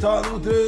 tá no Detonando Geek.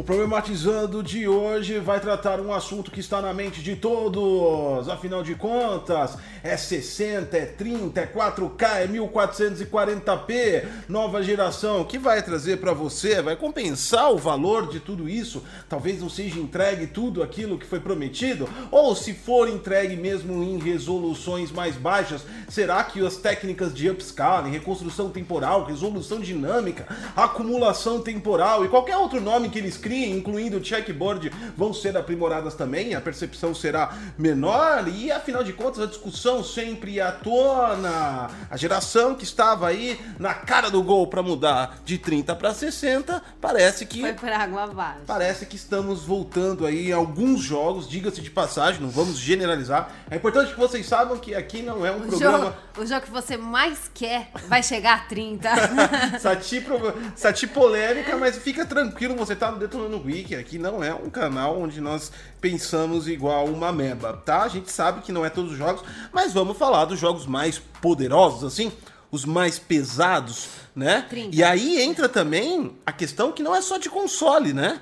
O Problematizando de hoje vai tratar um assunto que está na mente de todos. Afinal de contas, é 60, é 30, é 4K, é 1440p, nova geração, que vai trazer para você, vai compensar o valor de tudo isso. Talvez não seja entregue tudo aquilo que foi prometido, ou se for entregue mesmo em resoluções mais baixas, será que as técnicas de upscaling, reconstrução temporal, resolução dinâmica, acumulação temporal e qualquer outro nome que eles incluindo o checkboard, vão ser aprimoradas também? A percepção será menor e afinal de contas a discussão sempre à tona. A geração que estava aí na cara do gol para mudar de 30 para 60, parece que Foi por água abaixo. Parece que estamos voltando aí alguns jogos, diga-se de passagem, não vamos generalizar. É importante que vocês saibam que aqui não é um O programa jogo, o jogo que você mais quer vai chegar a 30. sati, pro- sati polêmica, mas fica tranquilo, você tá no Detonando Wiki. Aqui não é um canal onde nós pensamos igual uma meba, tá? A gente sabe que não é todos os jogos, mas vamos falar dos jogos mais poderosos, assim, os mais pesados, né? 30. E aí entra também a questão que não é só de console, né?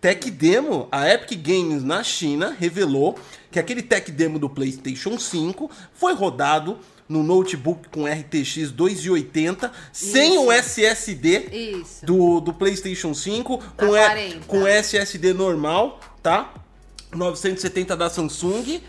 Tech Demo, a Epic Games na China revelou que aquele Tech Demo do PlayStation 5 foi rodado no notebook com RTX 280 sem o SSD Isso. do, do PlayStation 5 com, A E- 40. com SSD normal, tá? 970 da Samsung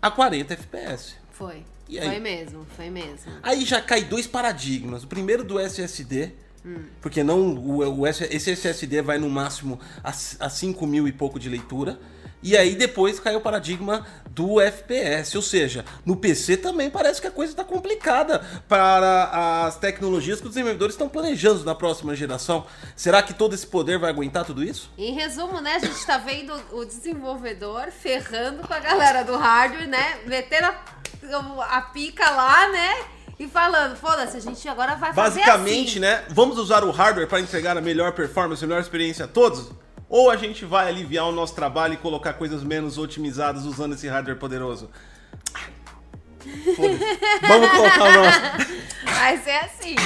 a 40 FPS. Foi. Aí? Foi mesmo, foi mesmo. Aí já cai dois paradigmas. O primeiro do SSD, Hum. porque não o, o esse SSD vai no máximo a, a 5 mil e pouco de leitura. E aí depois cai o paradigma do FPS, ou seja, no PC também parece que a coisa está complicada para as tecnologias que os desenvolvedores estão planejando na próxima geração. Será que todo esse poder vai aguentar tudo isso? Em resumo, né, a gente tá vendo o desenvolvedor ferrando com a galera do hardware, né? Metendo a, a pica lá, né? E falando, foda-se, a gente agora vai fazer Basicamente, assim. né? Vamos usar o hardware para entregar a melhor performance, a melhor experiência a todos? Ou a gente vai aliviar o nosso trabalho e colocar coisas menos otimizadas usando esse hardware poderoso? Vamos colocar o nosso. Vai ser assim.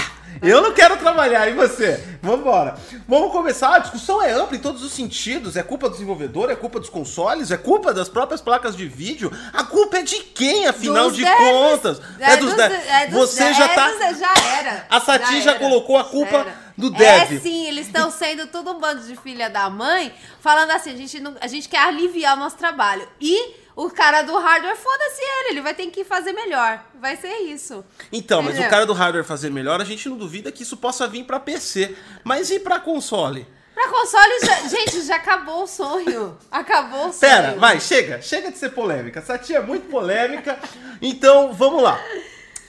Eu não quero trabalhar, e você? Vambora. Vamos começar. A discussão é ampla em todos os sentidos. É culpa do desenvolvedor, é culpa dos consoles, é culpa das próprias placas de vídeo. A culpa é de quem, afinal Dos de devs. contas? É, dos dos, devs. é dos Você devs, já tá. Já era. A Sati já era. colocou a culpa Já. Do dev. É sim, eles estão sendo tudo um bando de filha da mãe, falando assim, a gente, não, a gente quer aliviar o nosso trabalho. E o cara do hardware, foda-se ele, ele vai ter que fazer melhor. Vai ser isso. Então, mas Entendeu? o cara do hardware fazer melhor, a gente não duvida que isso possa vir pra PC. Mas e pra console? Pra console, já- gente, já acabou o sonho. Acabou o sonho. Pera, vai, chega, chega de ser polêmica. Essa tia é muito polêmica. Então, vamos lá.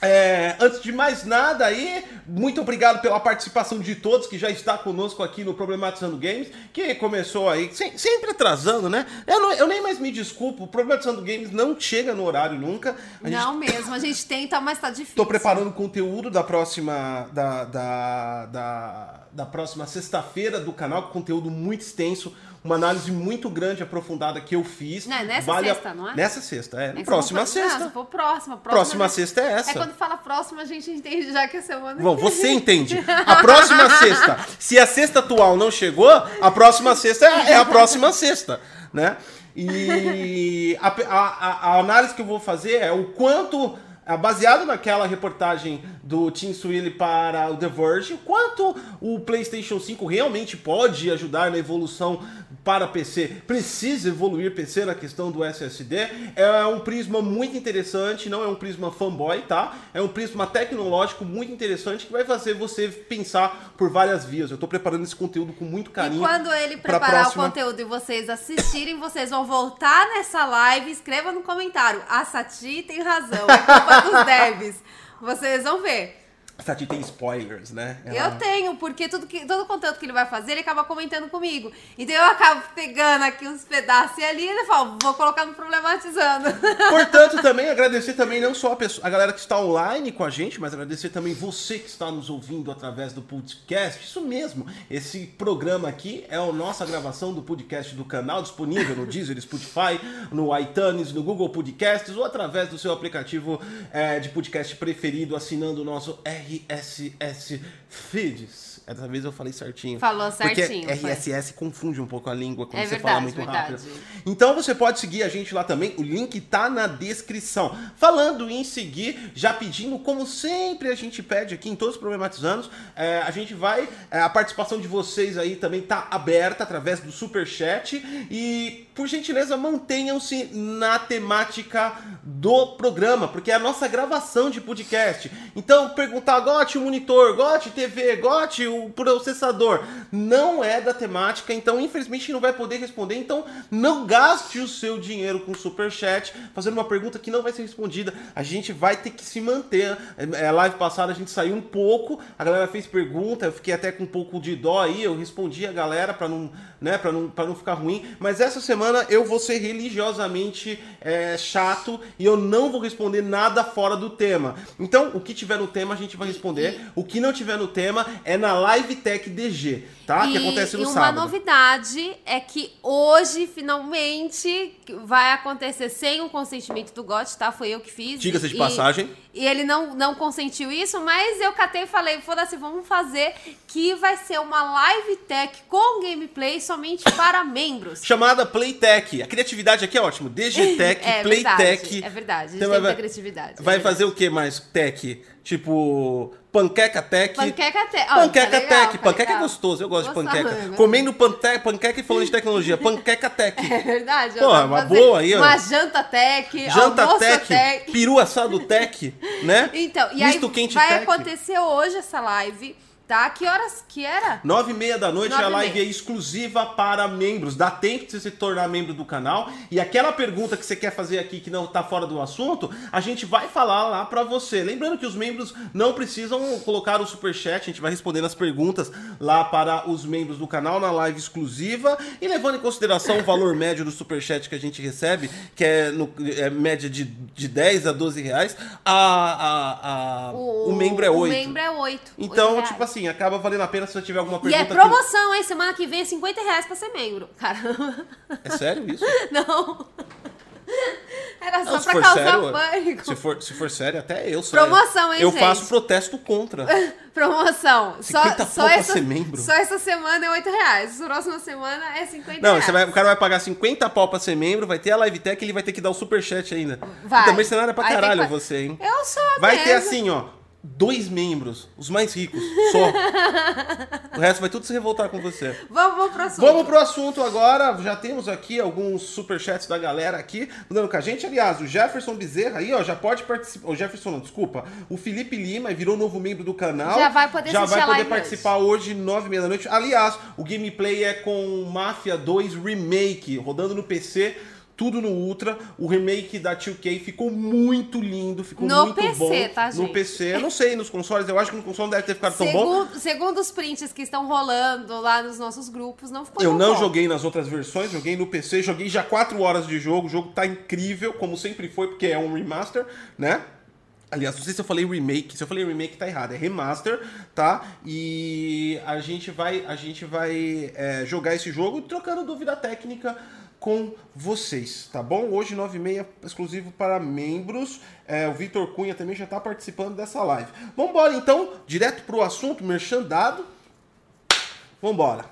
É, antes de mais nada aí, muito obrigado pela participação de todos que já está conosco aqui no Problematizando Games, que começou aí, sem- sempre atrasando, né? Eu, não- eu nem mais me desculpo, o Problematizando Games não chega no horário nunca. A gente Não mesmo, a gente tenta, mas tá difícil. Tô preparando conteúdo da próxima da, da, da, da próxima sexta-feira do canal, conteúdo muito extenso, uma análise muito grande, aprofundada que eu fiz. Não, é nessa a- sexta, não é? Nessa sexta, é. É próxima Não, sexta. se for próxima, próxima. Próxima sexta é essa. É quando fala próxima, a gente entende já que é semana Bom, você entende. A próxima sexta. Se a sexta atual não chegou, a próxima sexta é é a próxima sexta, né? E a, a- a análise que eu vou fazer é o quanto, ah, baseado naquela reportagem do Tim Sweeney para o The Verge, o quanto o PlayStation 5 realmente pode ajudar na evolução para PC. Precisa evoluir PC na questão do SSD. É um prisma muito interessante, não é um prisma fanboy, tá? É um prisma tecnológico muito interessante que vai fazer você pensar por várias vias. Eu tô preparando esse conteúdo com muito E carinho. quando ele preparar o conteúdo e vocês assistirem, vocês vão voltar nessa live e escreva no comentário. A Sati tem razão, é culpa dos devs. Vocês vão ver. Tati tem spoilers, né? Eu tenho, porque tudo que, todo o conteúdo que ele vai fazer, ele acaba comentando comigo. Então eu acabo pegando aqui uns pedaços e ali ele fala, vou colocar no problematizando. Portanto, também agradecer também não só a, pessoa- a galera que está online com a gente, mas agradecer também você que está nos ouvindo através do podcast. Isso mesmo, esse programa aqui é a nossa gravação do podcast do canal, disponível no Deezer, Spotify, no iTunes, no Google Podcasts ou através do seu aplicativo eh, de podcast preferido, assinando o nosso RSS Feeds. Dessa vez eu falei certinho. Falou certinho. Porque foi. RSS confunde um pouco a língua quando É você verdade, fala muito verdade. rápido. Então você pode seguir a gente lá também, o link tá na descrição. Falando em seguir, já pedindo, como sempre a gente pede aqui em todos os problematizando, é, a gente vai, é, a participação de vocês aí também tá aberta através do super chat e por gentileza mantenham-se na temática do programa, porque é a nossa gravação de podcast. Então perguntar, gote o monitor, gote TV, gote o processador, não é da temática, então infelizmente não vai poder responder. Então não gaste o seu dinheiro com superchat fazendo uma pergunta que não vai ser respondida. A gente vai ter que se manter. É, a live passada a gente saiu um pouco, a galera fez pergunta, eu fiquei até com um pouco de dó aí, eu respondi a galera para não, né, para não, para não ficar ruim. Mas essa semana eu vou ser religiosamente é, chato e eu não vou responder nada fora do tema. Então, o que tiver no tema a gente vai responder. O que não tiver no tema é na Live Tech DG, tá? que acontece no e uma sábado. novidade é que hoje, finalmente, vai acontecer sem o consentimento do GOT, tá? Foi eu que fiz. Diga-se de E- passagem. E ele não, não consentiu isso, mas eu catei e falei, foda-se, vamos fazer que vai ser uma live tech com gameplay somente para membros. Chamada Playtech. A criatividade aqui é ótimo. DGTech, É Playtech. verdade, é verdade. A gente Então tem vai- criatividade. Vai é fazer o que mais tech? Tipo, panqueca tech. Panqueca tech. Panqueca tá legal, tech. tá panqueca é gostoso, eu gosto de panqueca. né? Comendo pante- panqueca e falando de tecnologia. Panqueca tech. É verdade. Pô, uma boa aí, ó. Uma janta tech, Janta tech, tech. peru assado tech, né? Então, e Misto aí vai tech. acontecer hoje essa live, tá? Que horas que era? Nove e meia da noite Nove a live é exclusiva para membros. Dá tempo de você se tornar membro do canal. E aquela pergunta que você quer fazer aqui que não tá fora do assunto, a gente vai falar lá para você. Lembrando que os membros não precisam colocar o super chat, a gente vai respondendo as perguntas lá para os membros do canal na live exclusiva e levando em consideração o valor médio do super chat que a gente recebe, que é, no, é média de, de 10 a 12 reais, a, a, a- o, membro é 8. O membro é 8. Então, tipo assim, acaba valendo a pena se você tiver alguma E pergunta. é que- promoção, hein? Semana que vem é 50 reais pra ser membro. Caramba. É sério isso? Não. Era só Não, pra causar sério, pânico. Se for, se for sério, até eu saio. Promoção, hein, Eu gente? faço protesto contra. Promoção. Só, 50 só, pra essa, ser membro. só essa semana é 8 reais. Próxima semana é 50 Não, reais. você vai, o cara vai pagar 50 pau pra ser membro, vai ter a live tech e ele vai ter que dar o superchat ainda. Vai. Puta, mercenária pra Aí tem caralho que- você, hein? Eu sou Vai ter mesmo. assim, ó, dois membros, os mais ricos, só. o resto vai tudo se revoltar com você. Vamos, vamos pro assunto. Vamos pro assunto agora. Já temos aqui alguns superchats da galera aqui mandando com a gente. Aliás, o Jefferson Bezerra aí, ó, já pode participar. O Jefferson, não, desculpa. O Felipe Lima virou novo membro do canal. Já vai poder Já vai poder participar hoje, nove e meia da noite. Aliás, o gameplay é com Mafia 2 Remake, rodando no PC. Tudo no Ultra, o remake da 2K ficou muito lindo, ficou No muito PC, bom. tá, No gente? PC, eu não sei, nos consoles, eu acho que no console não deve ter ficado tão bom. Segundo, segundo os prints que estão rolando lá nos nossos grupos, não ficou Eu não bom. joguei nas outras versões, joguei no PC, joguei já 4 horas de jogo, o jogo tá incrível, como sempre foi, porque é um remaster, né? Aliás, não sei se eu falei remake, se eu falei remake tá errado, é remaster, tá? E a gente vai, a gente vai é, jogar esse jogo trocando dúvida técnica com vocês, tá bom? Hoje, 9h30, exclusivo para membros. É, o Vitor Cunha também já tá participando dessa live. Vambora então, direto pro assunto, merchandado. Vambora.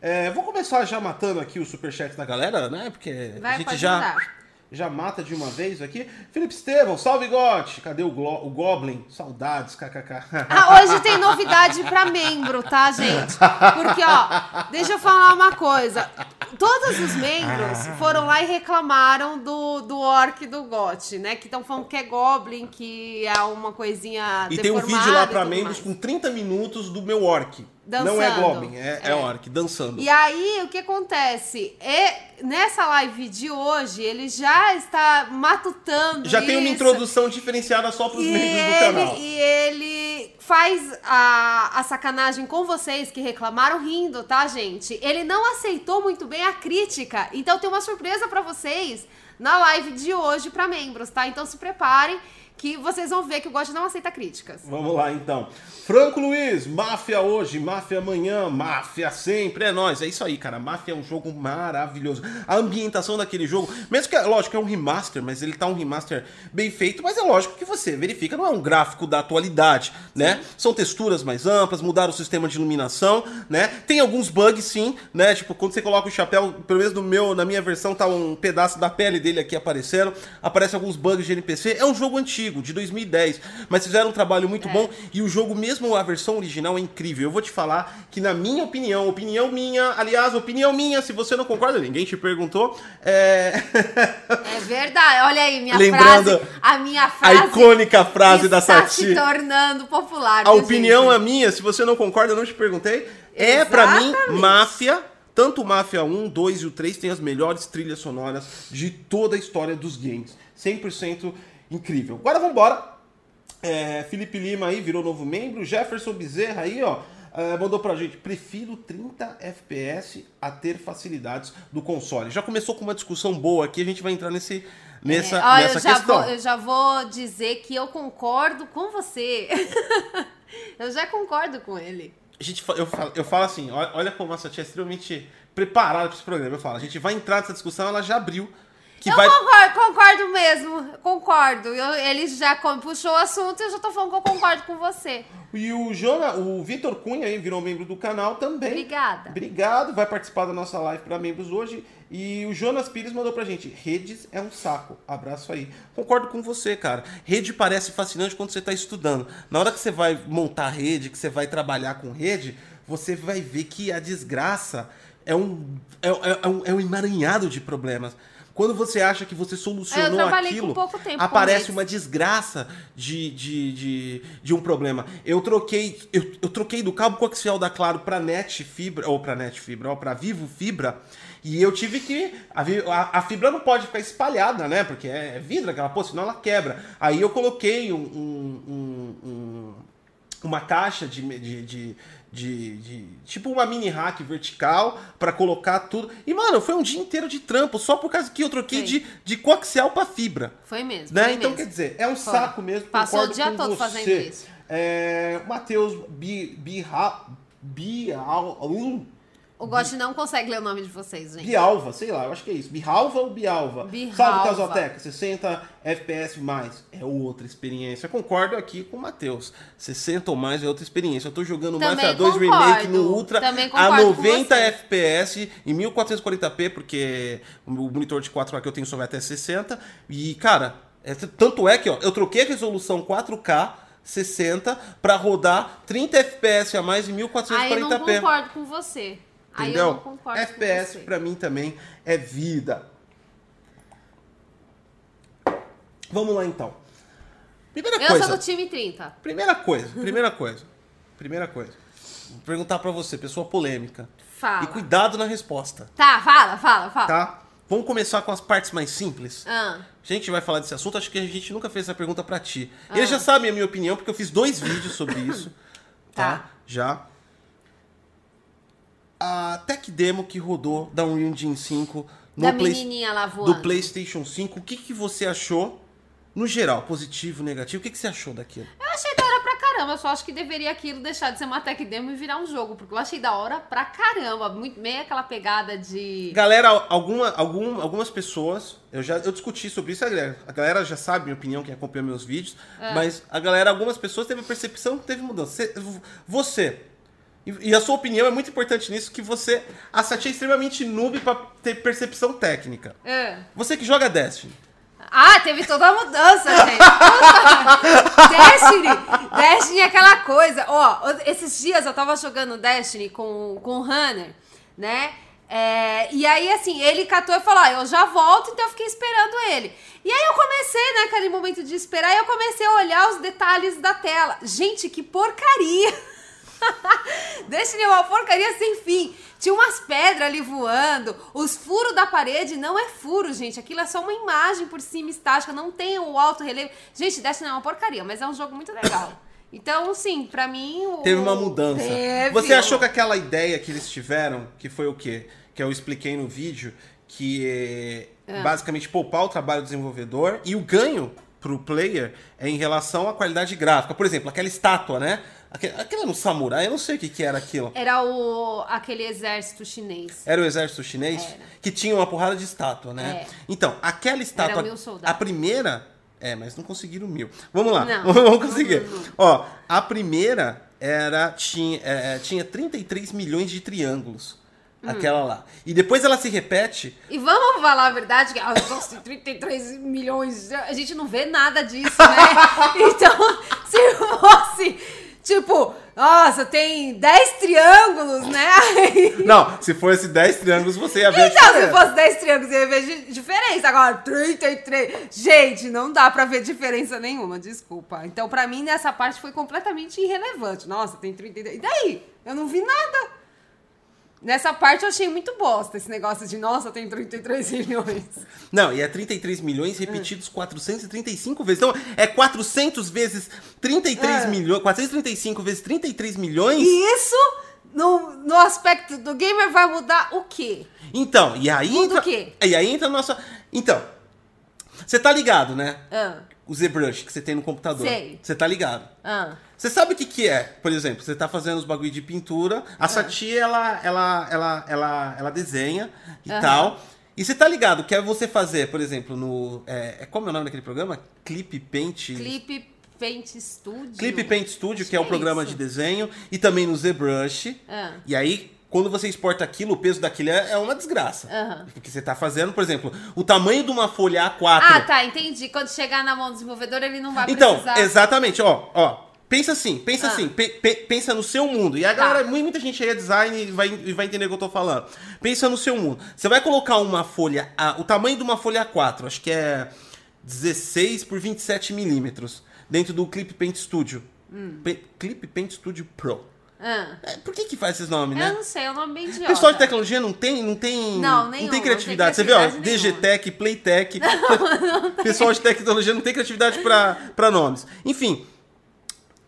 É, vou começar já matando aqui o superchat da galera, né? Porque Vai, a gente já. Já mata de uma vez aqui. Felipe Estevão, salve Gote! Cadê o, Glo- o Goblin? Saudades, kkk. Ah, hoje tem novidade pra membro, tá, gente? Porque, ó, deixa eu falar uma coisa. Todos os membros foram lá e reclamaram do, do orc do GOT, né? Que estão falando que é Goblin, que é uma coisinha E tem um vídeo lá pra tudo membros mais. com 30 minutos do meu orc. Não é Dançando. Goblin, é, é É. orc, dançando. E aí, o que acontece? E nessa live de hoje, ele já está matutando Já tem uma isso. introdução diferenciada só pros E membros do ele, canal. e ele faz a, a sacanagem com vocês que reclamaram rindo, tá, gente? Ele não aceitou muito bem a crítica. Então tem uma surpresa pra vocês na live de hoje pra membros, tá? Então se preparem que vocês vão ver que o GOT não aceita críticas. Vamos lá então. Franco Luiz, Máfia hoje, Máfia amanhã, Máfia sempre, é nóis. É isso aí, cara. Máfia é um jogo maravilhoso. A ambientação daquele jogo, mesmo que, lógico, é um remaster, mas ele tá um remaster bem feito, mas é lógico que você verifica, não é um gráfico da atualidade, né? São texturas mais amplas, mudaram o sistema de iluminação, né? Tem alguns bugs sim, né? Tipo, quando você coloca o chapéu, pelo menos no meu, na minha versão, tá um pedaço da pele dele aqui aparecendo, aparece alguns bugs de NPC. É um jogo antigo, de 2010, mas fizeram um trabalho muito É. bom e o jogo, mesmo a versão original, é incrível. Eu vou te falar que, na minha opinião, opinião minha, aliás, opinião minha, se você não concorda, ninguém te perguntou, é. É verdade. Olha aí, minha Lembrando frase. A minha a frase. icônica frase da está Sati. se tornando popular. A opinião gente? é minha, se você não concorda, eu não te perguntei. É, pra mim. Máfia, tanto o Máfia 1, 2 e o 3 tem as melhores trilhas sonoras de toda a história dos games. 100% incrível. Agora vambora. É, Felipe Lima aí virou novo membro. Jefferson Bezerra aí, ó. é, mandou pra gente, prefiro 30 FPS a ter facilidades do console. Já começou com uma discussão boa aqui, a gente vai entrar nesse, nessa, É, olha, nessa eu já, questão. vou, eu já vou dizer que eu concordo com você. eu já concordo com ele. A gente, eu, falo, eu falo assim, olha, como a Sati é extremamente preparada para esse programa. Eu falo, a gente vai entrar nessa discussão, ela já abriu. Que eu vai. concordo, concordo mesmo. Concordo. Eu- ele já puxou o assunto e eu já tô falando que eu concordo com você. E o Jona, o Vitor Cunha aí virou membro do canal também. Obrigada. Obrigado, vai participar da nossa live para membros hoje. E o Jonas Pires mandou pra gente: redes é um saco. Abraço aí. Concordo com você, cara. Rede parece fascinante quando você tá estudando. Na hora que você vai montar rede, que você vai trabalhar com rede, você vai ver que a desgraça é um, é, é- é um, é um emaranhado de problemas. Quando você acha que você solucionou trabalhei aquilo, aparece uma desgraça de, de, de, de um problema. Eu troquei, eu, eu troquei do cabo coaxial da Claro para Net Fibra, ou para Net Fibra, ou para Vivo Fibra, e eu tive que. A, a- fibra não pode ficar espalhada, né? Porque é vidro aquela porra, senão ela quebra. Aí eu coloquei um- um- um uma caixa de, de, de, de- de- tipo uma mini rack vertical pra colocar tudo. E mano, foi um dia inteiro de trampo só por causa que eu troquei de, de coaxial pra fibra. Foi mesmo. Né? foi Então mesmo. quer dizer, é um Foi. saco mesmo. Passou o dia todo você. fazendo isso. É, Matheus Bi, Biha, Bial, um, O Gotti não consegue ler o nome de vocês, gente. Bialva, sei lá, eu acho que é isso. Bialva ou Bialva? Bihalva. Salve, Casoteca, 60 FPS mais. É outra experiência. Concordo aqui com o Matheus. 60 ou mais é outra experiência. Eu tô jogando Também Mafia 2 concordo. Remake no Ultra a concordo com 90 você. FPS em 1440p, porque o monitor de 4K que eu tenho só vai até 60. E, cara, é- tanto é que ó, eu troquei a resolução 4K 60 pra rodar 30 FPS a mais em Aí eu não 1440p. concordo com você. Aí Entendeu? eu não concordo FPS pra mim também é vida. Vamos lá então. Primeira Eu coisa. sou do time 30. Primeira coisa, primeira coisa. Primeira coisa. Vou perguntar pra você, pessoa polêmica. Fala. E cuidado na resposta, Tá, fala, fala, fala. tá? Vamos começar com as partes mais simples. Ah, A gente vai falar desse assunto, acho que a gente nunca fez essa pergunta pra ti. Ah. Eles já sabem a minha opinião, porque eu fiz dois vídeos sobre isso. Tá? Tá. Já. A tech demo que rodou da Unreal Engine 5 no da Play- menininha lá voando. do PlayStation 5, o que, que você achou? No geral, positivo, negativo, o que, que você achou daquilo? Eu achei da hora pra caramba, eu só acho que deveria aquilo deixar de ser uma tech demo e virar um jogo, porque eu achei da hora pra caramba, muito, meio aquela pegada de... Galera, alguma, algum, algumas pessoas, eu já eu discuti sobre isso, a galera, a galera já sabe minha opinião, quem acompanha meus vídeos, É. mas a galera, algumas pessoas teve a percepção que teve mudança. Você, você e, e a sua opinião é muito importante nisso, que você, a Sati é extremamente noob pra ter percepção técnica. É. Você que joga Destiny, Ah, teve toda a mudança, gente. Destiny. Destiny é aquela coisa. Ó, esses dias eu tava jogando Destiny com, com o Hunter, né? É, e aí, assim, ele catou e falou: ah, eu já volto, então eu fiquei esperando ele. E aí eu comecei, né, aquele momento de esperar, e eu comecei a olhar os detalhes da tela. Gente, que porcaria! Destiny é uma porcaria sem fim. Tinha umas pedras ali voando. Os furos da parede não é furo, gente. Aquilo é só uma imagem por cima estática. Não tem o alto relevo. Gente, Destiny é uma porcaria, mas é um jogo muito legal. Então, sim, pra mim. O... teve uma mudança. Teve. Você achou que aquela ideia que eles tiveram, que foi o quê? Que eu expliquei no vídeo, que é basicamente poupar o trabalho do desenvolvedor e o ganho pro player é em relação à qualidade gráfica. Por exemplo, aquela estátua, né? Aquela, aquela no samurai, eu não sei o que, que era aquilo. Era o, aquele exército chinês. Era o exército chinês Era. que tinha uma porrada de estátua, né? É. Então, aquela estátua. a primeira. É, mas não conseguiram mil. Vamos lá, Não. vamos conseguir. Não, não. Ó, a primeira era. Tinha, é, tinha 33 milhões de triângulos. Hum. Aquela lá. E depois ela se repete. E vamos falar a verdade, que nossa, tem 33 milhões, a gente não vê nada disso, né? Então, se fosse, tipo, nossa, tem 10 triângulos, né? Aí- Não, se fosse 10 triângulos, você ia ver Então, se fosse 10 triângulos, eu ia ver di- diferença. Agora, 33. Gente, não dá pra ver diferença nenhuma, desculpa. Então, pra mim, nessa parte foi completamente irrelevante. Nossa, tem 33. E daí? Eu não vi nada. Nessa parte eu achei muito bosta esse negócio de, nossa, tem 33 milhões. Não, e é 33 milhões repetidos 435 vezes. Então, é 400 vezes 33 É. milhões. 435 vezes 33 milhões. E isso, no, no aspecto do gamer, vai mudar o quê? Então, e aí Muda entra. o quê? E aí entra a nossa. Então, você tá ligado, né? Ah, O ZBrush que você tem no computador. Sei. Você tá ligado. ah. Você sabe o que que é? Por exemplo, você tá fazendo os bagulho de pintura, a Sati, ela, ela, ela, ela, ela desenha e Aham. tal. E você tá ligado que é você fazer, por exemplo, no... É, é- como é o nome daquele programa? Clip Paint... Clip Paint Studio. Clip Paint Studio, que é o É programa isso. de desenho, e também no ZBrush. Ah. E aí, quando você exporta aquilo, o peso daquilo é é uma desgraça. Aham. Porque você tá fazendo, por exemplo, o tamanho de uma folha A4. Ah, tá, entendi. Quando chegar na mão do desenvolvedor, ele não vai Então, precisar... exatamente, ó, ó. Pensa assim, pensa Ah. assim, pe- pe- pensa no seu mundo. E a Tá. galera, muita gente aí é design e vai, vai entender o que eu tô falando. Pensa no seu mundo. Você vai colocar uma folha, A- o tamanho de uma folha A4, acho que é 16 por 27 milímetros, dentro do Clip Paint Studio. Hum. Clip Paint Studio Pro. Ah. É, por que que faz esses nomes, Eu né? não sei, é um nome bem idiota. pessoal de tecnologia não tem, não tem, Não, não nenhum, tem não criatividade. tem Você vê, ó, criatividade nenhuma. DGTech, Playtech. pessoal de tecnologia não tem criatividade pra nomes. Enfim,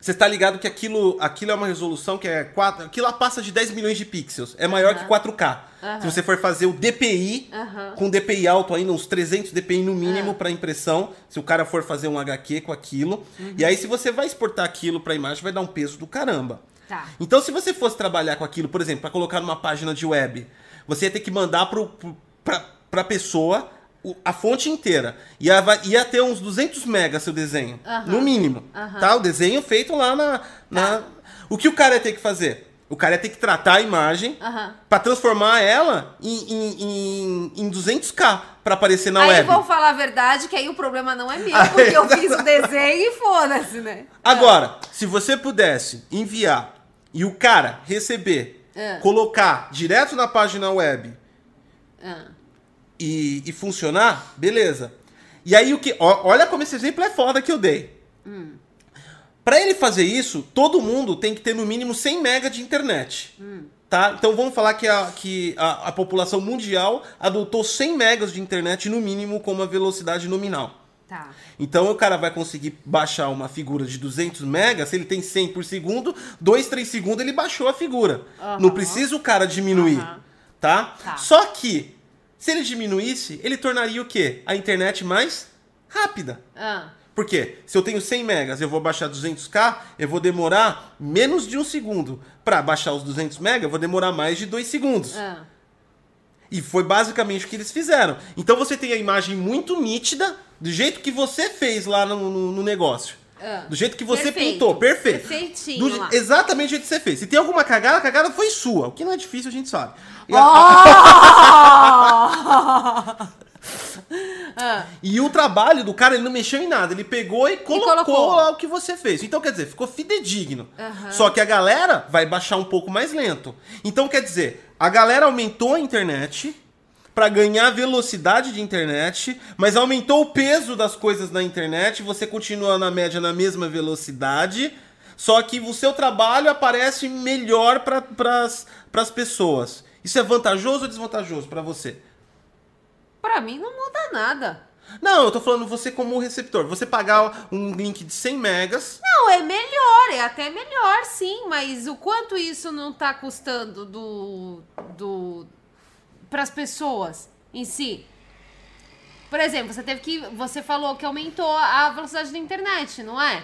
você está ligado que aquilo, aquilo é uma resolução que é 4, aquilo lá passa de 10 milhões de pixels. É maior que 4K. Aham. Se você for fazer o DPI, Aham. com DPI alto ainda, uns 300 DPI no mínimo Ah. pra impressão, se o cara for fazer um HQ com aquilo. Uhum. E aí se você vai exportar aquilo pra imagem, vai dar um peso do caramba. Tá. Então, se você fosse trabalhar com aquilo, por exemplo, para colocar numa página de web, você ia ter que mandar pra, pra pessoa a fonte inteira. Ia, ia ter uns 200 megas seu desenho, Aham. no mínimo. Aham. Tá? O desenho feito lá na, na... O que o cara ia ter que fazer? O cara ia ter que tratar a imagem Aham. pra transformar ela em, em, em, em 200k pra aparecer na aí web. vão falar a verdade, que aí o problema não é meu, porque eu fiz o desenho e foda-se, né? Agora, se você pudesse enviar e o cara receber, É. colocar direto na página web Ah. e, e funcionar, beleza. E aí o que. ó, olha como esse exemplo é foda que eu dei. Pra ele fazer isso, todo mundo tem que ter no mínimo 100 mega de internet. Tá? Então vamos falar que, a, que a, a população mundial adotou 100 megas de internet no mínimo como a velocidade nominal. Tá. Então o cara vai conseguir baixar uma figura de 200 megas, se ele tem 100 por segundo, 2, 3 segundos ele baixou a figura. Aham. Não precisa o cara diminuir, Aham. tá? Tá. Só que, se ele diminuísse, ele tornaria o quê? A internet mais rápida. Ah. Por quê? Se eu tenho 100 megas eu vou baixar 200k, eu vou demorar menos de um segundo. Para baixar os 200 megas, eu vou demorar mais de 2 segundos. Ah. E foi basicamente o que eles fizeram. Então você tem a imagem muito nítida, do jeito que você fez lá no, no- no negócio. Ah. Do jeito que você Perfeito. pintou, perfeito. Perfeitinho Do- exatamente do jeito que você fez. Se tem alguma cagada, a cagada foi sua. O que não é difícil, a gente sabe. E, Oh! Ah. e o trabalho do cara, ele não mexeu em nada. Ele pegou e colocou, colocou. lá o que você fez. Então, quer dizer, ficou fidedigno. Aham. Só que a galera vai baixar um pouco mais lento. Então, quer dizer, a galera aumentou a internet para ganhar velocidade de internet, mas aumentou o peso das coisas na internet. Você continua na média na mesma velocidade. Só que o seu trabalho aparece melhor para as pessoas. Isso é vantajoso ou desvantajoso para você? Pra mim não muda nada. Não, eu tô falando você como receptor. Você pagar um link de 100 megas. Não, é melhor, é até melhor, sim, mas o quanto isso não tá custando do. do. Pras pessoas em si? Por exemplo, você teve que. Você falou que aumentou a velocidade da internet, não é?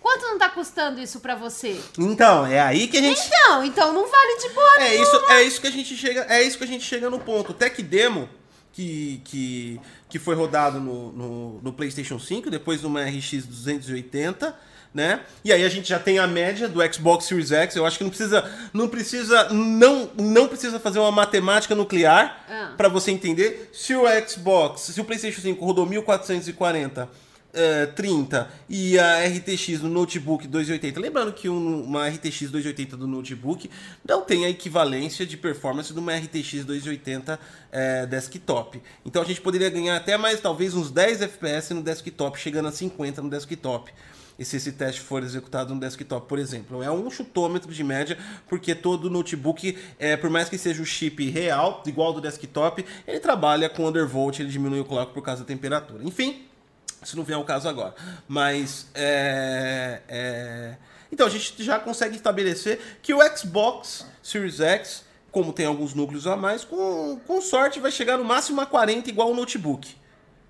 Quanto não tá custando isso pra você? Então, é aí que a gente. Então, então não vale de boa É isso, é isso que a gente chega, é isso que a gente chega no ponto. O Tech Demo que, que, que foi rodado no, no, no PlayStation 5, depois numa RX 280, né? E aí a gente já tem a média do Xbox Series X. Eu acho que não precisa, não precisa, não, não precisa fazer uma matemática nuclear Ah. pra você entender se o Xbox, se o PlayStation 5 rodou 1440 eh, 30 e a RTX no notebook 280. Lembrando que um- uma RTX 280 do notebook não tem a equivalência de performance de uma RTX 280 eh, desktop. Então a gente poderia ganhar até mais, talvez, uns 10 FPS no desktop, chegando a 50 no desktop. E se esse teste for executado no desktop, por exemplo. É um chutômetro de média, porque todo notebook, é, por mais que seja o chip real, igual ao do desktop, ele trabalha com undervolt, ele diminui o clock por causa da temperatura. Enfim, isso não vem ao caso agora. Mas é, é, Então a gente já consegue estabelecer que o Xbox Series X, como tem alguns núcleos a mais, com, com sorte vai chegar no máximo a 40 igual o notebook.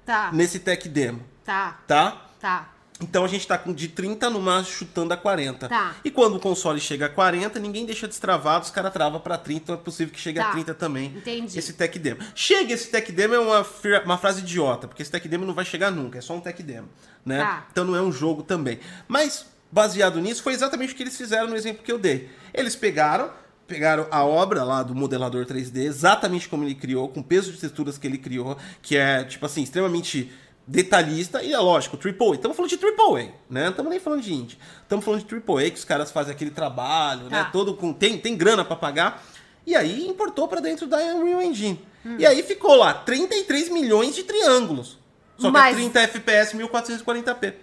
Tá, Nesse tech demo, tá, tá? tá. Então a gente tá com de 30 no máximo chutando a 40. Tá. E quando o console chega a 40, ninguém deixa destravado, os caras travam pra 30, então é possível que chegue Tá. a 30 também. Entendi. Esse tech demo. Chega esse tech demo é uma, uma frase idiota, porque esse tech demo não vai chegar nunca, é só um tech demo, né? Tá. Então não é um jogo também. Mas baseado nisso foi exatamente o que eles fizeram no exemplo que eu dei. Eles pegaram Pegaram a obra lá do modelador 3D, exatamente como ele criou, com o peso de texturas que ele criou, que é, tipo assim, extremamente detalhista, e é lógico, AAA. Estamos falando de AAA, né? Não estamos nem falando de indie. Estamos falando de AAA, que os caras fazem aquele trabalho, né? Tá. Todo com... Tem, tem grana para pagar. E aí importou para dentro da Unreal Engine. E aí ficou lá 33 milhões de triângulos. Só Mas- que é 30 FPS 1440p.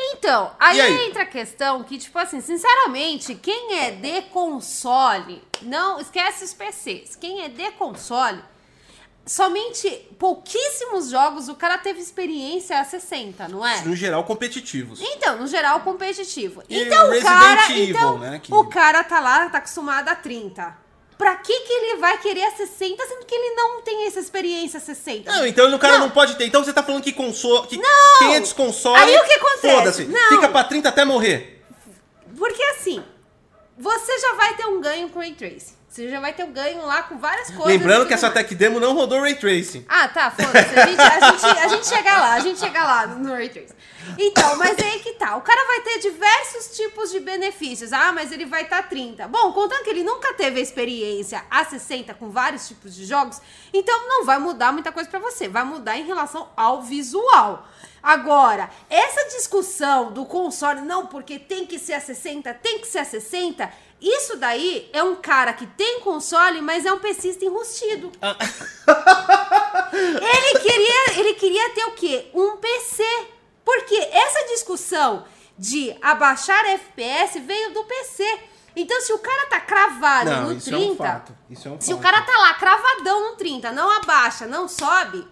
Então, aí, aí? entra a questão que, tipo assim, sinceramente, quem é de console, não esquece os PCs. Quem é de console, somente pouquíssimos jogos o cara teve experiência a 60, não é? No geral, competitivos. Então, no geral, competitivo. E então, o cara, Evil, então, né, que- o cara tá lá, tá acostumado a 30. Pra que que ele vai querer a 60, sendo que ele não tem essa experiência a 60? Não, então o cara não. Não. pode ter. Então você tá falando que console. Que Não! Quem é desconsole. Aí o que acontece? Foda-se. Fica pra 30 até morrer. Porque assim, você já vai ter um ganho com Ray Tracing. Você já vai ter um ganho lá com várias coisas. Lembrando que essa mais. tech demo não rodou ray tracing. Ah, tá, foda-se. A gente, a, gente, a gente chega lá, a gente chega lá no Ray Tracing. Então, mas aí que tá. O cara vai ter diversos tipos de benefícios. Ah, mas ele vai estar 30. Bom, contando que ele nunca teve a experiência a 60 com vários tipos de jogos, então não vai mudar muita coisa pra você. Vai mudar em relação ao visual. Agora, essa discussão do console, não, porque tem que ser a 60, tem que ser a 60, isso daí é um cara que tem console, mas é um PCista enrustido. Ele queria, ele queria ter o quê? Um PC. Porque essa discussão de abaixar FPS veio do PC. Então, se o cara tá cravado Não, no isso 30, é um fato. Isso é um se o fato. cara tá lá cravadão no 30, não abaixa, não sobe,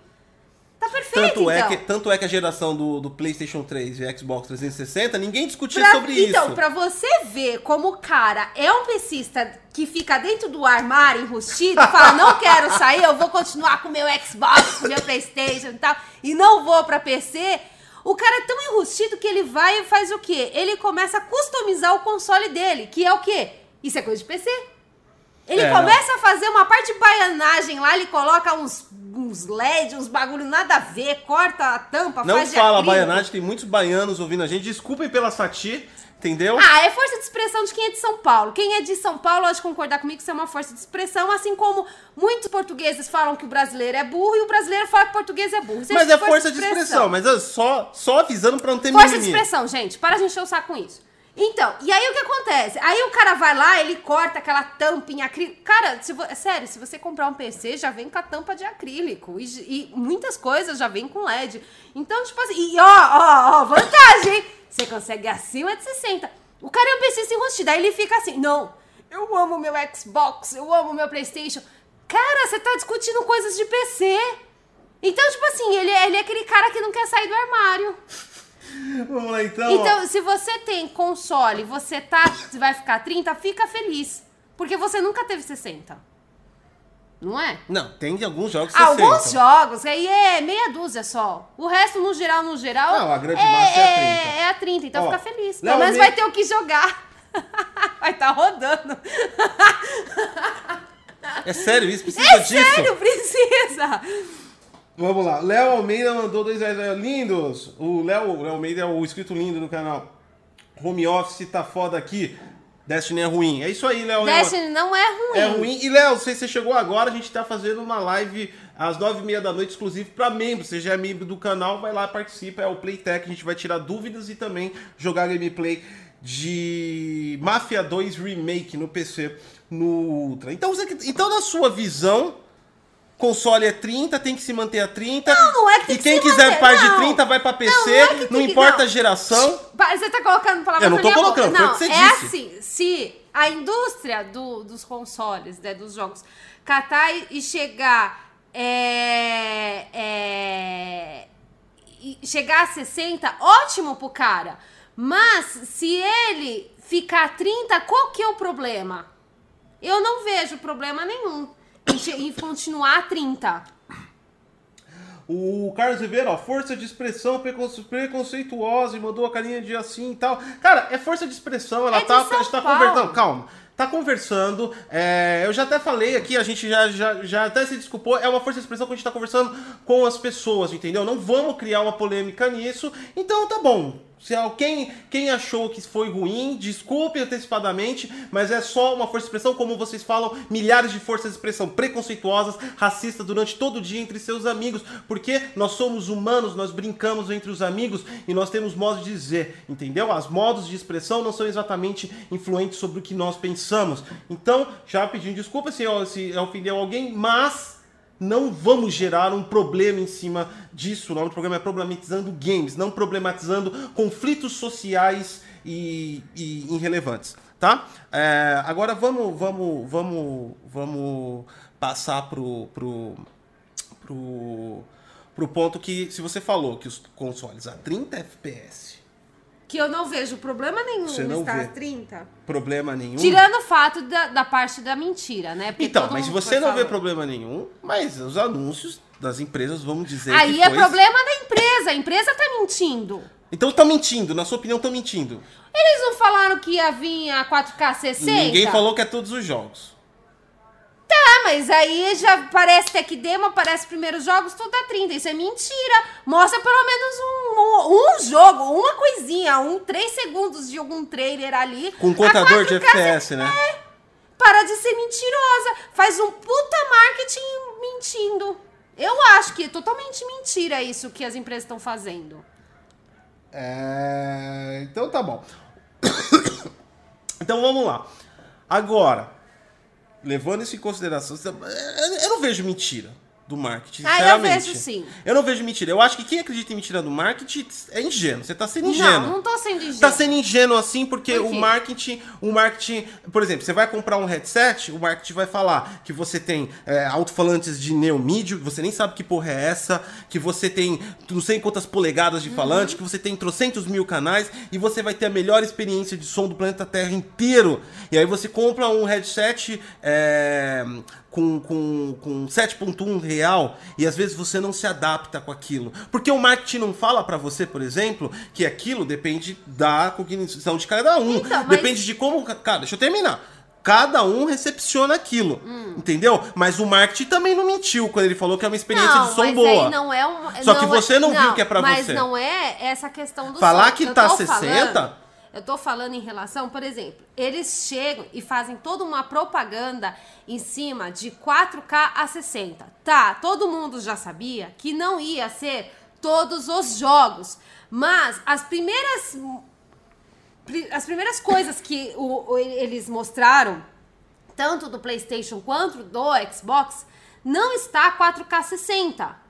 tá perfeito, Tanto, é então. que, tanto é que a geração do, do PlayStation 3 e Xbox 360, ninguém discutia Pra- sobre então, isso. pra você ver como o cara é um PCista que fica dentro do armário enrustido fala, não quero sair, eu vou continuar com o meu Xbox, com meu Playstation e tal, e não vou pra PC, o cara é tão enrustido que ele vai e faz o quê? Ele começa a customizar o console dele, que é o quê? Isso é coisa de PC. Ele É, começa a fazer uma parte de baianagem lá, ele coloca uns, uns LED, uns bagulho nada a ver, corta a tampa, Não faz de fala baianagem, tem muitos baianos ouvindo a gente. Desculpem pela sati, entendeu? Ah, é força de expressão de quem é de São Paulo. Quem é de São Paulo pode concordar comigo que isso é uma força de expressão, assim como muitos portugueses falam que o brasileiro é burro e o brasileiro fala que o português é burro. Isso mas é força de expressão, mas é só, só avisando pra não ter Força de mimimi. expressão, gente. Para de encher o saco com isso. Então, e aí o que acontece? Aí o cara vai lá, ele corta aquela tampinha acrílico. Cara, se vo- sério, se você comprar um PC, já vem com a tampa de acrílico. E, e muitas coisas já vem com LED. Então, tipo assim, e ó, ó, ó, vantagem? Você consegue acima de 60. O cara é um PC sem rostido. Aí ele fica assim, não, eu amo meu Xbox, eu amo meu Playstation. Cara, você tá discutindo coisas de PC. Então, tipo assim, ele, é- ele é aquele cara que não quer sair do armário. Vamos lá então. ó. Então, se você tem console, você tá, vai ficar 30, fica feliz. Porque você nunca teve 60. Não é? Não, tem alguns jogos que 60. Alguns jogos, aí é meia dúzia só. O resto, no geral, no geral. Não, a grande massa é a 30. É a 30, então Ó, fica feliz. Pelo menos Me- vai ter o que jogar. vai estar rodando. É sério isso? Precisa É disso? sério, precisa. Vamos lá. Léo Almeida mandou dois reais lindos. O Léo Léo Almeida é o inscrito lindo do canal. Home Office tá foda aqui. Destiny é ruim. É isso aí, Léo. Destiny não é ruim. É ruim. E, Léo, se você chegou agora, a gente tá fazendo uma live às nove e meia da noite, exclusivo para membros. Você já é membro do canal, vai lá, participa. É o Playtech. A gente vai tirar dúvidas e também jogar gameplay de Mafia 2 Remake no PC, no Ultra. Então, então na sua visão, console é 30, tem que se manter a 30. Não, não é que tem E que quem se quiser manter, par de não. 30 vai pra PC, Não, não, não é que que- importa não. a geração. Você tá colocando palavras Eu não tô colocando, boca. foi o Não, que você é disse. assim, se a indústria do- dos consoles, né, dos jogos, catar e, chegar é, é, chegar a 60, ótimo pro cara. Mas se ele ficar 30, qual que é o problema? Eu não vejo problema nenhum em continuar a 30. O Carlos Ribeiro, ó, força de expressão preconce- preconceituosa e mandou a carinha de assim e tal. Cara, é força de expressão, ela É tá, Paulo. conversando. Calma. Tá conversando, é, eu já até falei aqui, a gente já, já, já até se desculpou, é uma força de expressão que a gente tá conversando com as pessoas, entendeu? Não vamos criar uma polêmica nisso, então tá bom. Se alguém quem achou que foi ruim, desculpe antecipadamente, mas é só uma força de expressão, como vocês falam, milhares de forças de expressão preconceituosas, racistas durante todo o dia entre seus amigos, porque nós somos humanos, nós brincamos entre os amigos e nós temos modos de dizer, entendeu? As modos de expressão não são exatamente influentes sobre o que nós pensamos. Então, já pedindo desculpa se se eu ofendeu alguém, mas não vamos gerar um problema em cima disso. O nome do programa é Problematizando Games, não problematizando conflitos sociais e, e irrelevantes, tá? É, agora vamos, vamos, vamos, vamos passar pro, pro, pro, pro ponto que, se você falou que os consoles a 30 FPS, Que eu não vejo problema nenhum Você não estar vê. a 30. problema nenhum. Tirando o fato da, da parte da mentira, né? Porque Então, mas você não vê problema nenhum, mas os anúncios das empresas vão dizer Aí que é foi... problema da empresa. A empresa tá mentindo. Então tá mentindo, na sua opinião, tá mentindo. Eles não falaram que ia vir a 4K 60? Ninguém falou que é todos os jogos. Ah, mas aí já parece tech demo, parece primeiros jogos, tudo a 30. Isso é mentira. Mostra pelo menos um, um, um jogo, uma coisinha, um 3 segundos de algum trailer ali. Com um contador de 4K FPS, né? Para de ser mentirosa. Faz um puta marketing mentindo. Eu acho que é totalmente mentira isso que as empresas estão fazendo. É... Então tá bom. então vamos lá. Agora, levando isso em consideração, eu não vejo mentira do marketing, Ah, eu vejo sim. Eu não vejo mentira. Eu acho que quem acredita em mentira do marketing é ingênuo. Você tá sendo ingênuo. Não, não tô sendo ingênuo. Tá sendo ingênuo assim porque Por o marketing, o marketing, por exemplo, você vai comprar um headset, o marketing vai falar que você tem é, alto-falantes de neomídio, que você nem sabe que porra é essa, que você tem não sei quantas polegadas de falante, Uhum. que você tem trocentos mil canais e você vai ter a melhor experiência de som do planeta Terra inteiro. E aí você compra um headset é, com, com, com 7.1 real e às vezes você não se adapta com aquilo. Porque o marketing não fala pra você, por exemplo, que aquilo depende da cognição de cada um. Então, mas- Depende de como. Cara, deixa eu terminar. Cada um recepciona aquilo, Hum. entendeu? Mas o marketing também não mentiu quando ele falou que é uma experiência não, de som boa. Não é um, Só que é- você não viu que é pra mas você. Mas não é essa questão do Falar som. que tá tô 60? falando- eu tô falando em relação, por exemplo, eles chegam e fazem toda uma propaganda em cima de 4K a 60. Tá, todo mundo já sabia que não ia ser todos os jogos, mas as primeiras pri- as primeiras coisas que o- o- eles mostraram, tanto do PlayStation quanto do Xbox, não está 4K 60.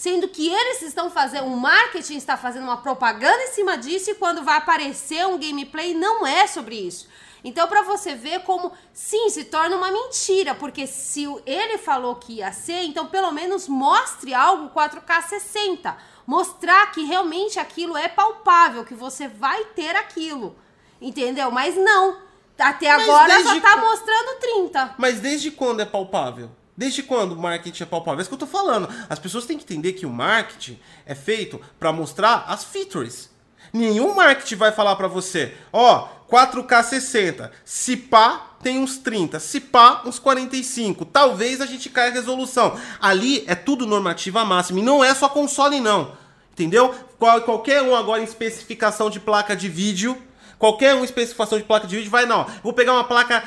Sendo que eles estão fazendo, o marketing está fazendo uma propaganda em cima disso e quando vai aparecer um gameplay não é sobre isso. Então, pra você ver como, sim, se torna uma mentira, porque se ele falou que ia ser, então pelo menos mostre algo 4K 60. Mostrar que realmente aquilo é palpável, que você vai ter aquilo. Entendeu? Mas não. Até agora só tá qu- mostrando 30. Mas desde quando é palpável? Desde quando o marketing é palpável? É isso que eu tô falando. As pessoas têm que entender que o marketing é feito para mostrar as features. Nenhum marketing vai falar para você, ó, 4K 60, se pá tem uns 30, se pá uns 45. Talvez a gente caia a resolução. Ali é tudo normativa máxima e não é só console não. Entendeu? Qual, qualquer um agora em especificação de placa de vídeo Qualquer uma especificação de placa de vídeo vai, não. Vou pegar uma placa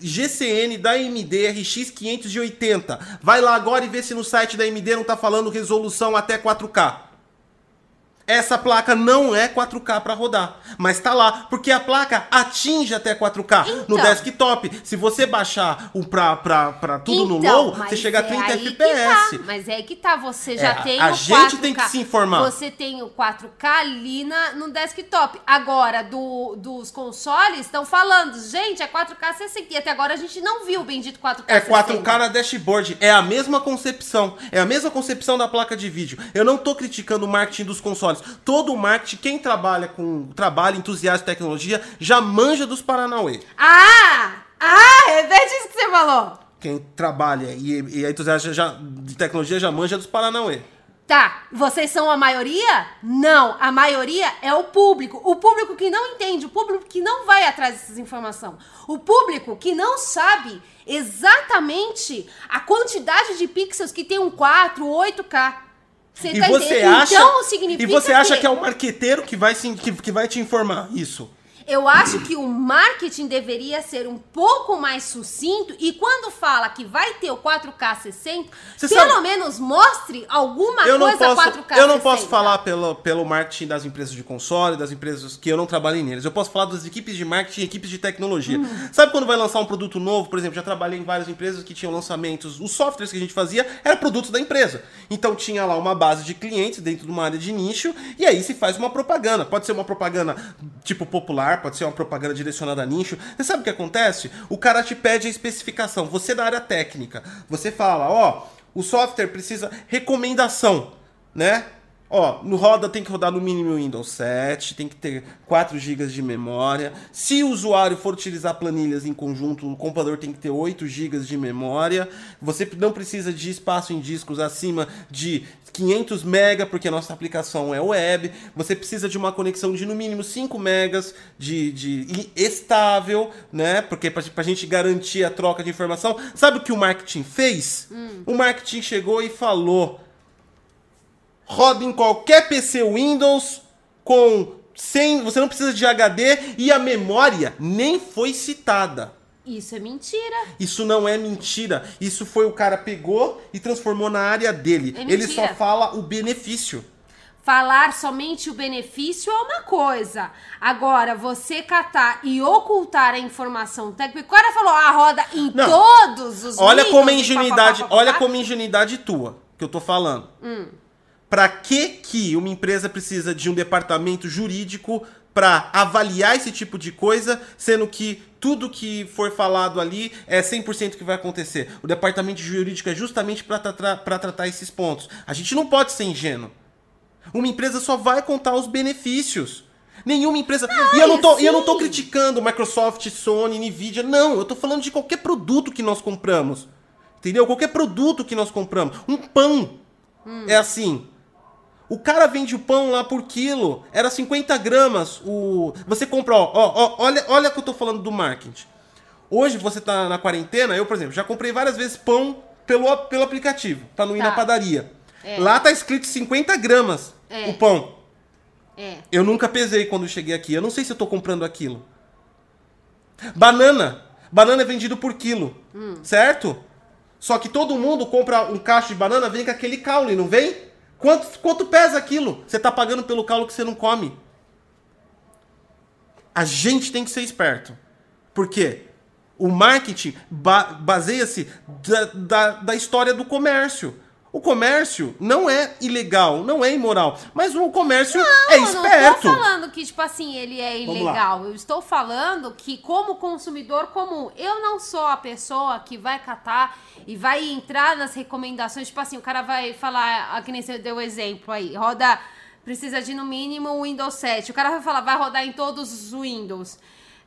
GCN da AMD RX 580. Vai lá agora e vê se no site da AMD não tá falando resolução até 4K. Essa placa não é 4K para rodar, mas tá lá, porque a placa atinge até 4K então, no desktop. Se você baixar o pra, pra, pra tudo então, no low, você chega a 30 é FPS. Tá, mas é aí que tá, você já é, tem a o 4K. A gente tem que se informar. Você tem o 4K ali na, no desktop. Agora, do, dos consoles, estão falando, gente, é 4K 60. E até agora a gente não viu o bendito 4K É 4K na dashboard. É a mesma concepção. É a mesma concepção da placa de vídeo. Eu não tô criticando o marketing dos consoles. Todo o marketing, quem trabalha com trabalho, entusiasta de tecnologia, já manja dos Paranauê. Ah! Ah, repete isso que você falou. Quem trabalha e, e é entusiasta já, de tecnologia já manja dos Paranauê. Tá, vocês são a maioria? Não, a maioria é o público. O público que não entende, o público que não vai atrás dessas informações. O público que não sabe exatamente a quantidade de pixels que tem um 4, 8K. Você e tá você acha, então, significa e você acha que... que é o marqueteiro que vai, que, que vai te informar isso? Eu acho que o marketing deveria ser um pouco mais sucinto e quando fala que vai ter o 4K 60, Você pelo sabe, menos mostre alguma eu coisa posso, 4K Eu não 60. posso falar pelo, pelo marketing das empresas de console, das empresas que eu não trabalhei neles. Eu posso falar das equipes de marketing e equipes de tecnologia. Hum. Sabe quando vai lançar um produto novo? Por exemplo, já trabalhei em várias empresas que tinham lançamentos. Os softwares que a gente fazia era produtos da empresa. Então tinha lá uma base de clientes dentro de uma área de nicho e aí se faz uma propaganda. Pode ser uma propaganda tipo popular, pode ser uma propaganda direcionada a nicho. Você sabe o que acontece? O cara te pede a especificação. Você da área técnica, você fala, ó, o software precisa recomendação, né? Ó, no roda tem que rodar no mínimo Windows 7, tem que ter 4 GB de memória. Se o usuário for utilizar planilhas em conjunto, o computador tem que ter 8 GB de memória. Você não precisa de espaço em discos acima de 500 MB, porque a nossa aplicação é web. Você precisa de uma conexão de no mínimo 5 megas de, de estável, né? Porque para a gente garantir a troca de informação. Sabe o que o marketing fez? Hum. O marketing chegou e falou roda em qualquer PC Windows com sem, você não precisa de HD e a memória nem foi citada. Isso é mentira. Isso não é mentira. Isso foi o cara pegou e transformou na área dele. É Ele só fala o benefício. Falar somente o benefício é uma coisa. Agora, você catar e ocultar a informação técnica. O cara falou, ah, roda em não. todos os Olha como é ingenuidade, olha como é ingenuidade tua que eu tô falando. Hum. Para que que uma empresa precisa de um departamento jurídico para avaliar esse tipo de coisa, sendo que tudo que for falado ali é 100% que vai acontecer. O departamento jurídico é justamente para tra tratar esses pontos. A gente não pode ser ingênuo. Uma empresa só vai contar os benefícios. Nenhuma empresa. e eu não, tô, eu não tô criticando Microsoft, Sony, Nvidia. Não, eu tô falando de qualquer produto que nós compramos. Entendeu? Qualquer produto que nós compramos. Um pão. Hum. É assim. O cara vende o pão lá por quilo. Era 50 gramas. O... Você compra, ó, ó, olha, olha que eu tô falando do marketing. Hoje você tá na quarentena, eu, por exemplo, já comprei várias vezes pão pelo, pelo aplicativo, pra não ir tá. na padaria. É. Lá tá escrito 50 gramas é. o pão. É. Eu nunca pesei quando cheguei aqui. Eu não sei se eu tô comprando aquilo. Banana. Banana é vendido por quilo. Hum. Certo? Só que todo mundo compra um cacho de banana, vem com aquele caule, não vem? Quanto, quanto pesa aquilo? Você está pagando pelo calo que você não come. A gente tem que ser esperto. Por quê? O marketing ba baseia-se da, da, da história do comércio. O comércio não é ilegal, não é imoral, mas o comércio não, é esperto. Eu não tô falando que, tipo assim, ele é ilegal. Eu estou falando que, como consumidor comum, eu não sou a pessoa que vai catar e vai entrar nas recomendações. Tipo assim, o cara vai falar, a que nem você deu o exemplo aí, roda, precisa de no mínimo o Windows 7. O cara vai falar, vai rodar em todos os Windows.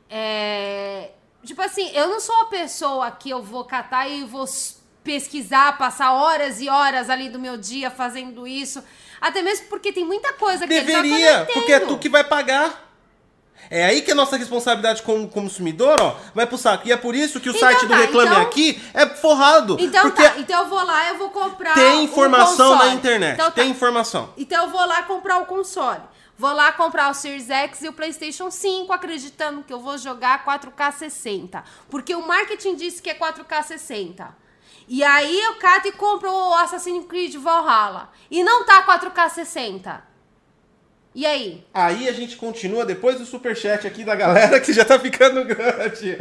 É. Tipo assim, eu não sou a pessoa que eu vou catar e vou pesquisar, passar horas e horas ali do meu dia fazendo isso. Até mesmo porque tem muita coisa que já Deveria, porque é tu que vai pagar. É aí que a nossa responsabilidade como consumidor, ó, vai pro saco. E é por isso que o Então site do tá, Reclame então- Aqui é forrado. Então tá, então eu vou lá, eu vou comprar tem informação na internet. Então tá. Tem informação. Então eu vou lá comprar o console. Vou lá comprar o Series X e o PlayStation 5, acreditando que eu vou jogar 4K 60. Porque o marketing disse que é 4K 60. E aí eu cato e compro o Assassin's Creed Valhalla. E não tá 4K 60. E aí? Aí a gente continua depois do superchat aqui da galera que já tá ficando grande.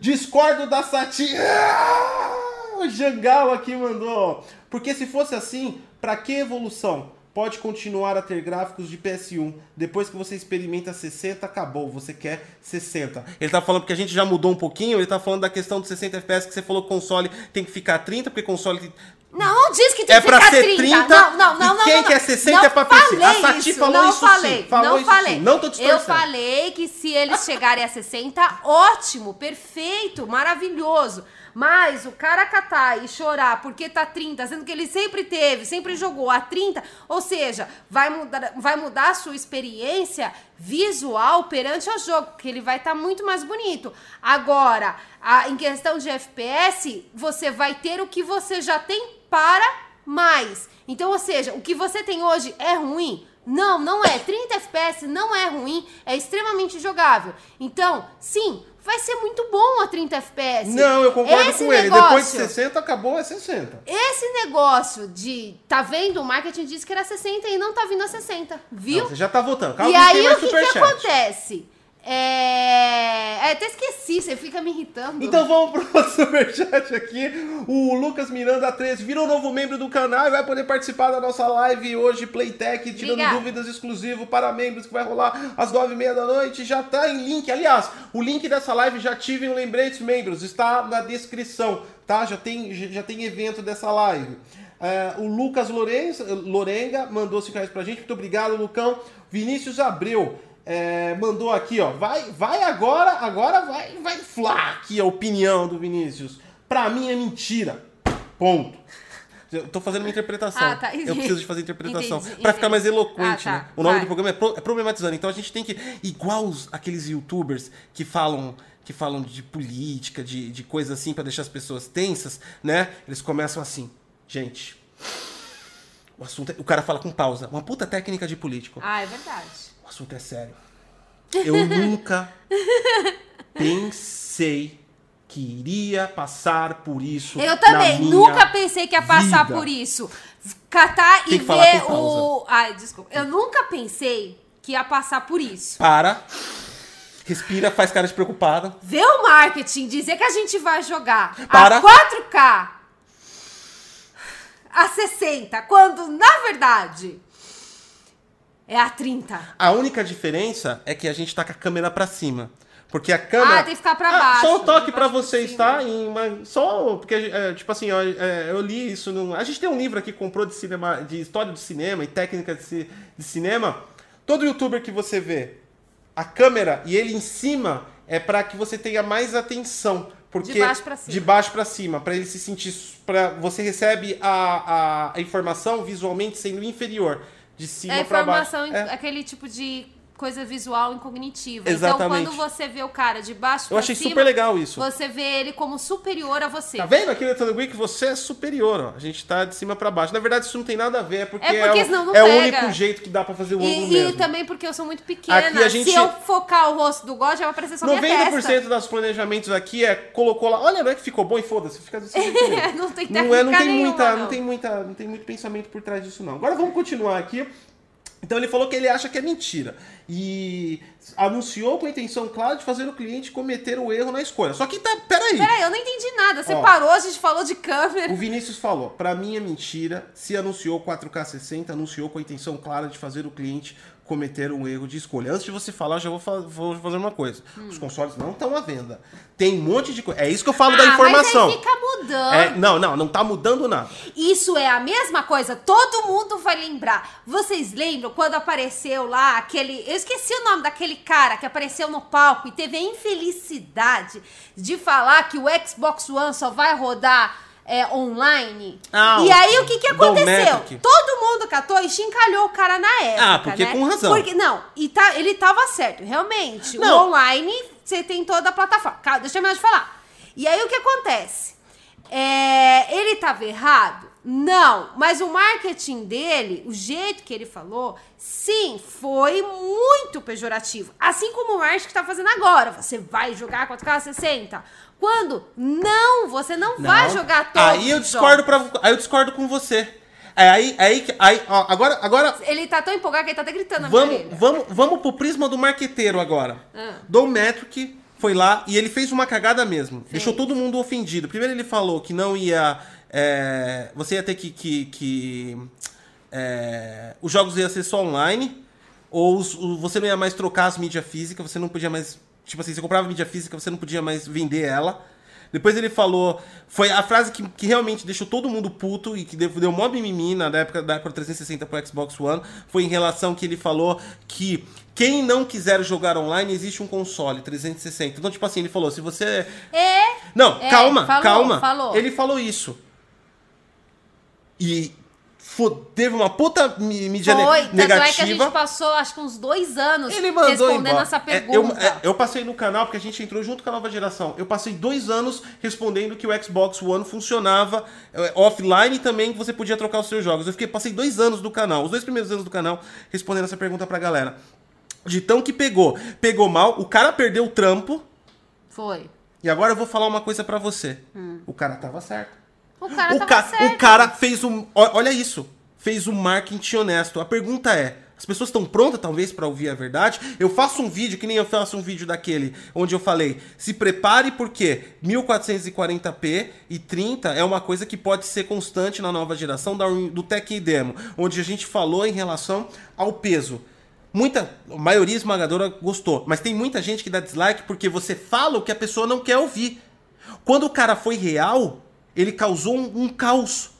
Discordo da Sati. Ah, O Jangal aqui mandou. Porque se fosse assim, pra que evolução? Pode continuar a ter gráficos de PS1. Depois que você experimenta 60, acabou. Você quer 60. Ele tá falando porque a gente já mudou um pouquinho. Ele tá falando da questão dos 60 FPS que você falou que console tem que ficar 30, porque console Não, não diz que tem É que ficar ser 30. 30, Não, não, não, não. quem não, quer não. 60 não é pra PC. A Sati isso, falou não isso falei, sim, falou não isso falei. sim. Não tô Eu distorcendo. falei que se eles chegarem a 60, ótimo, perfeito, maravilhoso. Mas o cara catar e chorar porque tá 30, sendo que ele sempre teve, sempre jogou a 30, ou seja, vai mudar, vai mudar a sua experiência visual perante o jogo, que ele vai estar muito mais bonito. Agora, a- em questão de FPS, você vai ter o que você já tem para mais. Então, ou seja, o que você tem hoje é ruim? Não, não é. 30 FPS não é ruim, é extremamente jogável. Então, sim, vai ser muito bom a 30 FPS. Não, eu concordo Esse com ele. negócio- Depois de 60, acabou, é 60. Esse negócio de. Tá vendo? O marketing disse que era 60 e não tá vindo a 60. Viu? Não, você já tá voltando. Calma e aí o que, que acontece? É... é. Até esqueci, você fica me irritando. Então vamos pro outro superchat aqui. O Lucas Miranda 13 virou novo membro do canal e vai poder participar da nossa live hoje, Playtech, tirando Obrigada. dúvidas exclusivo para membros, que vai rolar às 9h30 da noite. Já tá em link. Aliás, o link dessa live já tive um lembrete membros, está na descrição, tá? Já tem, já tem evento dessa live. É, o Lucas Lorenz, Lorenga mandou 5 reais pra gente. Muito obrigado, Lucão. Vinícius Abreu é, mandou aqui, ó. Vai, vai agora, agora vai, vai inflar aqui a opinião do Vinícius. Pra mim é mentira. Ponto. Eu tô fazendo uma interpretação. Ah, tá. Eu preciso de fazer interpretação. Pra ficar mais eloquente, Ah, tá. né? O nome Vai. do programa é, pro- é problematizando. Então a gente tem que. Igual os, aqueles youtubers que falam. Que falam de política, de, de coisa assim, pra deixar as pessoas tensas, né? Eles começam assim, gente. O assunto é, O cara fala com pausa. Uma puta técnica de político. Ah, é verdade. Assunto é sério. Eu nunca pensei que iria passar por isso. Eu também nunca pensei que ia passar vida. por isso. Catar e ver o. Ai, desculpa. Eu nunca pensei que ia passar por isso. Para. Respira, faz cara de preocupada. Ver o marketing dizer que a gente vai jogar Para. a 4K a 60, quando na verdade é a 30. A única diferença é que a gente tá com a câmera pra cima. Porque a câmera. Ah, tem que ficar pra Ah, baixo. Só um toque pra vocês, tá? Em uma- Só porque, é, tipo assim, ó, é, eu li isso. Num... A gente tem um livro aqui que comprou de cinema, de história do cinema e técnica de, de cinema. Todo youtuber que você vê, a câmera e ele em cima é pra que você tenha mais atenção. Porque De baixo pra cima. De baixo pra cima, pra ele se sentir. Pra, você recebe a, a, a informação visualmente sendo inferior. De cima É pra baixo. É. aquele tipo de coisa visual incognitiva. Exatamente. Então, quando você vê o cara de baixo Eu pra achei cima, super legal isso. você vê ele como superior a você. Tá vendo aqui no Letando Geek? Você é superior, ó. A gente tá de cima pra baixo. Na verdade, isso não tem nada a ver, é porque É porque o, senão não é o único jeito que dá pra fazer o ângulo E, e mesmo. também porque eu sou muito pequena. Aqui a gente- Se eu focar o rosto do God, vai aparecer só minha 90% testa. dos planejamentos aqui é colocou lá. Olha, não é que ficou bom e foda-se, fica desse jeito mesmo. não tem não, é, não tem nenhuma, muita, não. não tem muita, não tem muito pensamento por trás disso não. Agora vamos continuar aqui. Então ele falou que ele acha que é mentira e anunciou com a intenção clara de fazer o cliente cometer o erro na escolha. Só que tá, peraí. Peraí, eu não entendi nada. Você Ó. parou, a gente falou de câmera. O Vinícius falou, pra mim é mentira. Se anunciou 4K 60, anunciou com a intenção clara de fazer o cliente cometer um erro de escolha. Antes de você falar, eu já vou, fa- vou fazer uma coisa. Os consoles não estão à venda. Tem um monte de coisa. É isso que eu falo da ah, informação. mas aí fica mudando. É, não, não, não tá mudando nada. Isso é a mesma coisa, todo mundo vai lembrar. Vocês lembram quando apareceu lá aquele. Eu esqueci o nome daquele cara que apareceu no palco e teve a infelicidade de falar que o Xbox One só vai rodar é, online. Ah, e aí o que, que aconteceu? Todo mundo catou e chincalhou o cara na época. Ah, porque né? com razão. Porque, não, e tá, ele tava certo, realmente. Não. O online, você tem toda a plataforma. Calma, Deixa eu de falar. E aí o que acontece? É, ele tava errado? Não, mas o marketing dele, o jeito que ele falou, sim, foi muito pejorativo. Assim como o marketing que tá fazendo agora. Você vai jogar 4K 60. Quando? Não, você não, vai Não. jogar todos Aí eu discordo, pra, aí eu discordo com você. É aí, aí, que- aí ó, agora, agora Ele tá tão empolgado que ele tá até gritando vamos, vamos, vamos pro prisma do marqueteiro agora. Ah. Dom Metric foi lá e ele fez uma cagada mesmo. Deixou todo mundo ofendido. Primeiro ele falou que não ia. é, você ia ter que. que, que, é, os jogos iam ser só online. Ou os- você não ia mais trocar as mídias físicas, você não podia mais. Tipo assim, você comprava mídia física, você não podia mais vender ela. Depois ele falou. Foi a frase que, que realmente deixou todo mundo puto e que deu, deu mó mimimi na época da época 360 pro Xbox One. Foi em relação que ele falou que quem não quiser jogar online, existe um console 360. Então, tipo assim, ele falou: se você. É, Não, É, calma, falou, calma. falou. Ele falou isso. E teve uma puta mídia foi. Tanto negativa. é que a gente passou, acho que uns dois anos Ele mandou respondendo embora. essa É, eu, pergunta. é, eu passei no canal, porque a gente entrou junto com a nova geração. Eu passei dois anos respondendo que o Xbox One funcionava é, offline e também que você podia trocar os seus jogos. Eu fiquei, passei dois anos do canal, os dois primeiros anos do canal, respondendo essa pergunta pra galera. De tão que pegou. Pegou mal, o cara perdeu o trampo. Foi. E agora eu vou falar uma coisa pra você. O cara tava certo. O cara o, ca- certo. o cara fez um. Olha isso. Fez um marketing honesto. A pergunta é: as pessoas estão prontas, talvez, pra ouvir a verdade? Eu faço um vídeo, que nem eu faço um vídeo daquele, onde eu falei: se prepare porque 1440p e 30 é uma coisa que pode ser constante na nova geração do Tech Demo, onde a gente falou em relação ao peso. Muita, a maioria esmagadora gostou, mas tem muita gente que dá dislike porque você fala o que a pessoa não quer ouvir. Quando o cara foi real, ele causou um, um caos.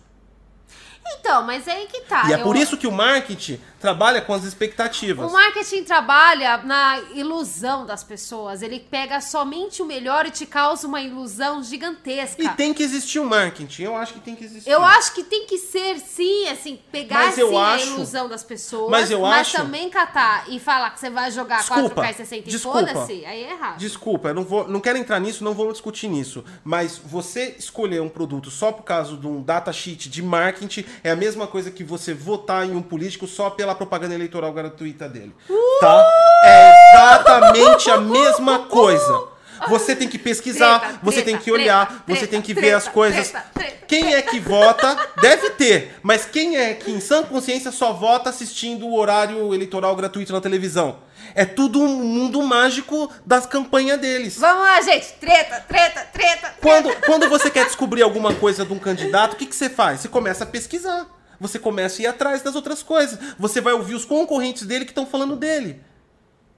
Então, mas aí que tá. e é eu- por isso que o marketing trabalha com as expectativas. O marketing trabalha na ilusão das pessoas. Ele pega somente o melhor e te causa uma ilusão gigantesca. E tem que existir o marketing. Eu acho que tem que existir. Eu acho que tem que ser, sim, assim, pegar Mas sim acho- a ilusão das pessoas, Mas eu acho- também catar e falar que você vai jogar Desculpa, 4K e 60 e desculpa. foda-se, aí é errado. Desculpa, eu não, vou, não quero entrar nisso, não vamos discutir nisso. Mas você escolher um produto só por causa de um datasheet de marketing é a mesma coisa que você votar em um político só pela propaganda eleitoral gratuita dele. Tá? É exatamente a mesma coisa. Você tem que pesquisar, Treta, você treta, tem que olhar, treta, você treta, tem que ver treta, as coisas. treta, treta, Quem é que vota, deve ter, mas quem é que em sã consciência só vota assistindo o horário eleitoral gratuito na televisão? É tudo um mundo mágico das campanhas deles. Vamos lá, gente. Treta, treta, treta. Quando, quando você quer descobrir alguma coisa de um candidato, o que, que você faz? Você começa a pesquisar. Você começa a ir atrás das outras coisas. Você vai ouvir os concorrentes dele que estão falando dele.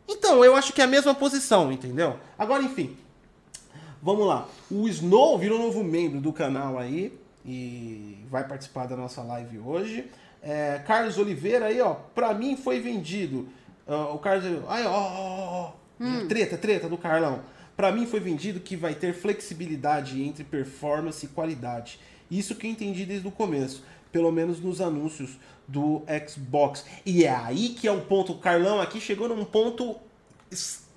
Então, eu acho que é a mesma posição, entendeu? Agora, enfim. Vamos lá. O Snow virou novo membro do canal aí e vai participar da nossa live hoje. É, Carlos Oliveira aí, ó, pra mim foi vendido. Ah, o Carlos, aí, ó, ó, ó, ó. treta, treta do Carlão. Pra mim foi vendido que vai ter flexibilidade entre performance e qualidade. Isso que eu entendi desde o começo, pelo menos nos anúncios do Xbox. E é aí que é o ponto. O Carlão aqui chegou num ponto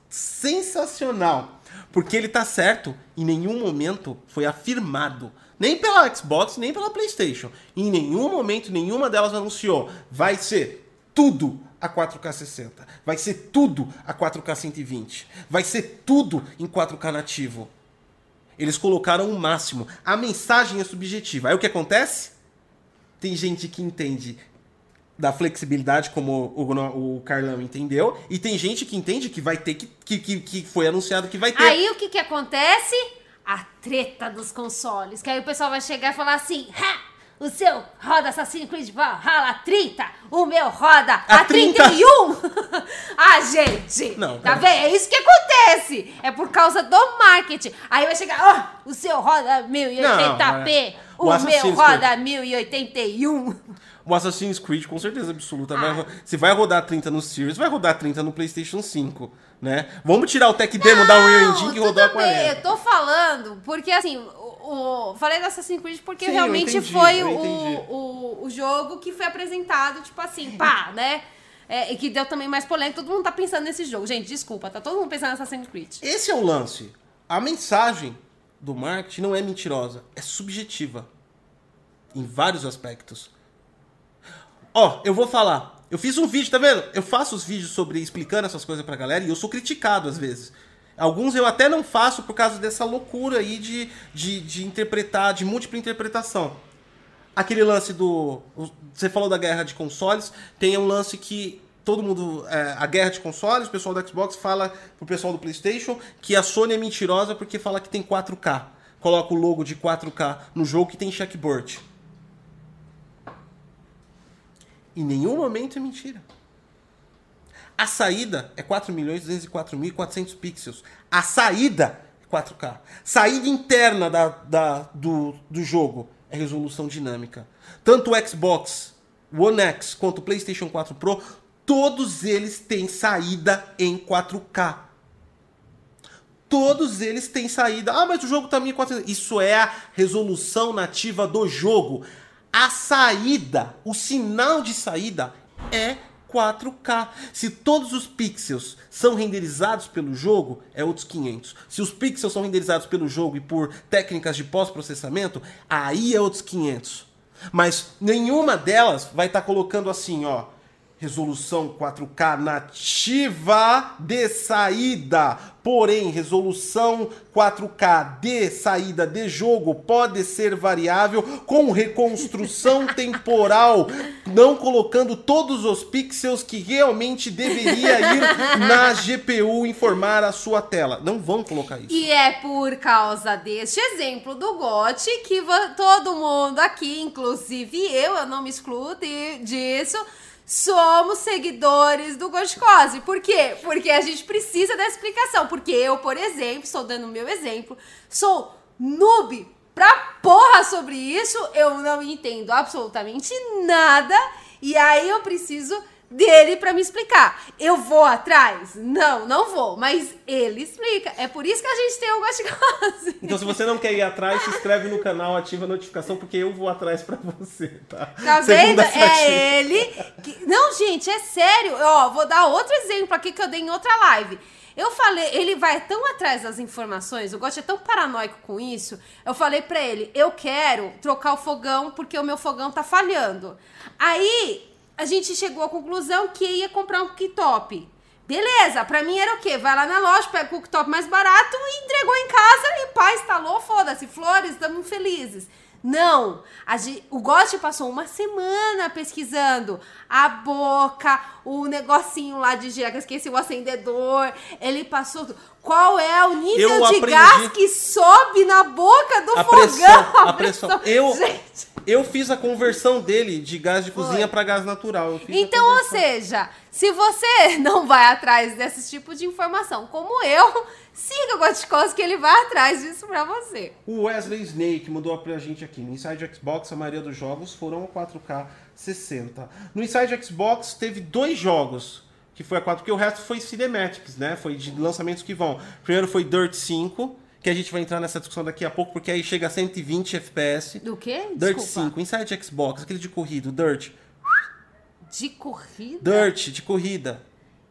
sensacional. Porque ele tá certo, em nenhum momento foi afirmado, nem pela Xbox, nem pela PlayStation. Em nenhum momento, nenhuma delas anunciou. Vai ser tudo a 4K 60. Vai ser tudo a 4K 120. Vai ser tudo em 4K nativo. Eles colocaram o máximo. A mensagem é subjetiva. Aí o que acontece? Tem gente que entende da flexibilidade, como o, o Carlão entendeu, e tem gente que entende que vai ter que, que, que, que foi anunciado que vai ter. Aí o que que acontece? A treta dos consoles. Que aí o pessoal vai chegar e falar assim: ha! O seu roda Assassin's Creed Valhalla 30, o meu roda A a, 30. 31. ah, gente! Não, tá vendo? É isso que acontece. É por causa do marketing. Aí vai chegar, ó, o seu roda 1080p. O, meu Assassin's Creed. roda 1081. O Assassin's Creed, com certeza absoluta. vai ro- se vai rodar 30 no Series, vai rodar 30 no PlayStation 5, né? Vamos tirar o Tech Demo da Unreal Engine que rodou a bem, 40. eu tô falando, porque assim, o, o- falei do Assassin's Creed porque Sim, realmente entendi, foi o, o, o jogo que foi apresentado, tipo assim, pá, né? É, e que deu também mais polêmica. Todo mundo tá pensando nesse jogo. Gente, desculpa, tá todo mundo pensando no Assassin's Creed. Esse é o lance. A mensagem do marketing não é mentirosa, é subjetiva. Em vários aspectos. Ó, eu vou falar. Eu fiz um vídeo, tá vendo? Eu faço os vídeos sobre explicando essas coisas pra galera e eu sou criticado às vezes. Alguns eu até não faço por causa dessa loucura aí de, de, de interpretar, de múltipla interpretação. Aquele lance do. Você falou da guerra de consoles, tem um lance que todo mundo. é, a guerra de consoles, o pessoal do Xbox fala pro pessoal do PlayStation que a Sony é mentirosa porque fala que tem 4K. Coloca o logo de 4K no jogo que tem checkboard. Em nenhum momento é mentira. A saída é 4.204.400 pixels. A saída é 4K. Saída interna da, da- do, do jogo é resolução dinâmica. Tanto o Xbox One X quanto o PlayStation 4 Pro, todos eles têm saída em 4K. Todos eles têm saída. Ah, mas o jogo tá 1400. Isso é a resolução nativa do jogo. A saída, o sinal de saída é 4K. Se todos os pixels são renderizados pelo jogo, é outros 500. Se os pixels são renderizados pelo jogo e por técnicas de pós-processamento, aí é outros 500. Mas nenhuma delas vai estar colocando assim, ó, Resolução 4K nativa de saída. Porém, resolução 4K de saída de jogo pode ser variável com reconstrução temporal, não colocando todos os pixels que realmente deveria ir na GPU informar a sua tela. Não vão colocar isso. E é por causa deste exemplo do GOT que todo mundo aqui, inclusive eu, eu não me excluo de- disso, somos seguidores do Goscose. Por quê? Porque a gente precisa da explicação. Porque eu, por exemplo, estou dando o meu exemplo, sou noob pra porra sobre isso, eu não entendo absolutamente nada, e aí eu preciso dele pra me explicar. Eu vou atrás? Não, não vou, mas ele explica. É por isso que a gente tem o Goscose. Então, se você não quer ir atrás, se inscreve no canal, ativa a notificação, porque eu vou atrás pra você, tá? Tá vendo? Segunda-feira. É ele. que- Não, gente, é sério. Ó, vou dar outro exemplo aqui que eu dei em outra live. Eu falei, ele vai tão atrás das informações, o Gosto é tão paranoico com isso. Eu falei pra ele, eu quero trocar o fogão porque o meu fogão tá falhando. Aí a gente chegou à conclusão que ia comprar um cooktop. Beleza, pra mim era o quê? Vai lá na loja, pega o cooktop mais barato e entregou em casa e pá, instalou, foda-se, flores, estamos felizes. Não, a gen- o Gotti passou uma semana pesquisando a boca, o negocinho lá de gel, que esqueci o acendedor. Ele passou. Qual é o nível Eu de aprendi- gás que sobe na boca do A fogão? pressão, a pressão. Eu, Gente. eu fiz a conversão dele de gás de cozinha pra gás natural. Então, ou seja, se você não vai atrás desse tipo de informação, como eu, siga o Goticos que ele vai atrás disso pra você. O Wesley Snake mandou pra gente aqui. No Inside Xbox, a maioria dos jogos foram a 4K 60. No Inside Xbox, teve dois jogos que foi a 4, porque o resto foi cinematics, né? Foi de lançamentos que vão. Primeiro foi Dirt 5, que a gente vai entrar nessa discussão daqui a pouco, porque aí chega a 120 FPS. Do quê? Dirt Desculpa. 5, Inside Xbox, aquele de corrida, Dirt. De corrida? Dirt, de corrida.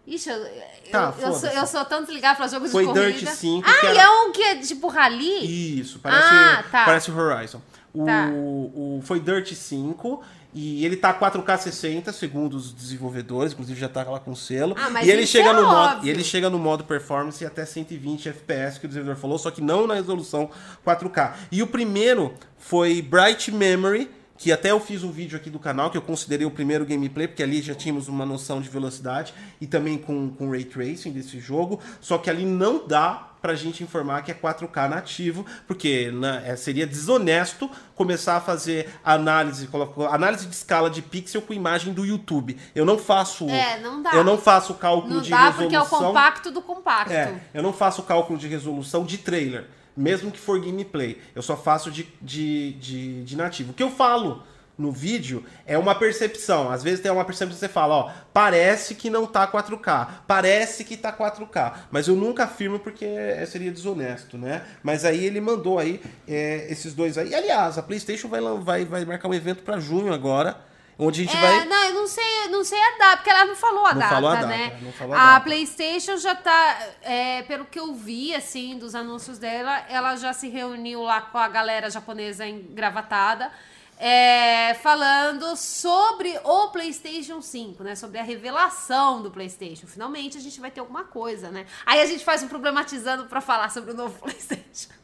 Ixi, eu, Tá, eu, eu, sou, eu sou tanto ligado pra jogos Foi de corrida. Dirt 5, Ah, e era- é um que é tipo rally? Isso, parece, Ah, tá. parece o Horizon. O, Tá. o, foi Dirt 5 e ele tá 4K 60, segundo os desenvolvedores, inclusive já tá lá com selo. Ah, mas e ele chega é no modo, óbvio. e ele chega no modo performance até 120 FPS que o desenvolvedor falou, só que não na resolução 4K. E o primeiro foi Bright Memory, que até eu fiz um vídeo aqui do canal que eu considerei o primeiro gameplay, porque ali já tínhamos uma noção de velocidade e também com, com ray tracing desse jogo, só que ali não dá pra gente informar que é 4K nativo, porque né, é, seria desonesto começar a fazer análise, análise de escala de pixel com imagem do YouTube. Eu não faço. É, não dá. Eu não faço o cálculo Não de dá resolução. porque é o compacto do compacto. É, eu não faço cálculo de resolução de trailer. Mesmo que for gameplay. Eu só faço de, de, de, de nativo. O que eu falo no vídeo é uma percepção. Às vezes tem uma percepção que você fala, ó, parece que não tá 4K, parece que tá 4K, mas eu nunca afirmo porque seria desonesto, né? Mas aí ele mandou aí é, esses dois aí. E, aliás, a PlayStation vai, vai, vai marcar um evento para junho agora. Onde a gente é, vai. Não, eu não sei, não sei a data, porque ela não falou a Não data, falou a data, né? não falou a a data. PlayStation já tá, é, pelo que eu vi, assim, dos anúncios dela, ela já se reuniu lá com a galera japonesa engravatada, é, falando sobre o PlayStation 5, né? Sobre a revelação do PlayStation. Finalmente a gente vai ter alguma coisa, né? Aí a gente faz um problematizando pra falar sobre o novo PlayStation.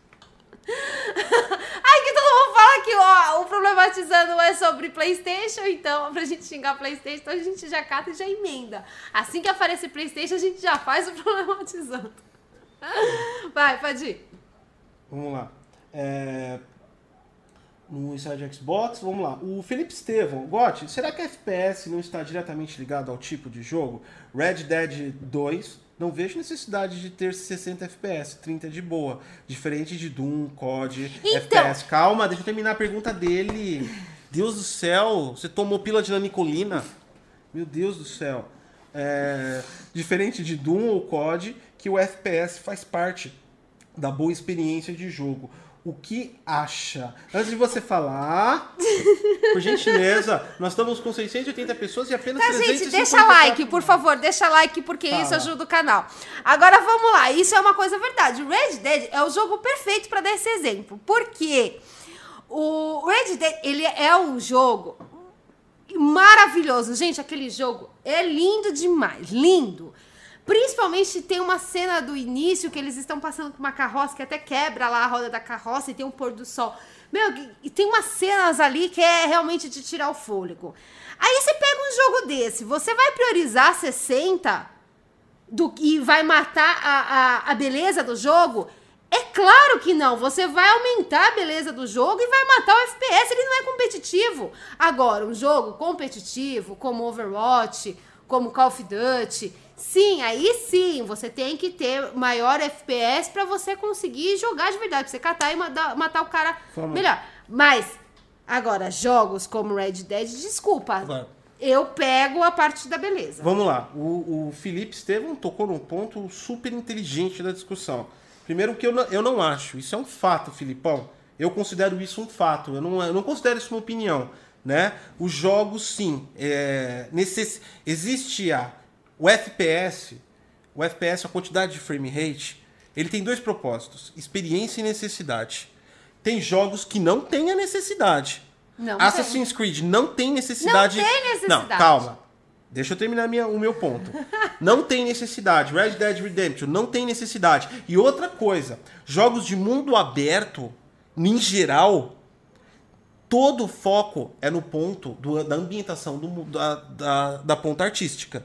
Ai, que todo mundo fala que ó, o problematizando é sobre PlayStation, então, pra gente xingar PlayStation, então a gente já cata e já emenda. Assim que aparecer PlayStation, a gente já faz o problematizando. Vai, pode ir. Vamos lá. É, No Inside Xbox, vamos lá. O Felipe Estevão, Gotti, será que FPS não está diretamente ligado ao tipo de jogo? Red Dead 2, não vejo necessidade de ter 60 FPS, 30 de boa. Diferente de Doom, COD, Então- FPS. Calma, deixa eu terminar a pergunta dele. Deus do céu, você tomou pílula de lamicolina? Meu Deus do céu. É, diferente de Doom ou COD, que o FPS faz parte da boa experiência de jogo. O que acha? Antes de você falar, por gentileza, nós estamos com 680 pessoas e apenas Tá, 350 gente, deixa like, por favor, deixa like, porque Fala. isso ajuda o canal. Agora vamos lá, isso é uma coisa verdade. O Red Dead é o jogo perfeito pra dar esse exemplo. Por quê? O Red Dead, ele é um jogo maravilhoso. Gente, aquele jogo é lindo demais, lindo. Principalmente tem uma cena do início que eles estão passando por uma carroça que até quebra lá a roda da carroça e tem um pôr do sol. Meu, e tem umas cenas ali que é realmente de tirar o fôlego. Aí você pega um jogo desse, você vai priorizar 60 do, e vai matar a, a, a beleza do jogo? É claro que não. Você vai aumentar a beleza do jogo e vai matar o FPS. Ele não é competitivo. Agora, um jogo competitivo, como Overwatch, como Call of Duty, sim, aí sim, você tem que ter maior FPS pra você conseguir jogar de verdade, pra você catar e matar, matar o cara Vamos. melhor. Mas, agora, jogos como Red Dead, desculpa. Vai. Eu pego a parte da beleza. Vamos lá, o, o Felipe Estevam tocou num ponto super inteligente da discussão. Primeiro que eu não, eu não acho, isso é um fato, Filipão. Eu considero isso um fato, eu não, eu não considero isso uma opinião. Né? Os jogos, sim, é, necess... existe a, o FPS, o FPS, a quantidade de frame rate, ele tem dois propósitos, experiência e necessidade. Tem jogos que não têm a necessidade. Não Assassin's Creed não tem necessidade. Não tem necessidade. Não, calma. Deixa eu terminar minha- o meu ponto. Não tem necessidade. Red Dead Redemption não tem necessidade. E outra coisa, jogos de mundo aberto, em geral, todo o foco é no ponto do- da ambientação do da, da, da ponta artística.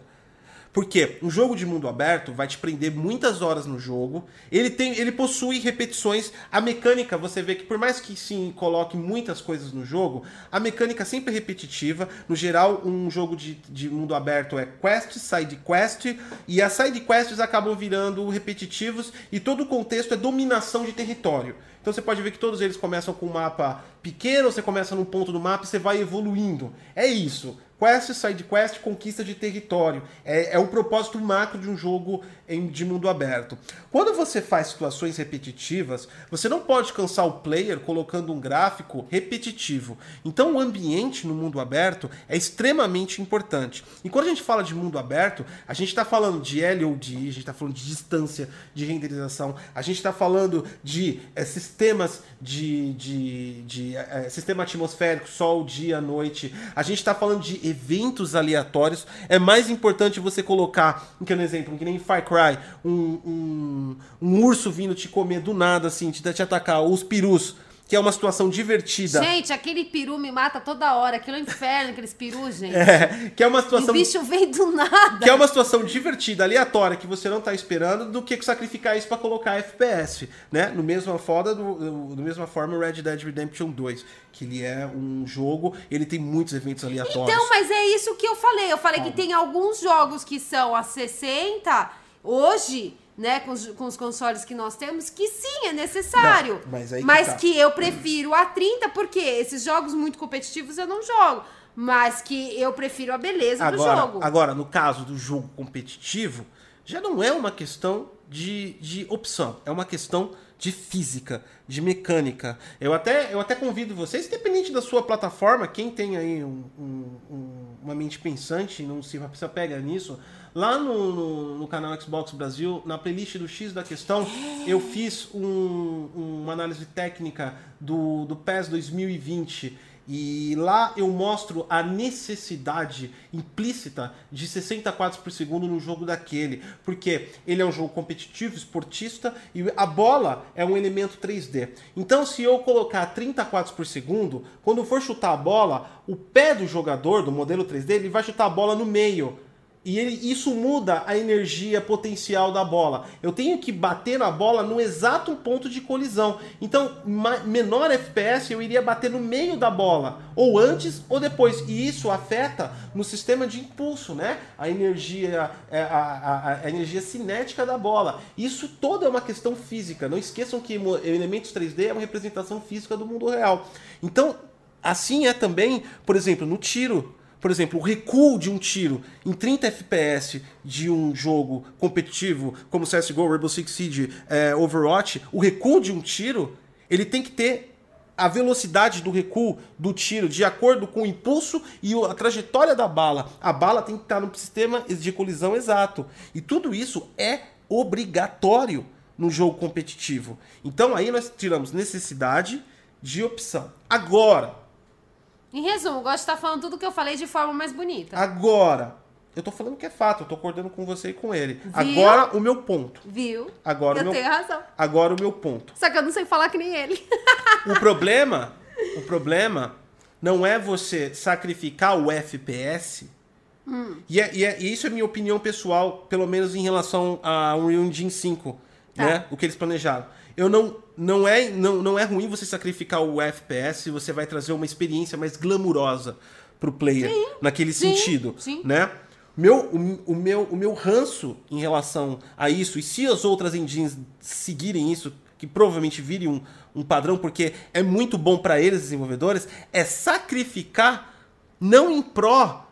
Porque um jogo de mundo aberto vai te prender muitas horas no jogo. Ele tem, ele possui repetições. A mecânica, você vê que por mais que sim coloque muitas coisas no jogo, a mecânica sempre é repetitiva. No geral, um jogo de, de mundo aberto é quest, side quest, e as side quests acabam virando repetitivos e todo o contexto é dominação de território. Então você pode ver que todos eles começam com um mapa pequeno, você começa num ponto do mapa e você vai evoluindo. É isso. Quest, side quest, conquista de território. É, é o propósito macro de um jogo em- de mundo aberto. Quando você faz situações repetitivas, você não pode cansar o player colocando um gráfico repetitivo. Então o ambiente no mundo aberto é extremamente importante. E quando a gente fala de mundo aberto, a gente está falando de LOD, a gente está falando de distância de renderização, a gente está falando de eh, sistemas de, de, de eh, sistema atmosférico, sol, dia, noite. A gente está falando de eventos aleatórios. É mais importante você colocar, que é um exemplo, que nem Far Cry, um, um, um urso vindo te comer do nada, assim, te, te atacar, ou os perus, que é uma situação divertida. Gente, aquele peru me mata toda hora. Aquilo é um inferno, aqueles perus, gente. É, que é uma o situação bicho vem do nada. que é uma situação divertida, aleatória, que você não tá esperando, do que sacrificar isso para colocar FPS, né? No mesma foda do, do, do mesma forma o Red Dead Redemption 2, que ele é um jogo, ele tem muitos eventos aleatórios. Então, mas é isso que eu falei. Eu falei que tem alguns jogos que são a 60 hoje né, com os, com os consoles que nós temos, que sim, é necessário. Não, mas que mas tá. que eu prefiro a 30, porque esses jogos muito competitivos eu não jogo. Mas que eu prefiro a beleza do Agora, jogo. agora, no caso do jogo competitivo, já não é uma questão de, de opção, é uma questão de física, de mecânica. Eu até, eu até convido vocês, independente da sua plataforma, quem tem aí um- um- um- uma mente pensante, não se precisa pegar nisso, lá no, no, no canal Xbox Brasil, na playlist do X da questão, eu fiz um- uma análise técnica do, do PES 2020 e lá eu mostro a necessidade implícita de 60 quadros por segundo no jogo daquele. Porque ele é um jogo competitivo, esportista, e a bola é um elemento 3D. Então, se eu colocar 30 quadros por segundo, quando for chutar a bola, o pé do jogador, do modelo 3D, ele vai chutar a bola no meio. E ele- isso muda a energia potencial da bola. Eu tenho que bater na bola no exato ponto de colisão. Então, menor FPS eu iria bater no meio da bola, ou antes ou depois. E isso afeta no sistema de impulso, né? A energia, é, a, a- a energia cinética da bola. Isso toda é uma questão física. Não esqueçam que elementos 3D é uma representação física do mundo real. Então, assim é também, por exemplo, no tiro. Por exemplo, o recuo de um tiro em 30 FPS de um jogo competitivo como CSGO, Rainbow Six Siege, é, Overwatch, o recuo de um tiro, ele tem que ter a velocidade do recuo do tiro de acordo com o impulso e a trajetória da bala. A bala tem que estar no sistema de colisão exato. E tudo isso é obrigatório no jogo competitivo. Então aí nós tiramos necessidade de opção. Agora, Em resumo, gosto de estar falando tudo que eu falei de forma mais bonita. Agora, eu tô falando que é fato, eu tô acordando com você e com ele. Viu? Agora o meu ponto. Viu? Agora o eu meu tenho razão. Agora o meu ponto. Só que eu não sei falar que nem ele. O problema, o problema não é você sacrificar o FPS. E, é- e é- e isso é minha opinião pessoal, pelo menos em relação a Unreal Engine 5, Tá. né? O que eles planejaram. Eu não não é não, não é ruim você sacrificar o FPS, você vai trazer uma experiência mais glamurosa pro player naquele sim, sentido, sim. né? Meu, o, o meu, o meu ranço em relação a isso, e se as outras engines seguirem isso, que provavelmente virem um, um padrão, porque é muito bom para eles, desenvolvedores, é sacrificar não em pró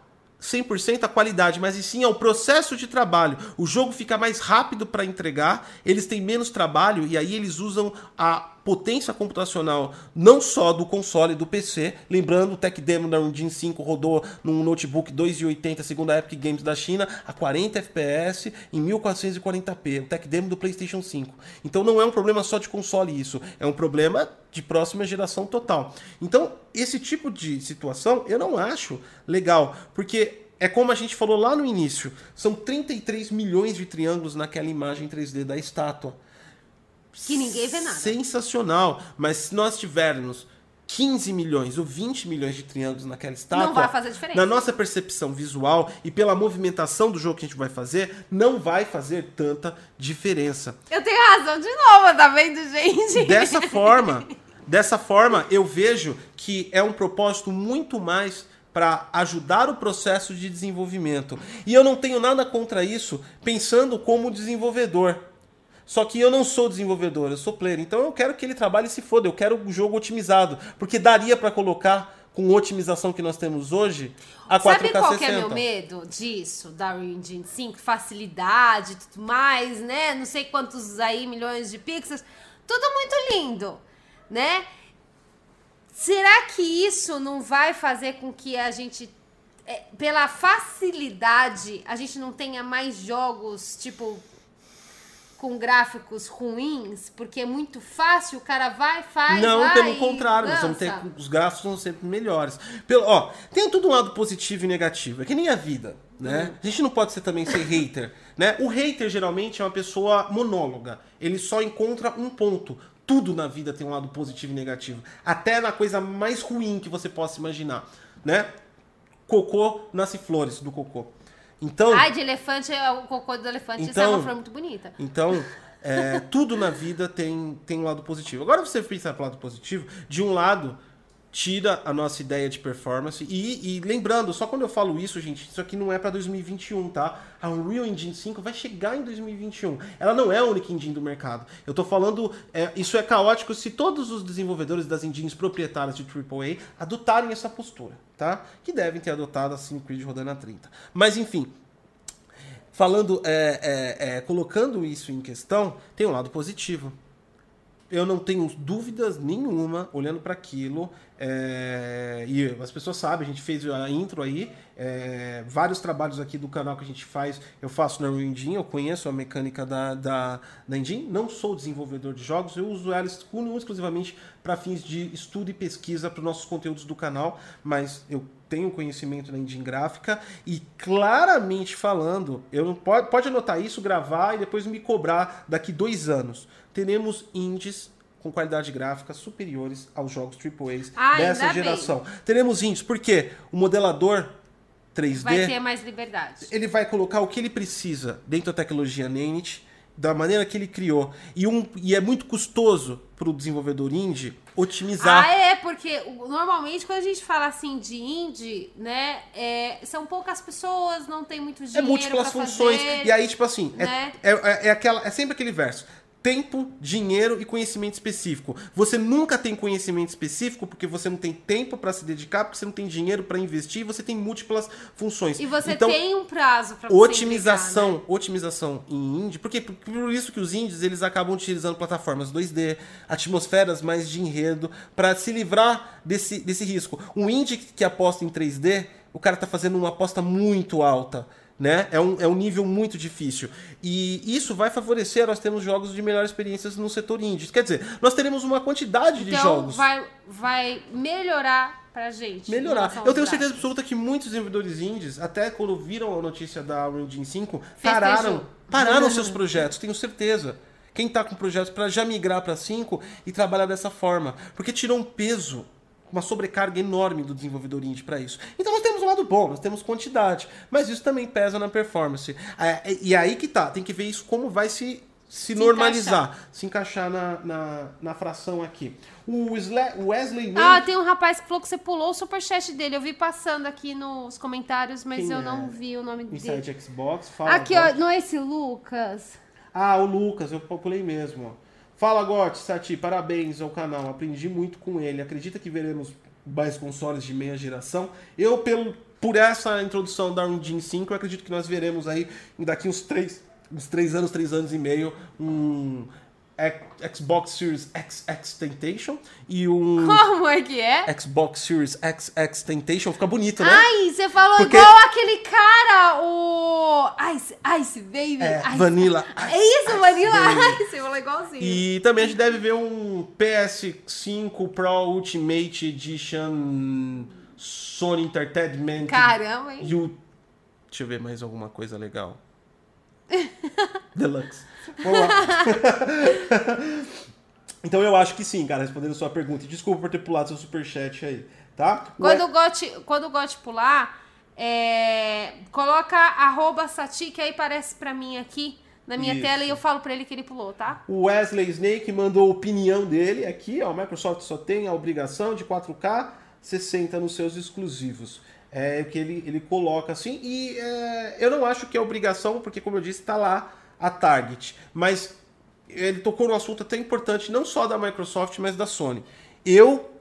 100% a qualidade, mas e sim ao processo de trabalho. O jogo fica mais rápido para entregar, eles têm menos trabalho e aí eles usam a potência computacional não só do console do PC, lembrando o Tech Demo da Engine 5 rodou num notebook 280 segundo a Epic Games da China a 40 FPS em 1440p, o Tech Demo do PlayStation 5. Então não é um problema só de console isso, é um problema de próxima geração total. Então, esse tipo de situação eu não acho legal, porque é como a gente falou lá no início, são 33 milhões de triângulos naquela imagem 3D da estátua. Que ninguém vê nada. Sensacional, mas se nós tivermos 15 milhões ou 20 milhões de triângulos naquela estátua, Não vai fazer diferença. na nossa percepção visual e pela movimentação do jogo que a gente vai fazer, não vai fazer tanta diferença. Eu tenho razão de novo, tá vendo, gente? Dessa forma, dessa forma, eu vejo que é um propósito muito mais para ajudar o processo de desenvolvimento. E eu não tenho nada contra isso, pensando como desenvolvedor. Só que eu não sou desenvolvedor, eu sou player. Então eu quero que ele trabalhe e se foda. Eu quero o jogo otimizado, porque daria para colocar com a otimização que nós temos hoje a 4K Sabe qual 60. que é meu medo disso, da Unreal Engine 5? Facilidade e tudo mais, né? Não sei quantos aí milhões de pixels. Tudo muito lindo, né? Será que isso não vai fazer com que a gente, é, pela facilidade, a gente não tenha mais jogos, tipo, com gráficos ruins? Porque é muito fácil, o cara vai, faz, Não, vai pelo contrário, nós vamos ter, os gráficos vão ser melhores. Pelo, ó, tem tudo um lado positivo e negativo. É que nem a vida, né? Uhum. A gente não pode ser também ser hater, né? O hater geralmente é uma pessoa monóloga. Ele só encontra um ponto. Tudo na vida tem um lado positivo e negativo. Até na coisa mais ruim que você possa imaginar, né? Cocô nasce flores do cocô. Então, Ai, de elefante, é o cocô do elefante. Isso é Então- uma flor muito bonita. Então, é, tudo na vida tem, tem um lado positivo. Agora você pensar pro lado positivo, de um lado, tira a nossa ideia de performance. E, e, lembrando, só quando eu falo isso, gente, isso aqui não é para 2021, tá? A Unreal Engine 5 vai chegar em 2021. Ela não é a única engine do mercado. Eu tô falando, é, isso é caótico se todos os desenvolvedores das engines proprietárias de AAA adotarem essa postura, tá? Que devem ter adotado assim Creed rodando a 30. Mas enfim, falando, é, é, é, colocando isso em questão, tem um lado positivo eu não tenho dúvidas nenhuma olhando para aquilo. É, e as pessoas sabem, a gente fez a intro aí, é, vários trabalhos aqui do canal que a gente faz, eu faço na Engine, eu conheço a mecânica da, da, da Engine, não sou desenvolvedor de jogos, eu uso ela exclusivamente para fins de estudo e pesquisa para os nossos conteúdos do canal, mas eu tenho conhecimento na engine gráfica e claramente falando, eu não pode, pode anotar isso, gravar e depois me cobrar daqui dois anos teremos indies com qualidade gráfica superiores aos jogos AAA ah, dessa geração. Bem. Teremos indies, porque o modelador 3D vai ter mais liberdade. Ele vai colocar o que ele precisa dentro da tecnologia Nanite, da maneira que ele criou. E, um, e é muito custoso para o desenvolvedor indie otimizar. Ah, é, porque normalmente quando a gente fala assim de indie, né, é, são poucas pessoas, não tem muito é dinheiro. É múltiplas funções. Fazer, e aí, tipo assim, é, né? é, é, é, aquela, é sempre aquele verso tempo, dinheiro e conhecimento específico. Você nunca tem conhecimento específico porque você não tem tempo para se dedicar, porque você não tem dinheiro para investir, você tem múltiplas funções. E você então, tem um prazo para otimização, entregar, né? otimização em indie, porque por isso que os indies eles acabam utilizando plataformas 2D, atmosferas mais de enredo para se livrar desse, desse risco. Um indie que aposta em 3D, o cara tá fazendo uma aposta muito alta né? É um, é um nível muito difícil. E isso vai favorecer nós temos jogos de melhores experiências no setor indie. Quer dizer, nós teremos uma quantidade então, de jogos. Vai, vai melhorar pra gente. Melhorar. Eu tenho certeza absoluta que muitos desenvolvedores indies, até quando viram a notícia da Unreal Engine 5, pararam, pararam seus projetos, tenho certeza. Quem está com projetos para já migrar para 5 e trabalhar dessa forma. Porque tirou um peso uma sobrecarga enorme do desenvolvedor indie para isso. Então nós temos um lado bom, nós temos quantidade, mas isso também pesa na performance. É, e aí que tá, tem que ver isso como vai se, se, se normalizar, encaixar. se encaixar na, na, na, fração aqui. O Wesley Ah, tem um rapaz que falou que você pulou o superchat dele. Eu vi passando aqui nos comentários, mas Quem eu é? não vi o nome Inside dele. Xbox, fala. Aqui, ó, não é esse Lucas? Ah, o Lucas, eu pulei mesmo. Fala, Gotti, Sati, parabéns ao canal. Aprendi muito com ele. Acredita que veremos mais consoles de meia geração? Eu, pelo, por essa introdução da Engine 5, eu acredito que nós veremos aí, daqui uns três, uns três anos, três anos e meio, um Xbox Series XX Temptation e um. Como é que é? Xbox Series XX Temptation. Fica bonito, né? Ai, você falou Porque... igual aquele cara, o. Ice, Ice Baby. É, Ice. Vanilla. Ice, é isso, Ice Vanilla Baby. Ice. Você falou igualzinho. E também a gente deve ver um PS5 Pro Ultimate Edition Sony Entertainment. Caramba, hein? You... Deixa eu ver mais alguma coisa legal. Deluxe. Vamos lá. então eu acho que sim, cara, respondendo sua pergunta. E desculpa por ter pulado seu superchat aí, tá? Quando, o, Got, quando o Got pular, é, coloca arroba sati, que aí aparece pra mim aqui na minha Isso. tela e eu falo pra ele que ele pulou, tá? O Wesley Snake mandou a opinião dele aqui, ó. A Microsoft só tem a obrigação de 4K 60 nos seus exclusivos. É que ele, ele coloca assim, e é, eu não acho que é obrigação, porque como eu disse, está lá a Target. Mas ele tocou num assunto até importante, não só da Microsoft, mas da Sony. Eu,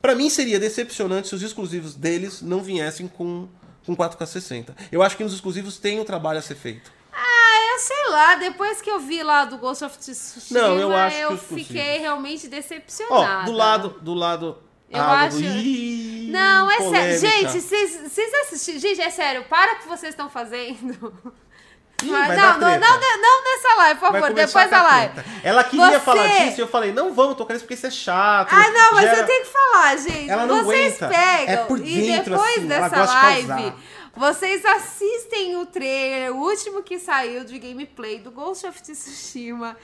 para mim seria decepcionante se os exclusivos deles não viessem com, com 4K60. Eu acho que nos exclusivos tem o trabalho a ser feito. Ah, eu sei lá, depois que eu vi lá do Ghost of Tsushima, não, eu, acho eu fiquei realmente decepcionada. Ó, do lado, do lado eu ah, acho. Ih, não, é sério. Gente, vocês assistiram. Gente, é sério, para o que vocês estão fazendo. Ih, Mas, não, não, não, não, nessa live, por favor, depois da live. Ela queria Você... falar disso e eu falei, não vamos tocar isso porque isso é chato. Ah, não, mas gera... eu tenho que falar, gente. Ela não vocês aguenta. pegam é por dentro, e depois assim, dessa live, vocês assistem o trailer, o último que saiu de gameplay do Ghost of Tsushima.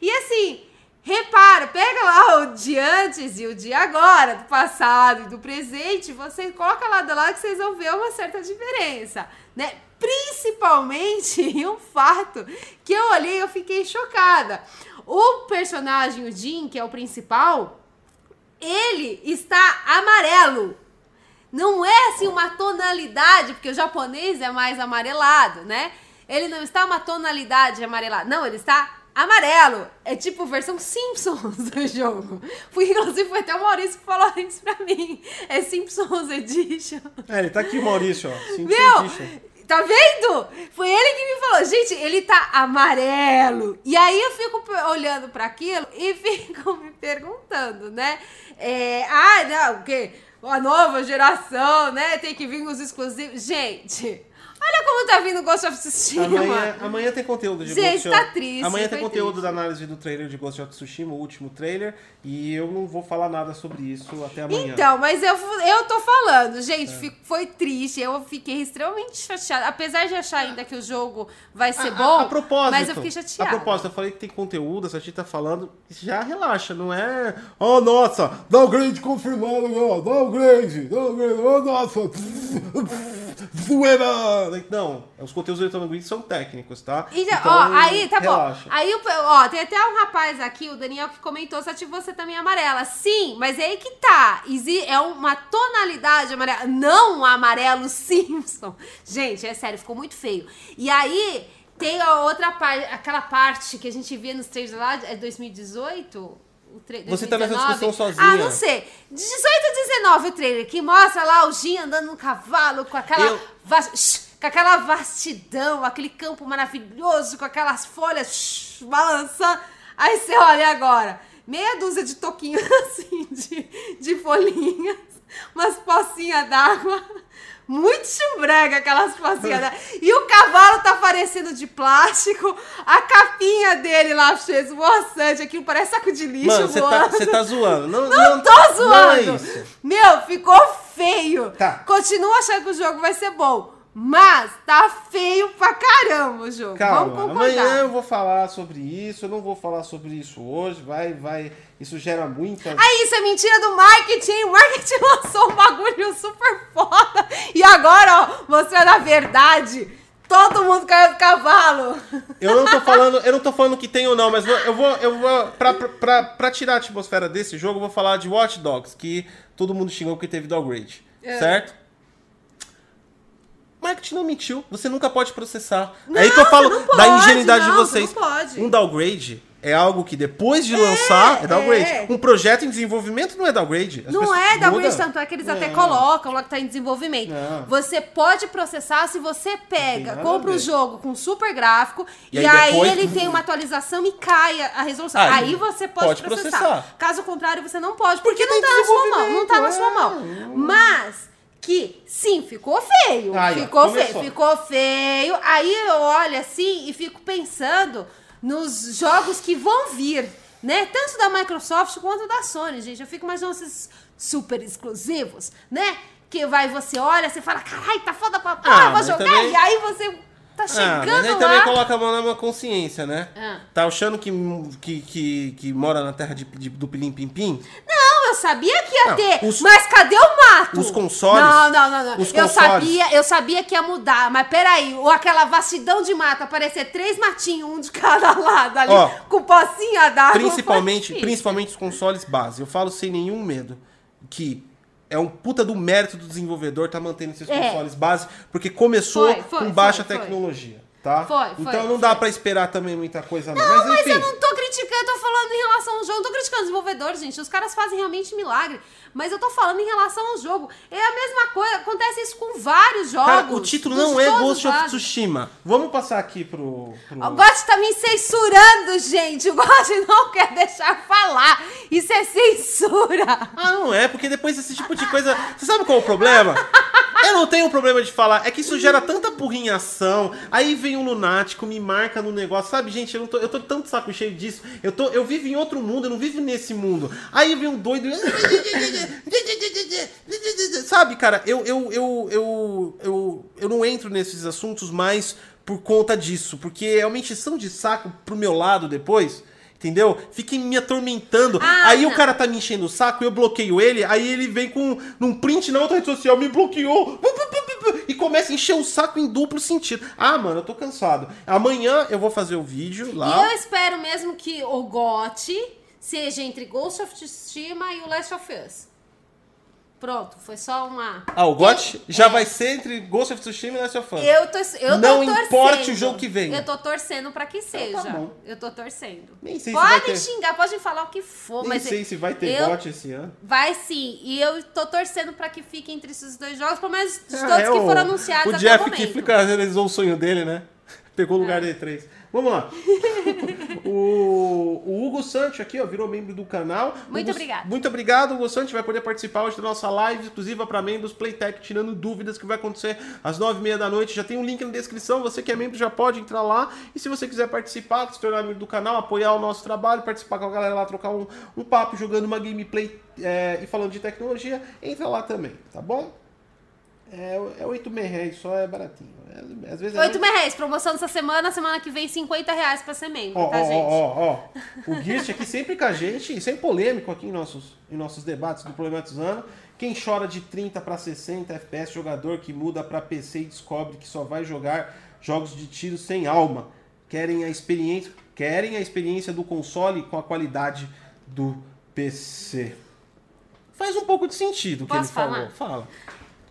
E assim, Repara, pega lá o de antes e o de agora, do passado e do presente, você coloca lá do lado que vocês vão ver uma certa diferença, né? Principalmente em um fato que eu olhei e eu fiquei chocada. O personagem, o Jim, que é o principal, ele está amarelo. Não é assim uma tonalidade, porque o japonês é mais amarelado, né? Ele não está uma tonalidade amarelada. Não, ele está amarelo. É tipo versão Simpsons do jogo. Foi, inclusive, foi até o Maurício que falou isso pra mim. É Simpsons Edition. É, ele tá aqui, Maurício, ó. Simpsons Meu, Edition. tá vendo? Foi ele que me falou. Gente, ele tá amarelo. E aí eu fico olhando pra aquilo e fico me perguntando, né? É, ah, não, o quê? A nova geração, né? Tem que vir os exclusivos. Gente, olha como tá vindo Ghost of Tsushima. Amanhã, amanhã tem conteúdo de Gente, Ghost tá of- triste, Amanhã tem foi conteúdo triste. da análise do trailer de Ghost of Tsushima, o último trailer, e eu não vou falar nada sobre isso até amanhã. Então, mas eu, eu tô falando, gente, fi- foi triste. Eu fiquei extremamente chateada. Apesar de achar ainda que o jogo vai ser A- a- bom, a, propósito, mas eu fiquei chateada. A propósito, eu falei que tem conteúdo, essa gente tá falando, já relaxa, não é. Oh, nossa, downgrade confirmado, downgrade, downgrade, oh, nossa, zoeira. Não, os conteúdos do Retorno Green são técnicos, tá? E já- ó, aí tá relaxa. bom. Aí, ó, tem até um rapaz aqui, o Daniel, que comentou se ativou você também amarela. Sim, mas é aí que tá. É uma tonalidade amarela, não um amarelo Simpson. Gente, é sério, ficou muito feio. E aí tem a outra parte, aquela parte que a gente via nos trailers lá, é 2018? O tra- Você tá nessa 2019? discussão sozinha. Ah, não sei. De 18 a 19 o trailer, que mostra lá o Jin andando no cavalo com aquela Eu- vas- com aquela vastidão, aquele campo maravilhoso, com aquelas folhas balançando. Aí você olha agora, meia dúzia de toquinhos assim, de, de folhinhas, umas pocinhas d'água. Muito chumbrega aquelas pocinhas d'água. E o cavalo tá parecendo de plástico, a capinha dele lá, cheio, esvoaçante, aquilo parece saco de lixo Mano, você tá, tá zoando. Não, Não tô Não é zoando! isso. Meu, ficou feio. Tá. Continuo achando que o jogo vai ser bom. Mas tá feio pra caramba o jogo. Calma, Vamos concordar. amanhã eu vou falar sobre isso, eu não vou falar sobre isso hoje, vai, vai, isso gera muita... Aí isso é mentira do marketing. O marketing lançou um bagulho super foda. E agora, ó, mostrando a verdade. Todo mundo caiu do cavalo. Eu não tô falando, eu não tô falando que tem ou não, mas eu vou, eu vou pra, pra, pra tirar a atmosfera desse jogo, eu vou falar de Watch Dogs, que todo mundo xingou que teve downgrade, É. certo? Marketing não mentiu, você nunca pode processar. Não, é aí que eu falo não da pode, ingenuidade não, de você vocês. não pode. Um downgrade é algo que depois de lançar é downgrade. é. Um projeto em desenvolvimento não é downgrade. As Não é downgrade, mudam. tanto é que eles até Não. colocam lá que tá em desenvolvimento. Não. Você pode processar se você pega, compra o ver. jogo com super gráfico E e, aí aí, depois- ele tem uma atualização e cai a resolução. Aí Aí, você pode, pode processar. processar. Caso contrário, você não pode, porque, Porque não tem tá na sua mão. Não tá na sua mão. Mas que sim, ficou feio. Ó, ficou começou. feio, ficou feio. Aí eu olho assim e fico pensando nos jogos que vão vir, né? Tanto da Microsoft quanto da Sony, gente. Eu fico imaginando esses super exclusivos, né? Que vai, você olha, você fala, caralho, tá foda pra porra, Ah, vou jogar. também- E aí você tá Ah, chegando mas aí lá. também coloca a mão na minha consciência, né? Ah. Tá achando que, que, que, que mora na terra de, de- do Pilim Pim Pim? Não, eu sabia que ia Não, ter, os- mas cadê o mato? os consoles- Não, não, não, não. eu consoles- sabia, eu sabia que ia mudar, mas peraí, ou aquela vastidão de mato, aparecer três matinhos, um de cada lado ali, Ó, com pocinha d'água. Principalmente, principalmente os consoles base. Eu falo sem nenhum medo que é um puta do mérito do desenvolvedor tá mantendo esses É. consoles base, porque começou Foi, foi, com baixa foi. tecnologia, tá? Foi, foi, então não dá foi. pra esperar também muita coisa não. Não, mas mas eu não tô criticando, eu tô falando em relação ao jogo. Não tô criticando o desenvolvedor, gente. Os caras fazem realmente milagre. Mas eu tô falando em relação ao jogo. É a mesma coisa, acontece isso com vários jogos. cara, o título não é Ghost of. Tsushima. Vamos passar aqui pro... pro... O Gotti tá me censurando, gente. O Gotti não quer deixar falar. Isso é censura. Ah, não é, porque depois esse tipo de coisa. Você sabe qual é o problema? Eu não tenho problema de falar, é que isso gera tanta porrinhação. Aí vem um lunático, me marca no negócio. Sabe, gente, eu, não tô, eu tô tanto saco cheio disso. Eu, tô, eu vivo em outro mundo, eu não vivo nesse mundo. Aí vem um doido. Sabe, cara, eu, eu, eu, eu, eu, eu não entro nesses assuntos mais por conta disso. Porque é uma encheção de saco pro meu lado depois. Entendeu? Fiquem me atormentando. Ah, aí o não. cara tá me enchendo o saco, eu bloqueio ele, aí ele vem com num print na outra rede social, me bloqueou. E começa a encher o saco em duplo sentido. Ah, mano, eu tô cansado. Amanhã eu vou fazer o vídeo E lá. eu espero mesmo que o Gotti seja entre Ghost of Tsushima e o Last of Us. Pronto, foi só uma. Ah, o GOT já É. vai ser entre Ghost of Tsushima e Last of Us. Eu tô, eu Não tô torcendo. importe o jogo que vem. Eu tô torcendo pra que seja. tá bom. Eu tô torcendo. Nem sei se vai Podem ter- xingar, podem falar o que for, Nem mas sei se vai ter eu- GOT esse ano. Vai sim. E eu tô torcendo pra que fique entre esses dois jogos, pelo menos de Ah, todos é que o- foram anunciados O até Jeff o momento. Kiflick realizou o sonho dele, né? Pegou o lugar É. de três. Vamos lá. o, o Hugo Santos aqui, ó, virou membro do canal. Muito Hugo- obrigado. Muito obrigado, Hugo Santos. Vai poder participar hoje da nossa live exclusiva para membros Playtech, tirando dúvidas que vai acontecer às nove e meia da noite. Já tem um link na descrição. Você que é membro já pode entrar lá. E se você quiser participar, se tornar membro do canal, apoiar o nosso trabalho, participar com a galera lá, trocar um, um papo, jogando uma gameplay é, e falando de tecnologia, entra lá também, tá bom? É, é 8 reais, só é baratinho. É, às vezes é reais, promoção dessa semana, semana que vem 50 reais pra ser membro, Ó, tá, ó, gente? ó, ó, ó. O Guist aqui sempre com a gente, sempre polêmico aqui em nossos, em nossos debates do Problematizando. Quem chora de 30 para 60 FPS, jogador que muda para PC e descobre que só vai jogar jogos de tiro sem alma. Querem a experiência, querem a experiência do console com a qualidade do PC. Faz um pouco de sentido o que ele falou. falar? Fala.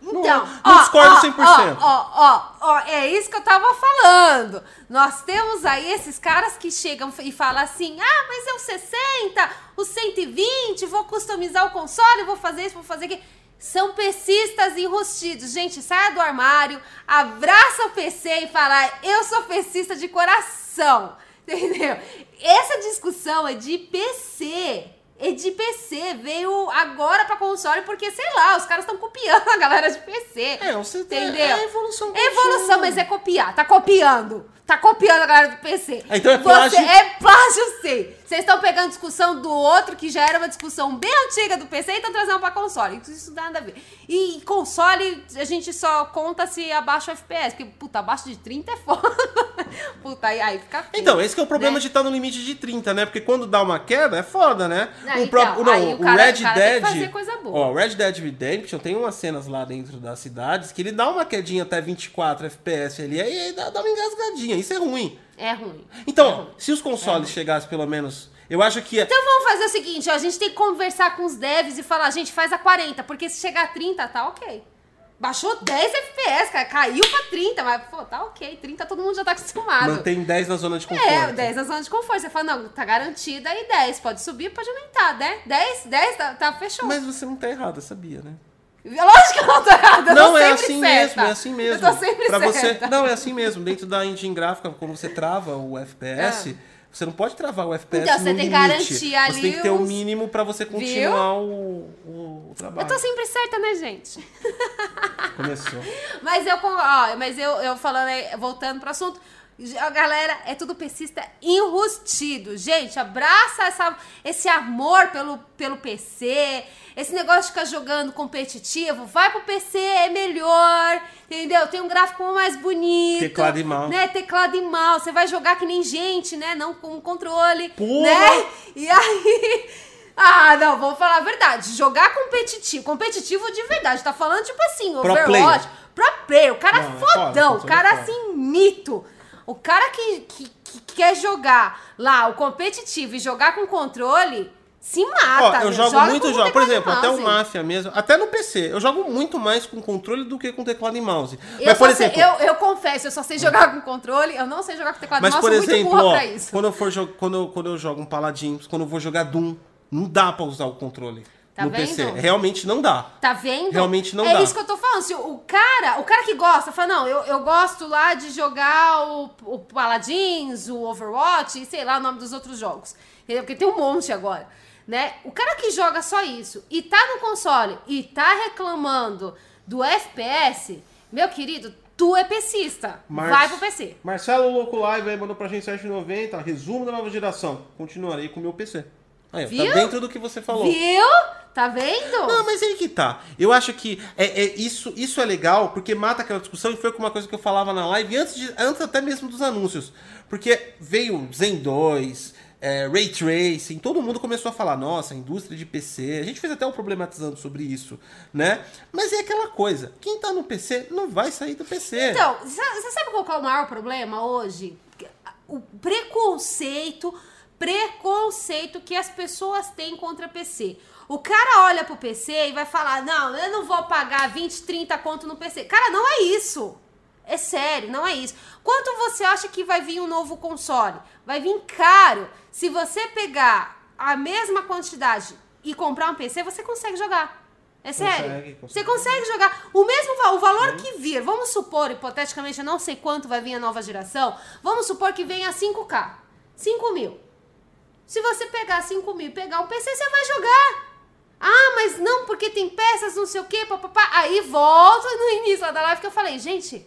Então, não, ó, discordo ó, 100%. Ó, ó, ó, é isso que eu tava falando. Nós temos aí esses caras que chegam e falam assim: ah, mas é o 60, o 120, vou customizar o console, vou fazer isso, vou fazer aquilo. São PCistas enrustidos. Gente, saia do armário, abraça o PC e fala: eu sou PCista de coração. Entendeu? Essa discussão é de PC. É de PC, veio agora pra console porque, sei lá, os caras estão copiando a galera de PC. É, você Entendeu? É evolução. É evolução, contínua. mas é copiar. Tá copiando. Tá copiando a galera do PC. Ah, então é Você- plágio? É plágio, sim. Vocês estão pegando discussão do outro, que já era uma discussão bem antiga do PC, e estão trazendo pra console. Isso não dá nada a ver. E console, a gente só conta se abaixa o FPS. Porque, puta, abaixo de 30 é foda. puta, aí, aí fica feio, Então, esse que é o problema né? de estar no limite de 30, né? Porque quando dá uma queda, é foda, né? Não, o então, não, aí o cara- Red o Dead. fazer coisa boa. Ó, o Red Dead Redemption tem umas cenas lá dentro das cidades que ele dá uma quedinha até 24 FPS ali, aí aí dá, dá uma engasgadinha. Isso é ruim. É ruim. Então, se os consoles chegassem pelo menos. Eu acho que. Então vamos fazer o seguinte, ó, a gente tem que conversar com os devs e falar, gente, faz a 40, porque se chegar a 30, tá ok. Baixou 10 FPS, cara, caiu pra 30, mas, pô, tá ok, 30 todo mundo já tá acostumado. Mantém 10 na zona de conforto. É, 10 na zona de conforto. Você fala, não, tá garantida aí 10, pode subir, pode aumentar, né? 10, 10, tá, tá fechou. Mas você não tá errada, sabia, né? Lógico que eu não tô errada, eu Não, tô é assim certa. mesmo, é assim mesmo. Eu tô sempre Pra você, certa. não, é assim mesmo. Dentro da engine gráfica, quando você trava o FPS, você não pode travar o FPS Ah. Então, você no tem que limite. garantir Você ali tem que ter o os- mínimo pra você continuar o, o, o trabalho. Eu tô sempre certa, né, gente? Começou. Mas eu, ó, mas eu, eu falando aí, voltando pro assunto, a galera é tudo pesista enrustido. Gente, abraça essa, esse amor pelo, pelo PC, esse negócio de ficar jogando competitivo, vai pro PC, é melhor, entendeu? Tem um gráfico mais bonito. Teclado e mouse. Né? Teclado e mouse. Você vai jogar que nem gente, né? Não com controle. Porra! Né? E aí. Ah, não, vou falar a verdade. Jogar competitivo, competitivo de verdade. Tá falando, tipo assim, Pro Overwatch. player. Pro player, o cara Não, é foda, fodão, o console cara é foda. assim, mito. O cara que, que, que quer jogar lá o competitivo e jogar com controle, se mata. Ó, eu jogo Joga muito jogo. Por e exemplo, até o. Mafia mesmo. Até no PC. Eu jogo muito mais com controle do que com teclado e mouse. Eu, Mas, por sei- exemplo. eu, eu confesso, eu só sei jogar com controle, eu não sei jogar com teclado e Mas, mouse, por sou muito exemplo, burra ó, pra isso. quando eu for quando, eu, quando eu jogo um Paladins, quando eu vou jogar Doom, não dá pra usar o controle Tá no vendo? PC. Realmente não dá. Tá vendo? Realmente não é dá. isso que eu tô falando. Se o cara, o cara que gosta, fala, não, eu, eu gosto lá de jogar o, o Paladins, o Overwatch e sei lá o nome dos outros jogos. Entendeu? Porque tem um monte agora. Né? O cara que joga só isso e tá no console e tá reclamando do FPS, meu querido, tu é PCista. Mar- Vai pro PC. Marcelo Louco Live aí mandou pra gente 790, resumo da nova geração. Continuarei com o meu PC. Aí, ó, Viu? tá dentro do que você falou. Viu? Tá vendo? Não, mas aí que tá. Eu acho que é, é isso, isso é legal, porque mata aquela discussão e foi com uma coisa que eu falava na live antes, de, antes até mesmo dos anúncios. Porque veio Zen 2, é, Ray Tracing, todo mundo começou a falar, nossa, indústria de PC. A gente fez até um problematizando sobre isso, né? Mas é aquela coisa, quem tá no PC não vai sair do PC. Então, você sabe qual é o maior problema hoje? O preconceito preconceito que as pessoas têm contra PC. O cara olha pro PC e vai falar: Não, eu não vou pagar 20, 30 conto no PC. Cara, não é isso. É sério, não é isso. Quanto você acha que vai vir um novo console? Vai vir caro. Se você pegar a mesma quantidade e comprar um PC, você consegue jogar. É sério. Consegue, consegue. Você consegue jogar o mesmo o valor que vir. Vamos supor, hipoteticamente, eu não sei quanto vai vir a nova geração. Vamos supor que venha 5K. 5 mil. Se você pegar 5 mil e pegar um PC, você vai jogar. Ah, mas não, porque tem peças, não sei o quê, papapá. Aí volta no início lá da live que eu falei, gente,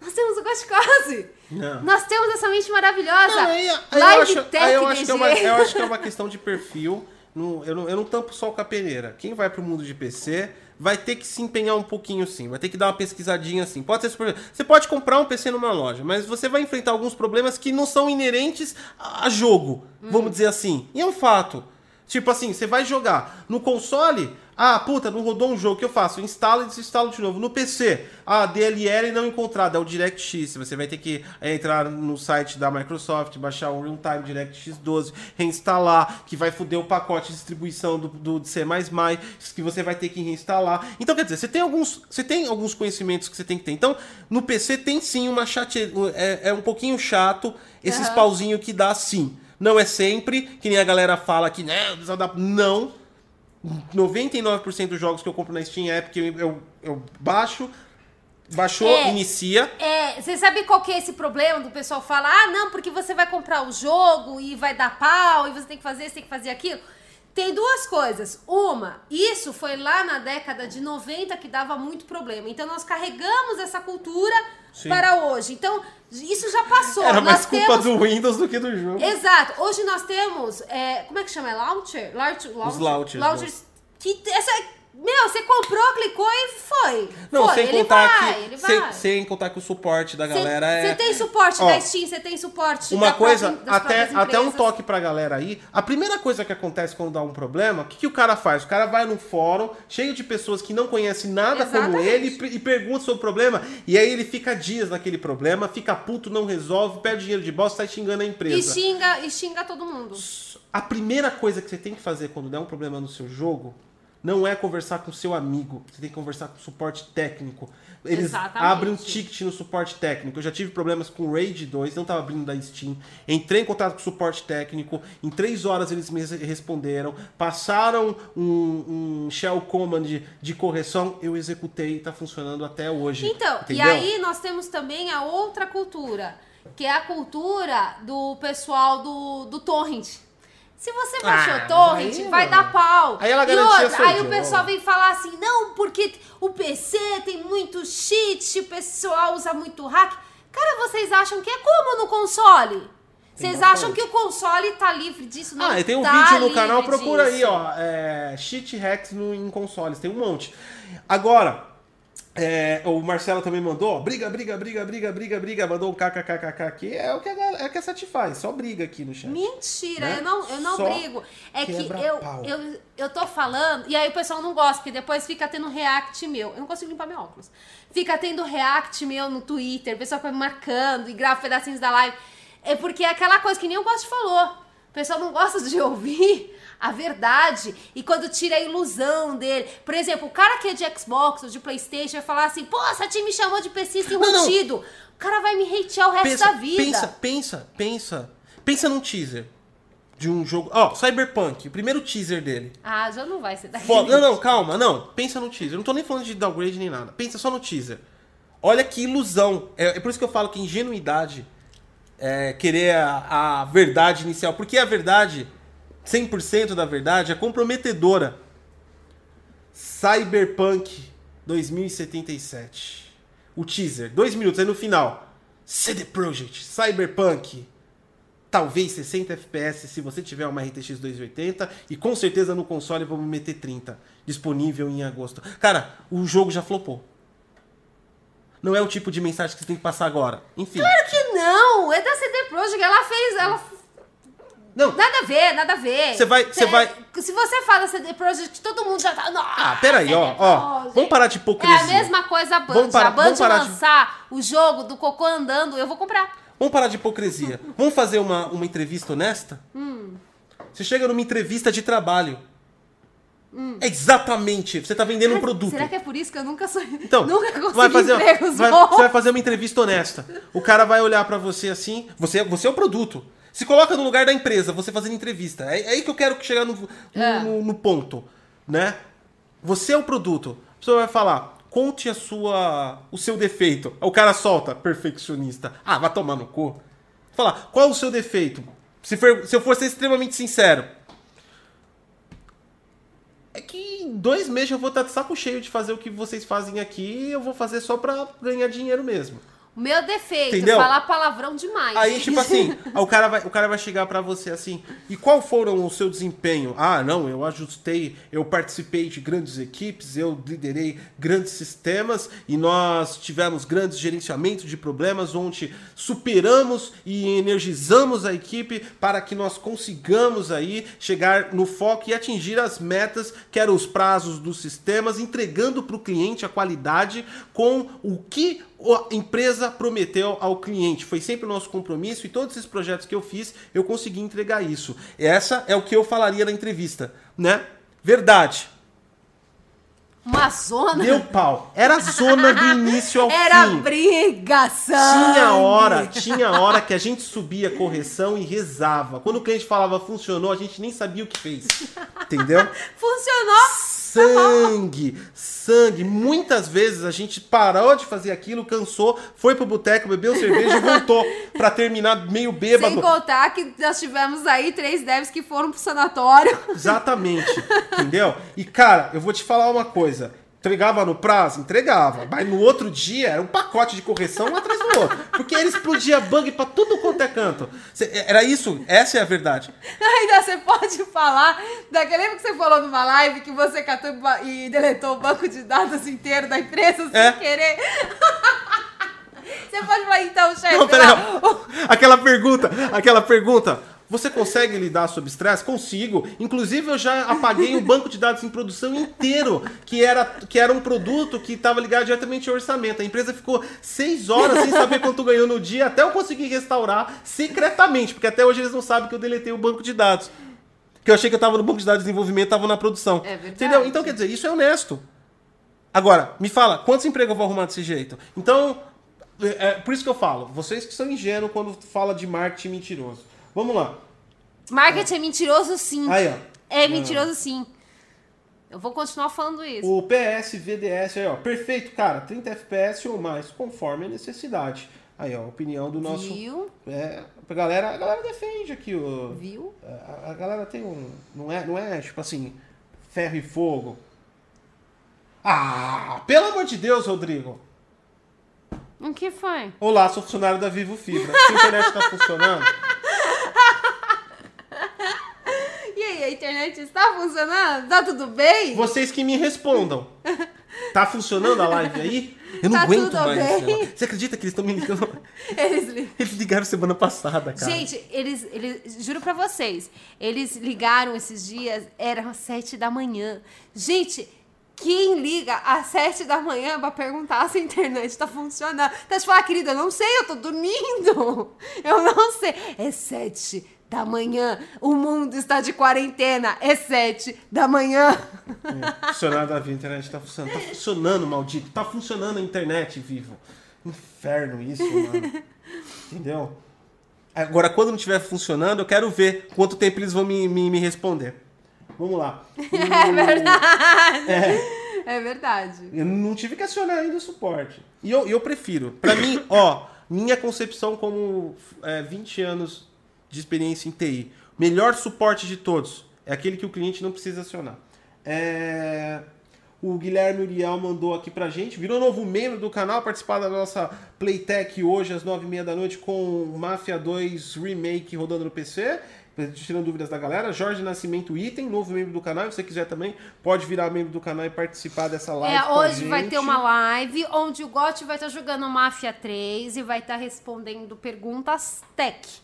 nós temos o Gosticose. Não. Nós temos essa mente maravilhosa. Não, aí, aí eu Live acho, Tech aí eu, acho que é uma, eu acho que é uma questão de perfil. Não- eu, não, eu não tampo só com a peneira. Quem vai pro mundo de PC vai ter que se empenhar um pouquinho sim. Vai ter que dar uma pesquisadinha assim. Pode ser super- Você pode comprar um PC numa loja, mas você vai enfrentar alguns problemas que não são inerentes a a jogo. Vamos dizer assim. E é um fato. Tipo assim, você vai jogar no console. Ah, puta, não rodou um jogo. O que eu faço? Eu instalo e desinstalo de novo. No PC, ah, DLL não encontrado. É o DirectX. Você vai ter que eh, entrar no site da Microsoft, baixar o Real-Time DirectX 12, reinstalar, que vai foder o pacote de distribuição do, do C++, que você vai ter que reinstalar. Então, quer dizer, você tem alguns, você tem alguns conhecimentos que você tem que ter. Então, no PC tem sim uma chate... É, é um pouquinho chato esses Aham. pauzinho que dá sim. Não é sempre, que nem a galera fala que né, desadap- não. 99% dos jogos que eu compro na Steam é porque eu, eu, eu baixo, baixou, É. inicia. É, você sabe qual que é esse problema do pessoal falar, ah, não, porque você vai comprar o jogo e vai dar pau, e você tem que fazer isso, tem que fazer aquilo. Tem duas coisas. Uma, isso foi lá na década de 90 que dava muito problema. Então nós carregamos essa cultura Sim. para hoje. Então, isso já passou. Era mais nós culpa temos... do Windows do que do jogo. Exato. Hoje nós temos. é, como é que chama? É launcher? Launcher, launcher launchers, Launchers. Que essa. Meu, você comprou, clicou e foi. Não, foi. sem ele contar vai, que. ele vai. sem contar que o suporte da Você galera é. tem suporte Ó, da Steam, você tem suporte Uma da coisa, própria- até, até um toque pra galera aí. A primeira coisa que acontece quando dá um problema, o que, que o cara faz? O cara vai num fórum cheio de pessoas que não conhecem nada como Exatamente. ele e, e pergunta sobre o problema. E aí ele fica dias naquele problema, fica puto, não resolve, perde dinheiro de bolsa, sai xingando a empresa. E xinga, e xinga todo mundo. A primeira coisa que você tem que fazer quando der um problema no seu jogo não é conversar com seu amigo. Você tem que conversar com o suporte técnico. Eles Exatamente. abrem um ticket no suporte técnico. Eu já tive problemas com o Raid 2, não estava abrindo da Steam. Entrei em contato com o suporte técnico. Em três horas eles me res- responderam. Passaram um, um shell command de, de correção. Eu executei e está funcionando até hoje. Então, Entendeu? e aí nós temos também a outra cultura, que é a cultura do pessoal do, do torrent. Se você baixou Ah, torrent, aí, vai dar pau. Aí ela e garantia outra, seu aí o pessoal vem falar assim, não, porque o PC tem muito cheat, o pessoal usa muito hack. Cara, vocês acham que é como no console? Vocês acham que o console tá livre disso? Não Ah, e tem um tá vídeo no canal, procura aí, disso. ó. É, cheat hacks no, em consoles, tem um monte. Agora, é, o Marcelo também mandou, ó, briga, briga, briga, briga, briga, briga, mandou um kkkk aqui, é o que a, é o que a satisfaz, só briga aqui no chat. Mentira, Né? eu não, eu não Só brigo. É que eu, pau. eu, eu tô falando, e aí o pessoal não gosta, porque depois fica tendo react meu. Eu não consigo limpar meu óculos. Fica tendo react meu no Twitter, o pessoal fica me marcando e grava pedacinhos da live. É porque é aquela coisa que nem o Gosto falou. O pessoal não gosta de ouvir a verdade e quando tira a ilusão dele. Por exemplo, o cara que é de Xbox ou de Playstation vai falar assim, pô, essa time me chamou de não. enrutido. O cara vai me hatear o resto pensa, da vida. pensa, pensa, pensa, pensa num teaser de um jogo, ó, Cyberpunk, o primeiro teaser dele. Ah, já não vai ser daquele. Foda. Não, não, calma, não. Pensa no teaser. Eu não tô nem falando de downgrade nem nada. Pensa só no teaser. Olha que ilusão. É, é por isso que eu falo que ingenuidade é querer a, a verdade inicial. Porque a verdade, 100% da verdade, é comprometedora. Cyberpunk 2077. O teaser, dois minutos, aí no final. CD Projekt, Cyberpunk. Talvez 60 FPS se você tiver uma RTX 280 e com certeza no console vamos meter 30, disponível em agosto. Cara, o jogo já flopou. Não é o tipo de mensagem que você tem que passar agora. Enfim. Claro que não! É da CD Projekt, ela fez. Ela... Não, Nada a ver, nada a ver. Você vai- você Cê- vai- Se você fala CD Projekt, todo mundo já tá. Nossa, Ah, peraí, ó, CD ó. Projekt. Vamos parar de hipocrisia. É a mesma coisa a Band. Vamos parar- a Band vamos parar de- lançar o jogo do cocô andando, eu vou comprar. Vamos parar de hipocrisia. Vamos fazer uma, uma entrevista honesta? Hum. Você chega numa entrevista de trabalho. É exatamente. Você tá vendendo um produto. Será que é por isso que eu nunca sou. Então, nunca consegui vai fazer, empregos vai- você vai fazer uma entrevista honesta. O cara vai olhar pra você assim, você, você é o produto. Se coloca no lugar da empresa, você fazendo entrevista. É, é aí que eu quero chegar no, no, É. no- no ponto, né? Você é o produto. A pessoa vai falar, conte a sua, o seu defeito. O cara solta, perfeccionista. Ah, vai tomar no cu. Fala, qual o seu defeito? Se, for- se eu for ser extremamente sincero, é que em dois meses eu vou estar de saco cheio de fazer o que vocês fazem aqui eu vou fazer só pra ganhar dinheiro mesmo. O meu defeito, Entendeu? falar palavrão demais. Aí, tipo assim, o cara, vai, o cara vai chegar pra você assim, e qual foram o seu desempenho? Ah, não, eu ajustei, eu participei de grandes equipes, eu liderei grandes sistemas e nós tivemos grandes gerenciamentos de problemas onde superamos e energizamos a equipe para que nós consigamos aí chegar no foco e atingir as metas, que eram os prazos dos sistemas, entregando para o cliente a qualidade com o que a empresa prometeu ao cliente. Foi sempre o nosso compromisso e todos esses projetos que eu fiz, eu consegui entregar isso. Essa é o que eu falaria na entrevista, né? Verdade. Uma zona. Deu pau. Era zona do início ao Era fim. briga, sangue. Tinha hora, tinha hora que a gente subia a correção e rezava. Quando o cliente falava funcionou, a gente nem sabia o que fez. Entendeu? Funcionou. Sangue, sangue. Muitas vezes a gente parou de fazer aquilo, cansou, foi pro boteco, bebeu cerveja e voltou pra terminar meio bêbado. Sem contar que nós tivemos aí três devs que foram pro sanatório. Exatamente, entendeu? E cara, eu vou te falar uma coisa. Entregava no prazo? Entregava. Mas no outro dia era um pacote de correção um atrás do outro. Porque ele explodia bug pra tudo quanto é canto. Cê- Era isso, essa é a verdade. Ainda você pode falar daquele lembra que você falou numa live que você catou e deletou o banco de dados inteiro da empresa sem É. querer. Você pode falar, então, chefe. Não, peraí. Aquela pergunta, aquela pergunta. Você consegue lidar sob estresse? Consigo. Inclusive, eu já apaguei o banco de dados em produção inteiro, que era, que era um produto que estava ligado diretamente ao orçamento. A empresa ficou seis horas sem saber quanto ganhou no dia, até eu conseguir restaurar secretamente, porque até hoje eles não sabem que eu deletei o banco de dados. Que eu achei que eu estava no banco de dados de desenvolvimento, estava na produção. É verdade. Entendeu? Então, quer dizer, isso é honesto. Agora, me fala, quantos empregos eu vou arrumar desse jeito? Então, é, é por isso que eu falo, vocês que são ingênuos quando fala de marketing mentiroso. Vamos lá. Marketing é mentiroso, sim. Aí, ó. É mentiroso, sim. Eu vou continuar falando isso. O PS, VDS, aí, ó. Perfeito, cara. 30 FPS ou mais, conforme a necessidade. Aí, ó, a opinião do nosso. Viu? É, a galera, a galera defende aqui o. Viu? A, a galera tem um. Não é, não é tipo assim, ferro e fogo. Ah, pelo amor de Deus, Rodrigo. O que foi? Olá, sou funcionário da Vivo Fibra. Se a internet tá funcionando. E aí, a internet está funcionando? Tá tudo bem? Vocês que me respondam. Tá funcionando a live aí? Eu não Tá aguento tudo mais. bem? Você acredita que eles estão me ligando? Eles li- Eles ligaram semana passada, cara. Gente, eles, eles. Juro pra vocês, eles ligaram esses dias, eram às sete da manhã. Gente, quem liga às sete da manhã pra perguntar se a internet tá funcionando? Tá te falar, querida, eu não sei, eu tô dormindo. Eu não sei. É sete da manhã. O mundo está de quarentena. É sete da manhã. É, da Vivo, a internet tá funcionando. Tá funcionando, maldito. Tá funcionando a internet, vivo. Inferno isso, mano. Entendeu? Agora, quando não estiver funcionando, eu quero ver quanto tempo eles vão me, me, me responder. Vamos lá. É verdade. É verdade. Eu não tive que acionar ainda o suporte. E eu, eu prefiro. Pra mim, ó, minha concepção como é, 20 anos de experiência em TI, melhor suporte de todos é aquele que o cliente não precisa acionar. É, O Guilherme Uriel mandou aqui pra gente, virou novo membro do canal, participar da nossa Playtech hoje às 9h30 da noite com Mafia 2 Remake rodando no PC. Tirando dúvidas da galera, Jorge Nascimento Item, novo membro do canal. Se você quiser também, pode virar membro do canal e participar dessa live. É, hoje vai ter uma live onde o Gotti vai estar jogando Máfia 3 e vai estar respondendo perguntas tech.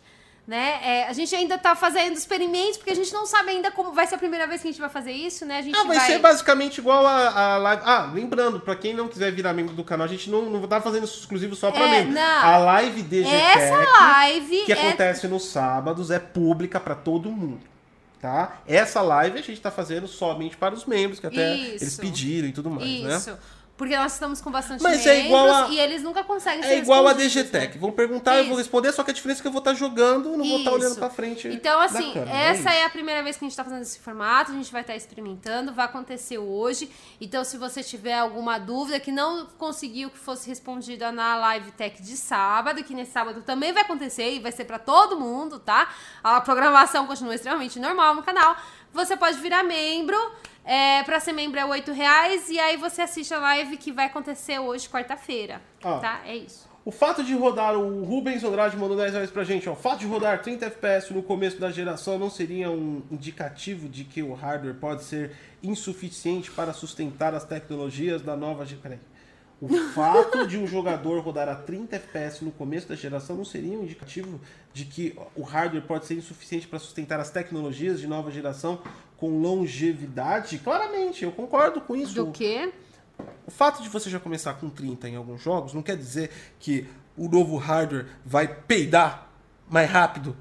Né? É, a gente ainda tá fazendo experimentos, porque a gente não sabe ainda como vai ser a primeira vez que a gente vai fazer isso, né? A gente Ah, vai, ser basicamente igual a, a live. Ah, lembrando, pra quem não quiser virar membro do canal, a gente não, não tá fazendo isso exclusivo só pra É, membro. não. A live DGTech, Essa live que é- acontece nos sábados, é pública pra todo mundo. tá? Essa live a gente tá fazendo somente para os membros, que até Isso. eles pediram e tudo mais, né? Isso. Porque nós estamos com bastante Mas membros é igual a- e eles nunca conseguem É igual a? DGTech. Vão perguntar, eu vou Isso. responder, só que a diferença é que eu vou estar jogando, não vou estar olhando Isso. pra frente. Então, assim, câmera, essa isso. é a primeira vez que a gente tá fazendo esse formato, a gente vai estar experimentando, vai acontecer hoje. Então, se você tiver alguma dúvida que não conseguiu que fosse respondida na Live Tech de sábado, que nesse sábado também vai acontecer e vai ser pra todo mundo, tá? A programação continua extremamente normal no canal. Você pode virar membro. É, pra ser membro é 8 reais e aí você assiste a live que vai acontecer hoje, quarta-feira. Ó. Tá? É isso. O fato de rodar, o Rubens Andrade mandou 10 reais pra gente, ó. O fato de rodar 30 FPS no começo da geração não seria um indicativo de que o hardware pode ser insuficiente para sustentar as tecnologias da nova geração. Peraí. O fato de um jogador rodar a 30 FPS no começo da geração não seria um indicativo de que o hardware pode ser insuficiente para sustentar as tecnologias de nova geração com longevidade? Claramente, eu concordo com isso. Do quê? O fato de você já começar com 30 em alguns jogos não quer dizer que o novo hardware vai peidar mais rápido.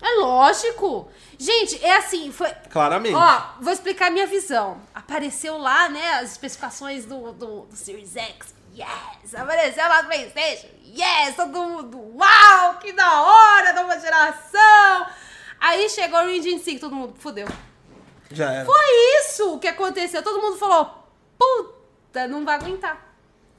É lógico. Gente, é assim, foi, Claramente. Ó, vou explicar a minha visão. Apareceu lá, né, as especificações do, do, do Series X. Yes! Apareceu lá no Playstation. Yes! Todo mundo, uau! Que da hora! Nova geração! Aí chegou o Engine 5, todo mundo, fodeu. Já era. Foi isso que aconteceu. Todo mundo falou, puta, não vai aguentar.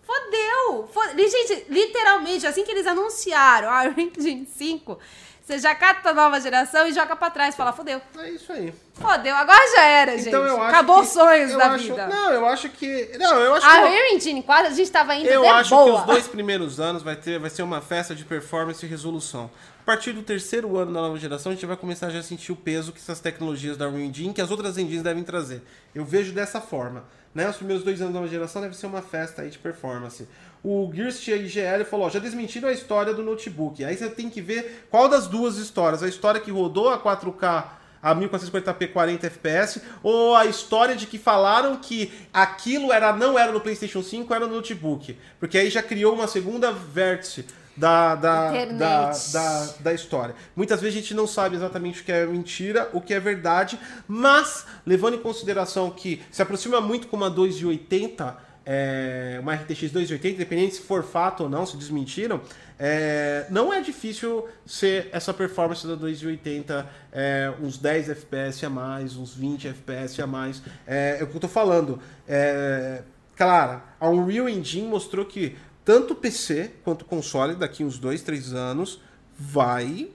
Fodeu! Fodeu. Gente, literalmente, assim que eles anunciaram a Engine 5, você já cata a nova geração e joga pra trás. Fala, fodeu. É isso aí. Fodeu, agora já era, gente. Então eu acho Acabou os sonhos eu da acho- vida. Não, eu acho que. Não, eu acho A que. Rear Engine 4, a gente tava indo Eu de acho boa. que os dois primeiros anos vai, ter, vai ser uma festa de performance e resolução. A partir do terceiro ano da nova geração, a gente vai começar já a sentir o peso que essas tecnologias da Unreal que as outras engines devem trazer. Eu vejo dessa forma. Né? Os primeiros dois anos da nova geração deve ser uma festa aí de performance. O Girst IGL falou, ó, já desmentiram a história do notebook. Aí você tem que ver qual das duas histórias. A história que rodou a 4K a 1440p 40 FPS ou a história de que falaram que aquilo era não era no PlayStation 5, era no notebook. Porque aí já criou uma segunda vértice da, da, da, da, da história. Muitas vezes a gente não sabe exatamente o que é mentira, o que é verdade, mas levando em consideração que se aproxima muito com uma 280, é, uma RTX 280, independente se for fato ou não, se desmentiram, é, não é difícil ser essa performance da 280, é, uns 10 FPS a mais, uns 20 FPS a mais. É, é o que eu tô falando. É, Claro, a Unreal Engine mostrou que tanto PC quanto console, daqui uns 2, 3 anos, vai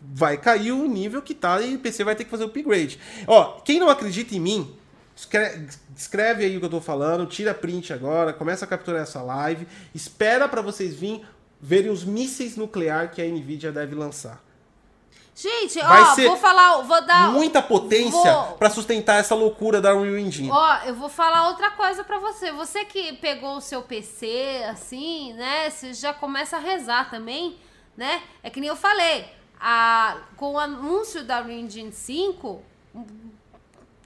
vai cair o nível que tá e o PC vai ter que fazer o upgrade. Ó, quem não acredita em mim, escreve, escreve aí o que eu tô falando, tira print agora, começa a capturar essa live, espera para vocês virem verem os mísseis nuclear que a Nvidia deve lançar. Gente, Vai ó, ser vou falar, vou dar... Muita potência vou- para sustentar essa loucura da Unreal Engine. Ó, eu vou falar outra coisa pra você. Você que pegou o seu PC, assim, né? Você já começa a rezar também, né? É que nem eu falei. A, com o anúncio da Unreal Engine 5,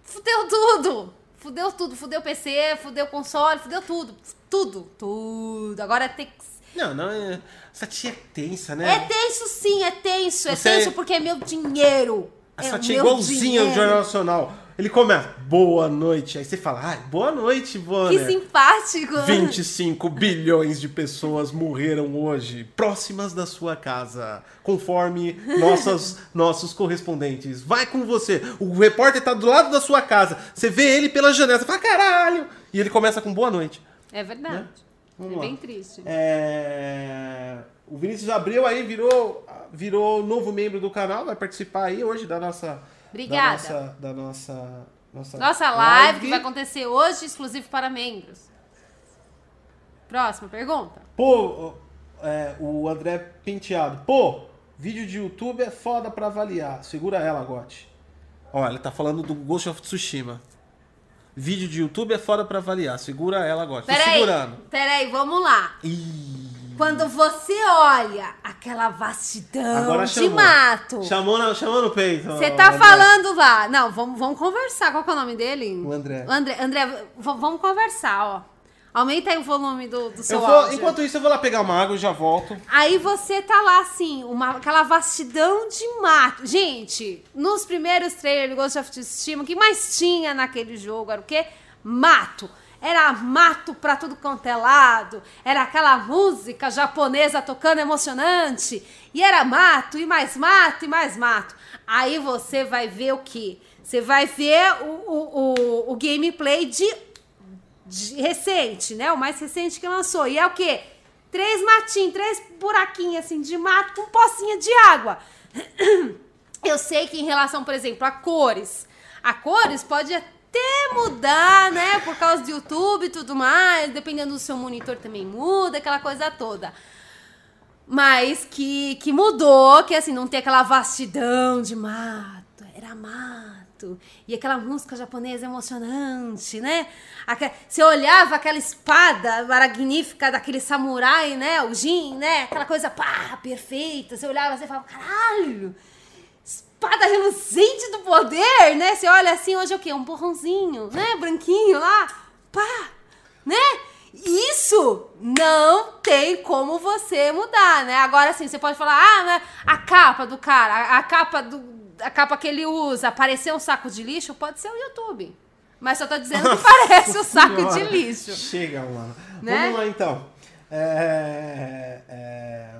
fudeu tudo. Fudeu tudo. Fudeu PC, fudeu console, fudeu tudo. Tudo, tudo. Agora tem que... Não, não, é... essa tia é tensa, né? É tenso sim, é tenso. É Você- tenso porque é meu dinheiro. Essa é tia é meu igualzinha no dinheiro. Jornal Nacional. Ele começa, boa noite. Aí você fala, ai, boa noite, Que Bonner. simpático. 25 bilhões de pessoas morreram hoje, próximas da sua casa, conforme nossas, nossos correspondentes. Vai com você. O repórter tá do lado da sua casa. Você vê ele pela janela, você fala, caralho! E ele começa com boa noite. É verdade. Vamos é lá. bem triste. É, O Vinícius Abreu aí virou, virou novo membro do canal, vai participar aí hoje da nossa. Obrigada. Da nossa. Da nossa, nossa, Nossa live, que vai acontecer hoje, exclusivo para membros. Próxima pergunta. Pô, é, o André Penteado. Pô, vídeo de YouTube é foda pra avaliar. Segura ela, Gotti. Ó, ele tá falando do Ghost of Tsushima. Vídeo de YouTube é foda pra avaliar. Segura ela. Tô Peraí, segurando. peraí, vamos lá. Ih, Quando você olha aquela vastidão agora de chamou. mato, Chamou, chamou no peito. você tá André. falando lá. Não, vamos, vamos conversar. Qual que é o nome dele? O André. André, André, vamos conversar, ó. Aumenta aí o volume do, do seu Eu vou, áudio. enquanto isso, eu vou lá pegar uma água e já volto. Aí você tá lá, assim, uma, aquela vastidão de mato. Gente, nos primeiros trailers do Ghost of Tsushima, o que mais tinha naquele jogo era o quê? Mato. Era mato pra tudo quanto é lado. Era aquela música japonesa tocando emocionante. E era mato, e mais mato, e mais mato. Aí você vai ver o quê? Você vai ver o, o, o, o gameplay de de- recente, né? O mais recente que lançou. E é o quê? Três matinhos, três buraquinhos assim de mato com pocinha de água. Eu sei que em relação, por exemplo, a cores, a cores pode até mudar, né? Por causa do YouTube e tudo mais, dependendo do seu monitor também muda, aquela coisa toda. Mas que, que mudou, que assim, não tem aquela vastidão de mato, era mato. E aquela música japonesa emocionante, né? Aque- Você olhava aquela espada magnífica daquele samurai, né? O Jin, né? Aquela coisa, pá, perfeita. Você olhava e falava, caralho, espada reluzente do poder, né? Você olha assim, hoje é o quê? Um borrãozinho, né? Branquinho lá, pá, né? Isso não tem como você mudar, né? Agora assim, você pode falar, ah, né, a capa do cara, a, a capa do a capa que ele usa, parecer um saco de lixo, pode ser o YouTube. Mas só tô dizendo que parece um saco de lixo. Chega, mano. Né? Vamos lá, então. É, é,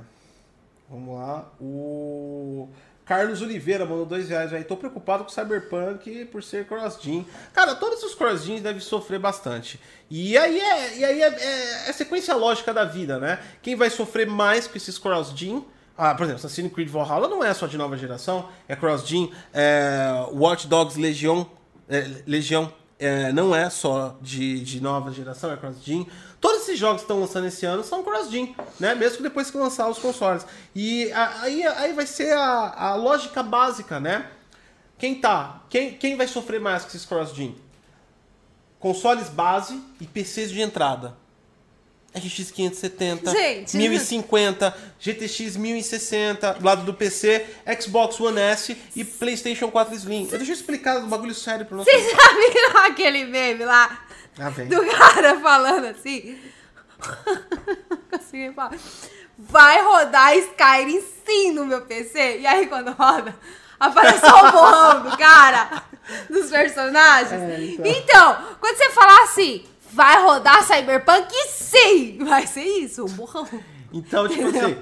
Vamos lá. O Carlos Oliveira mandou dois reais aí. Tô preocupado com o Cyberpunk por ser cross-gen. Cara, todos os cross-gens devem sofrer bastante. E aí, é, e aí é, é, é sequência lógica da vida, né? Quem vai sofrer mais com esses cross-gen... Ah, por exemplo, Assassin's Creed Valhalla não é só de nova geração, é cross-gen. É, Watch Dogs Legion, é, Legião é, não é só de, de nova geração, é cross-gen. Todos esses jogos que estão lançando esse ano são cross-gen, né? Mesmo que depois que lançar os consoles. E aí, aí vai ser a, a lógica básica, né? Quem tá? Quem, quem vai sofrer mais com esses cross-gen? Consoles base e PCs de entrada. RX 570, Gente. 1050, GTX 1060, do lado do PC, Xbox One S e PlayStation 4 Slim. Deixa eu explicar um bagulho sério pro nosso. Vocês já viram aquele meme lá? Ah, do cara falando assim. Não consegui falar. Vai rodar Skyrim sim no meu PC. E aí quando roda, aparece só o borrão do cara, dos personagens. É, então. então. quando você falar assim, vai rodar Cyberpunk sim, vai ser isso, um borrão. Então, tipo Entendeu? assim,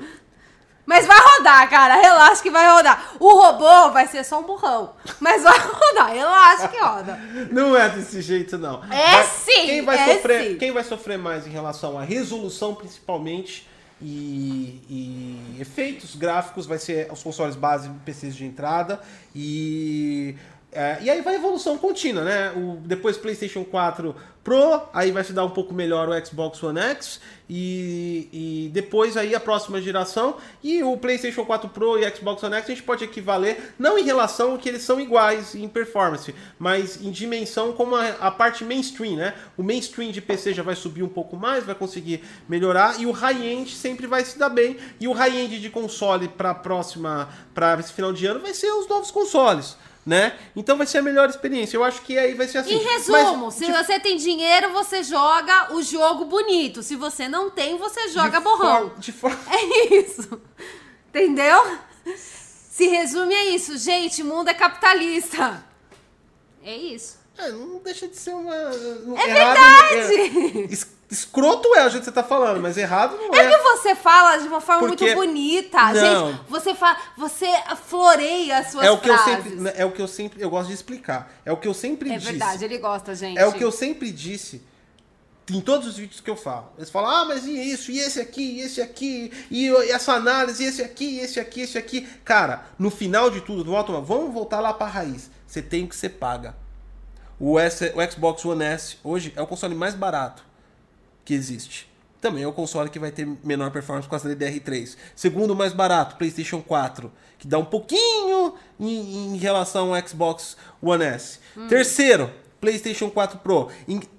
Mas vai rodar, cara. Relaxa que vai rodar. O robô vai ser só um burrão. Mas vai rodar. Relaxa que roda. não é desse jeito, não. É Vai- sim, Quem vai, é sofrer, sim. quem vai sofrer mais em relação à resolução, principalmente, e, e efeitos gráficos, vai ser os consoles base e PCs de entrada. E, é, e aí vai evolução contínua, né? O, depois PlayStation 4 Pro, aí vai se dar um pouco melhor o Xbox One X. E, e depois aí a próxima geração. E o PlayStation 4 Pro e Xbox One X a gente pode equivaler, não em relação que eles são iguais em performance, mas em dimensão como a, a parte mainstream, né? O mainstream de PC já vai subir um pouco mais, vai conseguir melhorar e o high-end sempre vai se dar bem. E o high-end de console para próxima, para esse final de ano vai ser os novos consoles. Né? Então vai ser a melhor experiência. Eu acho que aí vai ser assim. Em resumo, Mas, se de- você tem dinheiro, você joga o jogo bonito. Se você não tem, você joga de borrão. for- de forma É isso. Entendeu? Se resume a isso. Gente, mundo é capitalista. É isso. É, não deixa de ser uma. É verdade! es- escroto é o jeito que você tá falando, mas errado não É é. que você fala de uma forma Porque- muito bonita. Não. Gente, você, fa... você floreia as suas É o que eu frases. sempre. É o que eu sempre. Eu gosto de explicar. É o que eu sempre É disse. verdade, ele gosta, gente. É o que eu sempre disse em todos os vídeos que eu falo. Eles falam, ah, mas e isso, e esse aqui, e esse aqui, e essa análise, e esse aqui, e esse aqui, esse aqui. Cara, no final de tudo, volta, vamos voltar lá pra raiz. Você tem que ser paga. O, S, o Xbox One S hoje é o console mais barato que existe. Também é o console que vai ter menor performance com a DDR3. Segundo mais barato, PlayStation 4, que dá um pouquinho em, em relação ao Xbox One S. Terceiro, PlayStation 4 Pro.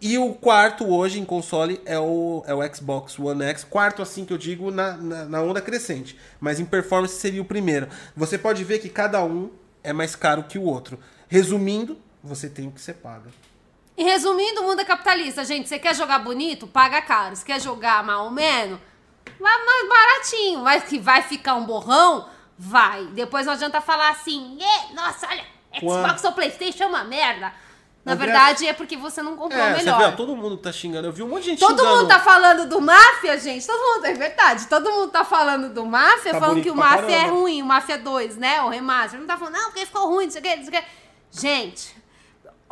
E o quarto hoje em console é o, é o Xbox One X. Quarto, assim que eu digo, na, na, na onda crescente. Mas em performance seria o primeiro. Você pode ver que cada um é mais caro que o outro. Resumindo, você tem o que você paga. E resumindo, o mundo é capitalista. Gente, você quer jogar bonito? Paga caro. Você quer jogar mal ou menos? Vai mais baratinho. Mas que vai ficar um borrão? Vai. Depois não adianta falar assim, "É, nossa, olha, Xbox ou Playstation é uma merda. Na André- verdade, é porque você não comprou É, você melhor. vê, ó, todo mundo tá xingando. Eu vi um monte de gente Todo xingando. mundo tá falando do Máfia, gente. Todo mundo, é verdade. Todo mundo tá falando do Máfia, Tá falando que o Máfia é caramba. ruim, o Máfia 2, né? O remaster. Não tá falando, não, porque ficou ruim, não sei o que, não sei o que. Gente,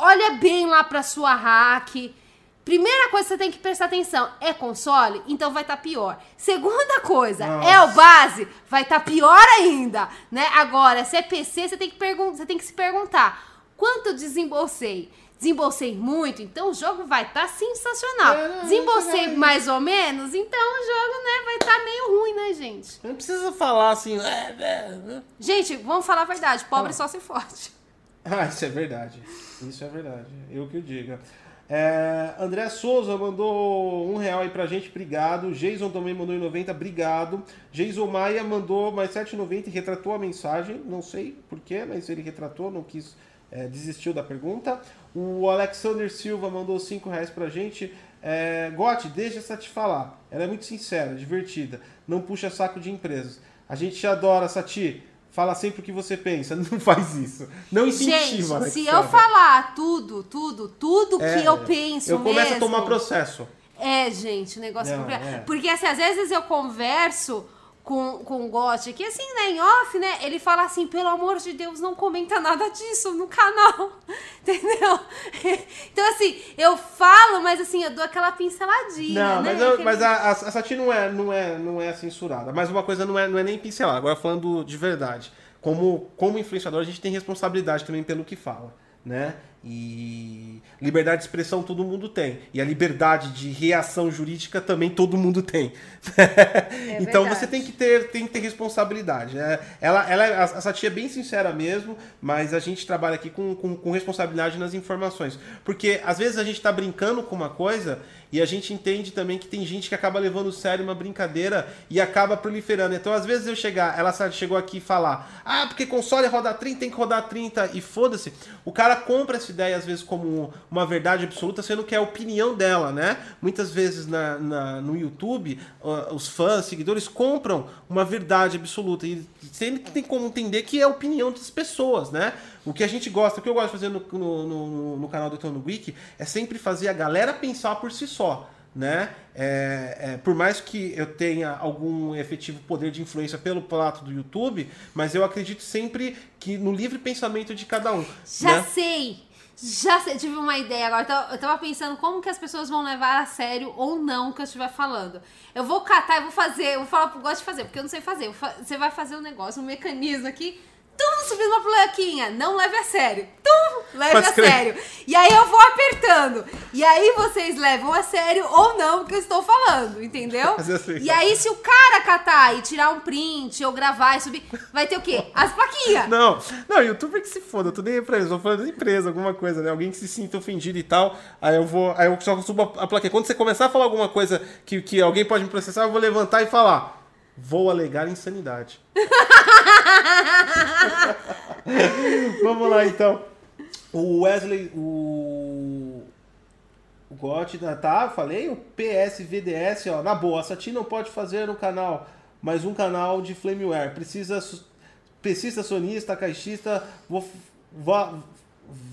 olha bem lá pra sua hack. Primeira coisa que você tem que prestar atenção, é console? Então vai estar tá pior. Segunda coisa, é o base? Vai estar tá pior ainda, né? Agora, se é PC, você tem que, pergun você tem que se perguntar, quanto desembolsei? Desembolsei muito, então o jogo vai estar sensacional. É, Desembolsei é mais ou menos, então o jogo, né, vai estar meio ruim, né, gente? Não precisa falar assim. "É, é, é". Gente, vamos falar a verdade, pobre só se forte. Ah, isso é verdade. Isso é verdade. Eu que o diga. É, André Souza mandou um real aí pra gente, obrigado. Jason também mandou em 90, obrigado. Jason Maia mandou mais 7,90 e retratou a mensagem. Não sei porquê, mas ele retratou, não quis, é, desistiu da pergunta. O Alexander Silva mandou 5 reais pra gente. É, Gotti, deixa essa te falar. Ela é muito sincera, divertida. Não puxa saco de empresas. A gente te adora, Sati. Fala sempre o que você pensa. Não faz isso. Não incentiva, Gente, se eu falar tudo, tudo, tudo É, que eu penso Eu começo mesmo, a tomar processo. É, gente, o negócio Não, é... é. Porque assim, às vezes eu converso com, com o Gotti, que assim, né, em off, né, ele fala assim, pelo amor de Deus, não comenta nada disso no canal, entendeu? Então assim, eu falo, mas assim, eu dou aquela pinceladinha, Não, né? mas, eu- Aquele- mas a, a, a Sati não é, não, é, não é censurada. Mas uma coisa não é, não é nem pincelar. Agora falando de verdade. Como, como influenciador, a gente tem responsabilidade também pelo que fala. Né? E liberdade de expressão todo mundo tem. E a liberdade de reação jurídica também todo mundo tem. então É verdade. você tem que ter, tem que ter responsabilidade. É, ela, ela, a, a Sati é bem sincera mesmo, mas a gente trabalha aqui com, com, com responsabilidade nas informações. Porque às vezes a gente está brincando com uma coisa e a gente entende também que tem gente que acaba levando sério uma brincadeira e acaba proliferando. Então, às vezes eu chegar, ela chegou aqui e falar: "Ah, porque console roda 30, tem que rodar 30" e foda-se. O cara compra essa ideia às vezes como uma verdade absoluta, sendo que é a opinião dela, né? Muitas vezes na, na- no YouTube, os fãs, seguidores compram uma verdade absoluta e que tem como entender que é a opinião das pessoas, né? O que a gente gosta, o que eu gosto de fazer no, no, no- no canal do Tono Wiki é sempre fazer a galera pensar por si só. Né? É, é, por mais que eu tenha algum efetivo poder de influência pelo plato do YouTube, mas eu acredito sempre que no livre pensamento de cada um. Já né? sei! Já sei, tive uma ideia agora. Eu tava pensando como que as pessoas vão levar a sério ou não o que eu estiver falando. Eu vou catar, eu vou fazer, eu vou falar, eu gosto de fazer, porque eu não sei fazer. Fa- Você vai fazer um negócio, um mecanismo aqui. Tum, subindo uma plaquinha. Não leve a sério. Tum, leve Pode a crer. sério. E aí eu vou apertando. E aí vocês levam a sério ou não o que eu estou falando, entendeu? Assim. E aí, se o cara catar e tirar um print ou gravar e subir, vai ter o quê? As plaquinhas. Não, não, youtuber que se foda, eu tô nem aí pra isso, eu tô falando de empresa, alguma coisa, né? Alguém que se sinta ofendido e tal. Aí eu vou. Aí eu só subo a, a plaquinha. Quando você começar a falar alguma coisa que, que alguém pode me processar, eu vou levantar e falar. Vou alegar insanidade. Vamos lá então. O Wesley, o. O GOT, né, tá? Falei, o PSVDS, ó, na boa, a Sati não pode fazer um canal, mas um canal de Flameware. Precisa, precisa sonista, caixista, vou, vou,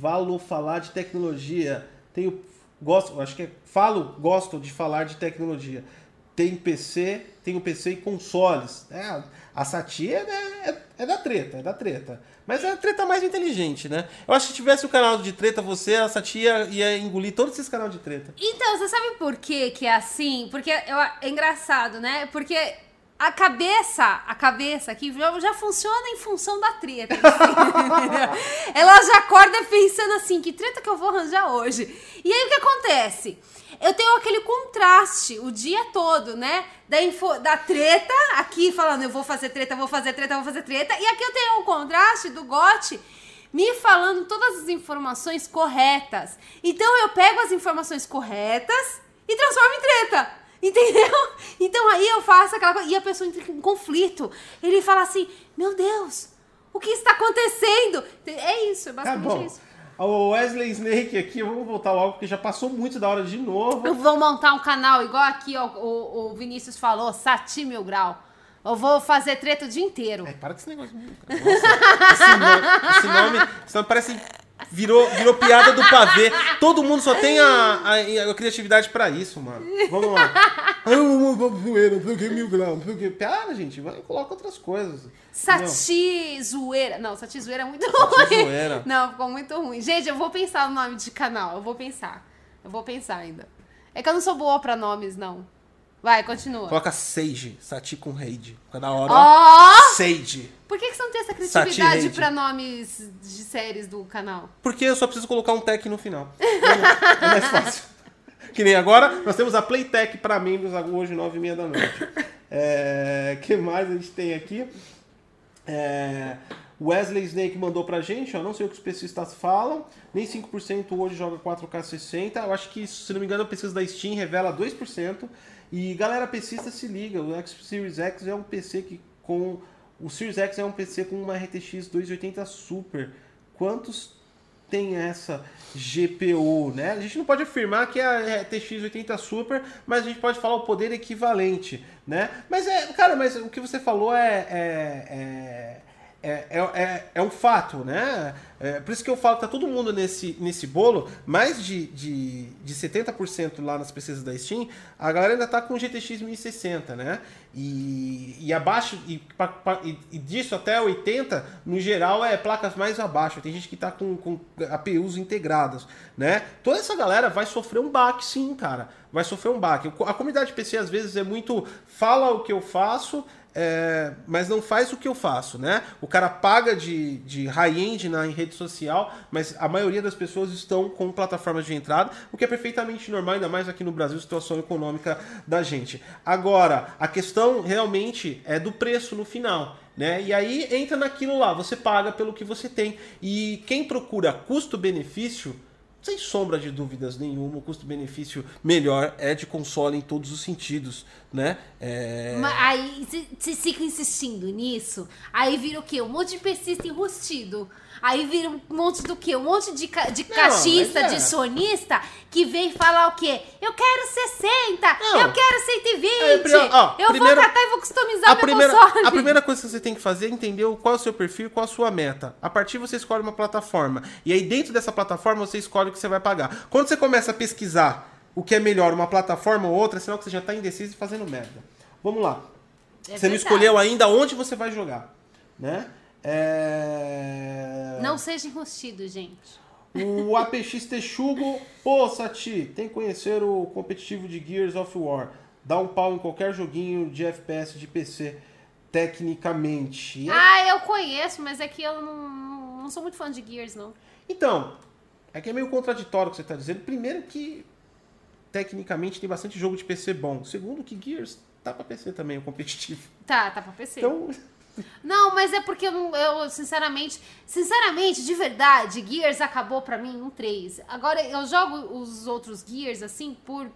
valo falar de tecnologia. Tenho, gosto, acho que é, falo, gosto de falar de tecnologia. Tem PC, tenho PC e consoles. É, a Sati é, é, é da treta, é da treta. Mas é a treta mais inteligente, né? Eu acho que se tivesse o canal de treta, você, a Sati ia, ia engolir todos esses canais de treta. Então, você sabe por que que é assim? Porque eu- é engraçado, né? Porque a cabeça, a cabeça aqui já, já funciona em função da treta. Ela já acorda pensando assim, que treta que eu vou arranjar hoje? E aí o que acontece? Eu tenho aquele contraste o dia todo, né? Da, info- da treta, aqui falando eu vou fazer treta, vou fazer treta, vou fazer treta. E aqui eu tenho o contraste do gote me falando todas as informações corretas. Então eu pego as informações corretas e transformo em treta. Entendeu? Então aí eu faço aquela coisa. E a pessoa entra em conflito. Ele fala assim: Meu Deus, o que está acontecendo? É isso, é Tá basicamente bom. isso. O Wesley Snake aqui, vamos voltar logo, porque já passou muito da hora de novo. Eu vou montar um canal igual aqui, ó, o, o Vinícius falou, Sati Mil Grau. Eu vou fazer treta o dia inteiro. Ai, para com esse negócio. Nossa, esse, nome, esse nome, esse nome parece Virou, virou piada do pavê. Todo mundo só tem a, a, a criatividade pra isso, mano. Vamos lá. mil graus. Piada, gente. Vai, coloca outras coisas. Sati Zoeira. Não, Sati Zoeira é muito ruim. Zoeira. Não, ficou muito ruim. Gente, eu vou pensar no nome de canal. Eu vou pensar. Eu vou pensar ainda. É que eu não sou boa pra nomes, não. Vai, continua. Coloca Sage, Sati com Raid. Fica da hora. Oh! Sage. Por que, que você não tem essa criatividade pra nomes de séries do canal? Porque eu só preciso colocar um tech no final. é mais fácil. Que nem agora, nós temos a Playtech para membros hoje, nove e meia da noite. É, que mais a gente tem aqui? É, Wesley Snake mandou pra gente, ó, não sei o que os pesquistas falam, nem 5% hoje joga 4K 60. Eu acho que, se não me engano, a pesquisa da Steam revela 2%. E galera, pesquisa se liga, o X Series X é um PC que com o Series X é um PC com uma RTX 280 Super. Quantos tem essa GPU, né? A gente não pode afirmar que é a RTX 80 Super, mas a gente pode falar o poder equivalente, né? Mas é, cara, mas o que você falou é, é, é é, é, é, é, um fato, né? É, por isso que eu falo tá todo mundo nesse, nesse bolo, mais de, de, de 70% lá nas pesquisas da Steam, a galera ainda tá com GTX 1060, né? E, e abaixo, e, e, disso até 80, no geral, é placas mais abaixo. Tem gente que tá com, com APUs integradas, né? Toda essa galera vai sofrer um baque, sim, cara. Vai sofrer um baque. A comunidade PC, às vezes, é muito. Fala o que eu faço, é, mas não faz o que eu faço, né? O cara paga de, de high-end na em rede social, mas a maioria das pessoas estão com plataformas de entrada, o que é perfeitamente normal, ainda mais aqui no Brasil, situação econômica da gente. Agora, a questão realmente é do preço no final. Né? E aí entra naquilo lá, você paga pelo que você tem. E quem procura custo-benefício sem sombra de dúvidas nenhuma, o custo-benefício melhor é de console em todos os sentidos, né? É... Mas aí, se fica insistindo nisso, aí vira o quê? Um monte de persista enrustido. Aí vira um monte do quê? Um monte de, ca de caixista, é. de sonista que vem falar o quê? Eu quero 60, não. eu quero 120, é, ó, eu primeiro, vou catar e vou customizar a meu primeira, console. A primeira coisa que você tem que fazer é entender qual é o seu perfil, qual é a sua meta. A partir você escolhe uma plataforma. E aí dentro dessa plataforma você escolhe o que você vai pagar. Quando você começa a pesquisar o que é melhor, uma plataforma ou outra, é sinal que você já está indeciso e fazendo merda. Vamos lá. É você verdade. não escolheu ainda onde você vai jogar, né? É... Não seja enrustido, gente. O APX Texugo, pô, Sati, tem que conhecer o competitivo de Gears of War. Dá um pau em qualquer joguinho de FPS de PC, tecnicamente. Ah, eu conheço, mas é que eu não, não sou muito fã de Gears, não. Então, é que é meio contraditório o que você está dizendo. Primeiro que, tecnicamente, tem bastante jogo de PC bom. Segundo que Gears tá pra PC também, o competitivo. Tá, tá pra PC. Então... Não, mas é porque eu, eu, sinceramente, sinceramente, de verdade, Gears acabou pra mim um 3. Agora eu jogo os outros Gears assim por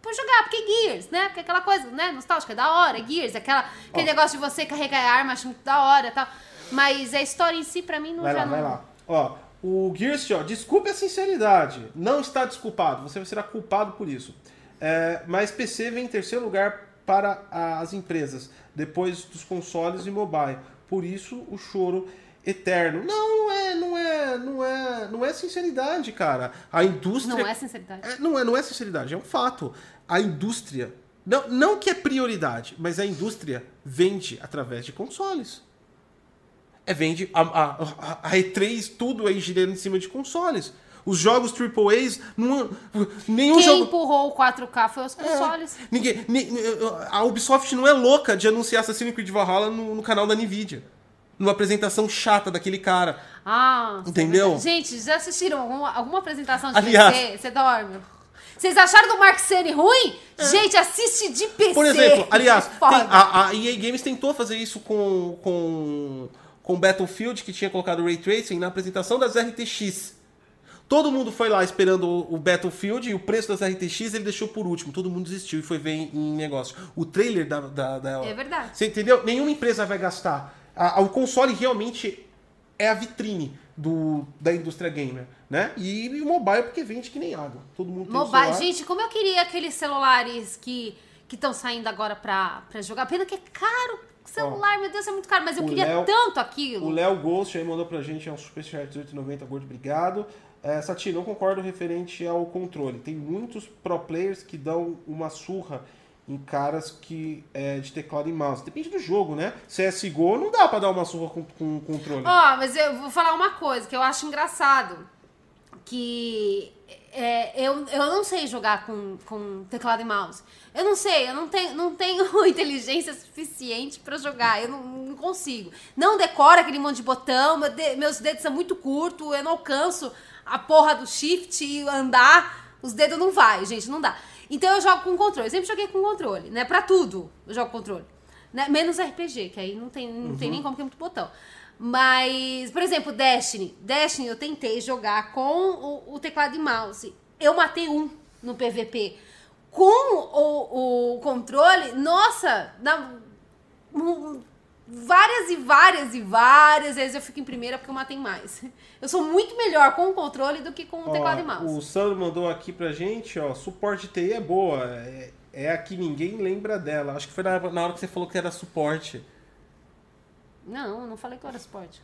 por jogar, porque Gears, né? Porque aquela coisa, né, nostálgica, é da hora, Gears, aquela, aquele negócio de você carregar a arma, acho muito da hora tal. Mas a história em si, pra mim, não vai já lá, não... Vai lá, Ó, o Gears, ó, desculpe a sinceridade, não está desculpado, você será culpado por isso. É, mas PC vem em terceiro lugar para as empresas depois dos consoles e mobile. Por isso o choro eterno. Não, não é, não é, não é, não é sinceridade, cara. A indústria Não é sinceridade. É, não é, não é sinceridade, é um fato. A indústria não, não que é prioridade, mas a indústria vende através de consoles. É vende a, a, a, a E3 tudo aí girando em cima de consoles. Os jogos AAAs, não, nenhum Quem jogo... empurrou o 4K foi os consoles. É, ninguém, a Ubisoft não é louca de anunciar Assassin's Creed Valhalla no, no canal da Nvidia. Numa apresentação chata daquele cara. Ah, entendeu? Gente, já assistiram alguma, alguma apresentação de Aliás, PC? Você dorme? Vocês acharam do Mark Sene ruim? É. Gente, assiste de PC. Por exemplo, aliás, tem, a, a, EA Games tentou fazer isso com, com, com Battlefield, que tinha colocado Ray Tracing na apresentação das RTX. Todo mundo foi lá esperando o Battlefield e o preço das RTX ele deixou por último. Todo mundo desistiu e foi ver em, em negócio. O trailer da, da, da, É verdade. Você entendeu? Nenhuma empresa vai gastar. A, a, o console realmente é a vitrine. do, da indústria gamer, né? E, e o mobile porque vende que nem água. Todo mundo tem Mobile. Gente, como eu queria aqueles celulares que estão saindo agora pra, pra jogar. Pena que é caro. Celular, meu Deus, é muito caro. Mas eu queria Léo- tanto aquilo. O Léo Ghost aí mandou pra gente, é um superchat 18,90, gordo, obrigado. É, Sati, não concordo referente ao controle. Tem muitos pro players que dão uma surra em caras que é, de teclado e mouse. Depende do jogo, né? CSGO não dá pra dar uma surra com, com controle. Ó, mas eu vou falar uma coisa que eu acho engraçado. Que é, eu, eu não sei jogar com, com teclado e mouse. Eu não sei, eu não tenho, não tenho inteligência suficiente pra jogar. Eu não, não consigo. Não decoro aquele monte de botão, meus dedos são muito curtos, eu não alcanço a porra do shift e andar. Os dedos não vai, gente, não dá. Então eu jogo com controle. Eu sempre joguei com controle, né? Pra tudo eu jogo controle. Né? Menos RPG, que aí não tem, não tem nem como que é muito botão. Mas, por exemplo, Destiny. Destiny eu tentei jogar com o, o teclado e mouse. Eu matei um no PVP. Com o, o controle, nossa, na, um, várias e várias e várias vezes eu fico em primeira porque eu matei mais. Eu sou muito melhor com o controle do que com o Ó, teclado e mouse. o Sandro mandou aqui pra gente, ó, suporte TI é boa, é, é a que ninguém lembra dela. Acho que foi na, na hora que você falou que era suporte. Não, eu não falei que eu era esporte.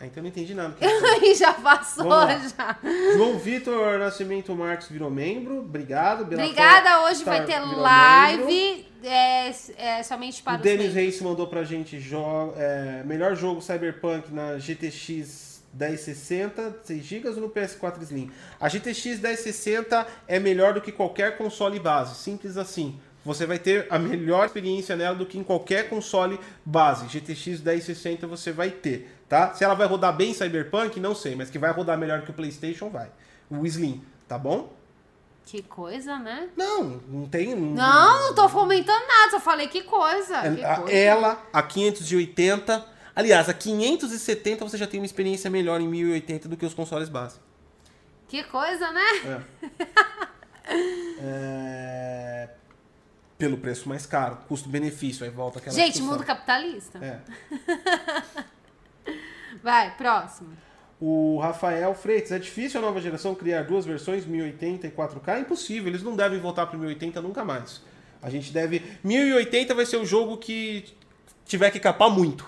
Ah, então não entendi nada. Aí já passou, já. João Vitor Nascimento Marques virou membro. Obrigado. Bellator Obrigada, hoje vai ter virou membro. live é, é, somente O para os Denis. Reis mandou pra gente jo é, melhor jogo Cyberpunk na GTX 1060, 6 GB ou no PS4 Slim? A GTX 1060 é melhor do que qualquer console base, simples assim. Você vai ter a melhor experiência nela do que em qualquer console base. GTX 1060 você vai ter, tá? Se ela vai rodar bem Cyberpunk, não sei, mas que vai rodar melhor que o PlayStation, vai. O Slim, tá bom? Que coisa, né? Não, não tem. Não, não tô comentando nada, só falei que coisa. que A- coisa. Ela, a 580. Aliás, a 570 você já tem uma experiência melhor em 1080 do que os consoles base. Que coisa, né? É, Pelo preço mais caro, custo-benefício, aí volta aquela Gente, discussão. mundo capitalista. É. Vai, próximo. O Rafael Freitas, é difícil a nova geração criar duas versões, 1080 e 4K? É impossível, eles não devem voltar para 1080 nunca mais. A gente deve. 1080 vai ser o jogo que tiver que capar muito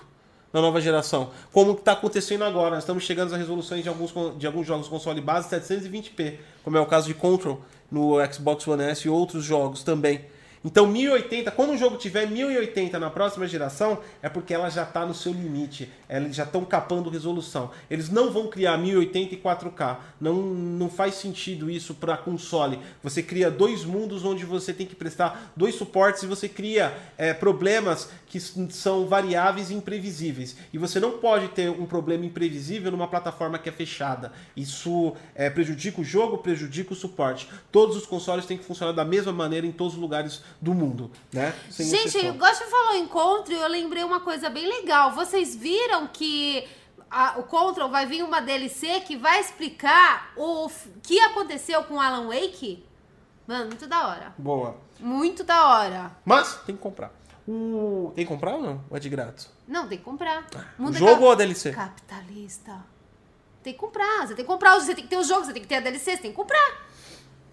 na nova geração. Como está acontecendo agora. Nós estamos chegando às resoluções de alguns, de alguns jogos console base 720p, como é o caso de Control no Xbox One S e outros jogos também. Então 1080, quando o jogo tiver 1080 na próxima geração, é porque ela já está no seu limite. Eles já estão capando resolução. Eles não vão criar 1080 e 4K. Não, não faz sentido isso para console. Você cria dois mundos onde você tem que prestar dois suportes e você cria é, problemas que são variáveis e imprevisíveis. E você não pode ter um problema imprevisível numa plataforma que é fechada. Isso é, prejudica o jogo, prejudica o suporte. Todos os consoles têm que funcionar da mesma maneira em todos os lugares do mundo, né? Sem Gente, exceção. gosto de falar encontro e eu lembrei uma coisa bem legal. Vocês viram que a- o Control vai vir uma DLC que vai explicar o que aconteceu com o Alan Wake? Mano, muito da hora. Boa. Muito da hora. Mas tem que comprar. O... Tem que comprar ou não? Ou é de grátis? Não, tem que comprar. O Mundo é jogo cap- ou a DLC? Capitalista. Tem que comprar. Você tem que comprar. Você tem que ter o jogo, você tem que ter a DLC, você tem que comprar.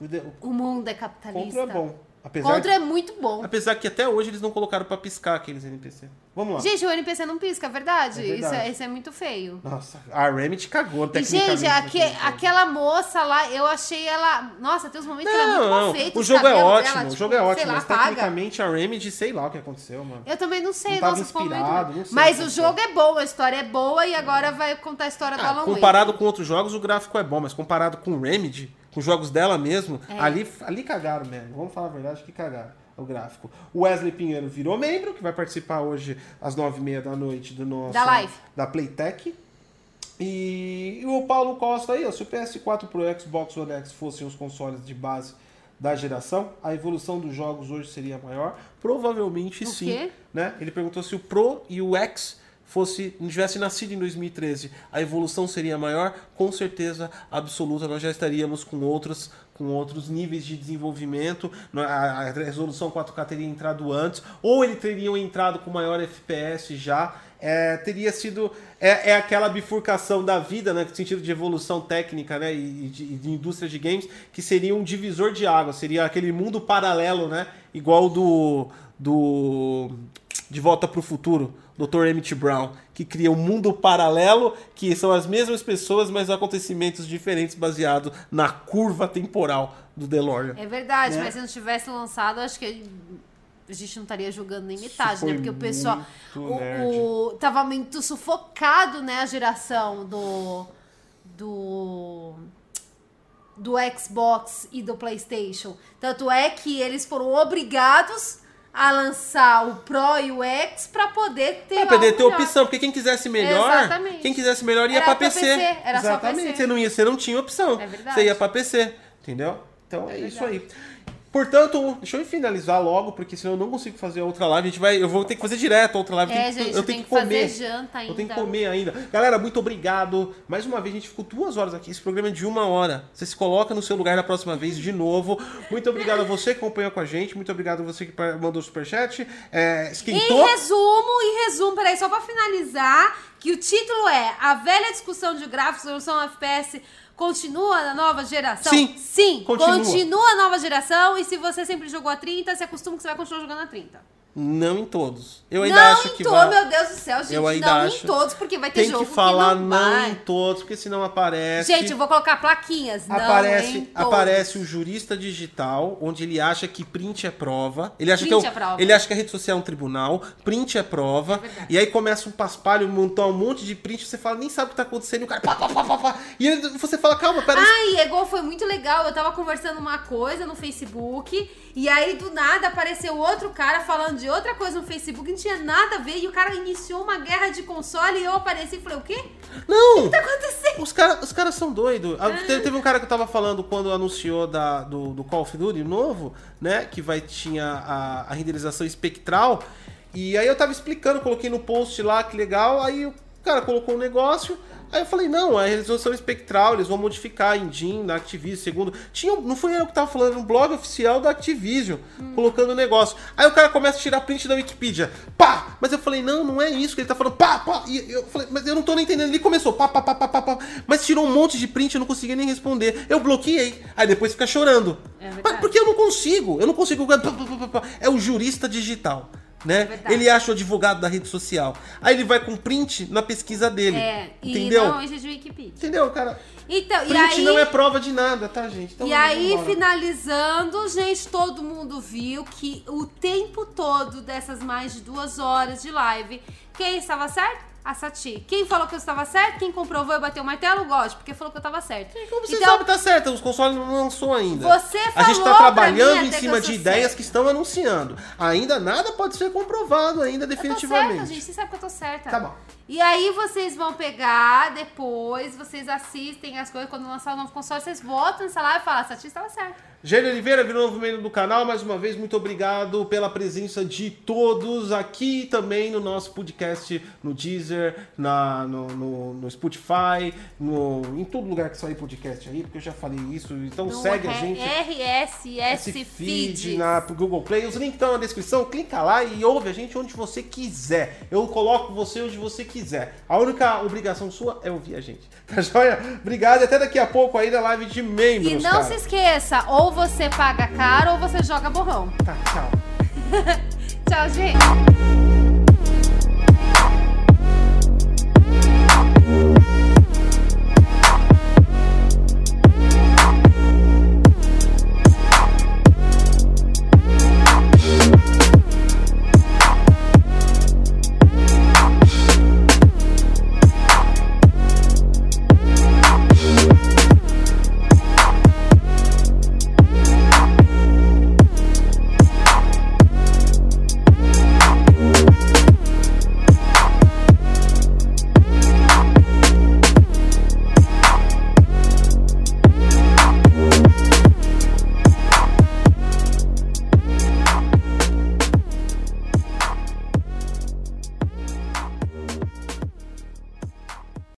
O O mundo é o capitalista. Contra é bom. Apesar, Contra é muito bom. apesar que até hoje eles não colocaram pra piscar aqueles NPC. Vamos lá. Gente, o NPC não pisca, é verdade? É verdade. Isso, é, isso é muito feio. Nossa, a Remedy cagou tecnicamente. gente, aque- naquele jogo. aquela moça lá, eu achei ela. Nossa, tem uns momentos que ela é muito Não, mal não. feita. O jogo é ótimo, dela, o tipo, jogo é ótimo, lá, mas apaga. tecnicamente a Remedy, sei lá o que aconteceu, mano. Eu também não sei, Não tava nossa, inspirado, não sei Mas o que jogo é bom, a história é boa e agora vai contar a história do Ah, Alan Wake. comparado com outros jogos, o gráfico é bom, mas comparado com o Remedy, com os jogos dela mesmo, É. ali, ali cagaram mesmo. Vamos falar a verdade que cagaram o gráfico. O Wesley Pinheiro virou membro, que vai participar hoje às nove e meia da noite do nosso... Da live. Da Playtech. E, e o Paulo Costa aí, ó, se o PS4 Pro e Xbox One X fossem os consoles de base da geração, a evolução dos jogos hoje seria maior? Provavelmente O sim. quê? Né? Ele perguntou se o Pro e o X fosse tivesse nascido em 2013, a evolução seria maior? Com certeza absoluta, nós já estaríamos com outros com outros níveis de desenvolvimento, a, a resolução 4K teria entrado antes, ou ele teriam entrado com maior FPS já. É, teria sido é, é, aquela bifurcação da vida, né, no sentido de evolução técnica, né, e de, de, indústria de games, que seria um divisor de água, seria aquele mundo paralelo, né, igual do do de Volta para o Futuro, Dr. Emmett Brown, que cria um mundo paralelo, que são as mesmas pessoas, mas acontecimentos diferentes baseado na curva temporal do DeLorean. É verdade, né? mas se não tivesse lançado, acho que a gente não estaria jogando nem metade, né? Porque o pessoal o, o, tava muito sufocado, né, a geração do do do Xbox e do PlayStation. Tanto é que eles foram obrigados a lançar o Pro e o X para poder ter Pra poder ter opção, porque quem quisesse melhor, Exatamente. quem quisesse melhor ia para PC. PC. Era Exatamente. Só PC. Você não ia, você não tinha opção. É verdade. Você ia para PC, entendeu? Então é, é isso aí. Portanto, deixa eu finalizar logo, porque senão eu não consigo fazer outra live. A gente vai, eu vou ter que fazer direto outra live. É, eu tenho, gente, eu tenho que, que comer. janta ainda. Eu tenho que comer ainda. Galera, muito obrigado. Mais uma vez, a gente ficou duas horas aqui. Esse programa é de uma hora. Você se coloca no seu lugar na próxima vez de novo. Muito obrigado a você que acompanhou com a gente. Muito obrigado a você que mandou o superchat. É, esquentou. Em resumo, em resumo, peraí, só pra finalizar, que o título é A Velha Discussão de Gráficos, Solução FPS Continua na nova geração? Sim. Sim, continua. continua a nova geração. E se você sempre jogou a 30, se acostuma que você vai continuar jogando a 30. Não em todos. Eu ainda não acho que vai. meu Deus do céu, gente. Eu ainda não acho. em todos, porque vai ter Tem jogo que falar que não, não em todos, porque senão aparece. Gente, eu vou colocar plaquinhas. Aparece, não aparece o jurista digital, onde ele acha que print é prova. Ele acha print que é, prova. ele acha que a rede social é um tribunal, print é prova. É e aí começa um paspalho, montar um monte de print, você fala, nem sabe o que tá acontecendo, e o cara pá, pá, pá, pá, pá. E você fala, calma, peraí. Ai, é igual foi muito legal. Eu tava conversando uma coisa no Facebook, e aí do nada apareceu outro cara falando de outra coisa no Facebook não tinha nada a ver. E o cara iniciou uma guerra de console e eu apareci e falei, o quê? Não! O que tá acontecendo? Os caras os cara são doidos. Ah. Teve, teve, um cara que eu tava falando quando anunciou da, do, do Call of Duty novo, né? Que vai tinha a, a renderização espectral. E aí eu tava explicando, coloquei no post lá, que legal. Aí o cara colocou um negócio. Aí eu falei, não, a resolução espectral, eles vão modificar a engine da Activision, segundo... Tinha, não foi eu que tava falando, um blog oficial da Activision, hum. colocando o negócio. Aí o cara começa a tirar print da Wikipedia, pá! Mas eu falei, não, não é isso que ele tá falando, pá, pá! E eu falei, mas eu não tô nem entendendo. Ele começou, pá, pá, pá, pá, pá, pá. Mas tirou um monte de print, eu não conseguia nem responder. Eu bloqueei. Aí depois fica chorando. É mas porque eu não consigo, eu não consigo... É o jurista digital né? É ele acha o advogado da rede social. Aí ele vai com print na pesquisa dele. É, entendeu? E não, isso é de Wikipedia. Entendeu, cara? Então, print e aí, não é prova de nada, tá, gente? Então, e aí, finalizando, gente, todo mundo viu que o tempo todo dessas mais de duas horas de live, quem estava certo? A Sati. Quem falou que eu estava certo? Quem comprovou e bateu o martelo? O God, porque falou que eu estava certo. E como você então, sabe que tá certo? Os consoles não lançou ainda. Você falou A gente está trabalhando em cima de ideias certo. que estão anunciando. Ainda nada pode ser comprovado ainda definitivamente. Eu tô certa, gente. Você sabe que eu tô certa. Tá bom. E aí vocês vão pegar depois, vocês assistem as coisas, quando lançar o novo console, vocês votam nessa live e falam, Sati estava certo. Gênio Oliveira, virou novo membro do canal. Mais uma vez, muito obrigado pela presença de todos aqui também no nosso podcast, no Deezer, na, no, no, no Spotify, no, em todo lugar que sair podcast aí, porque eu já falei isso. Então no segue a gente. RSS Feed, na Google Play. Os links estão na descrição. Clica lá e ouve a gente onde você quiser. Eu coloco você onde você quiser. A única obrigação sua é ouvir a gente. Tá joia? Obrigado e até daqui a pouco aí na live de membros. E não cara. se esqueça, ou você paga caro ou você joga borrão. Tá, tchau. tchau, gente.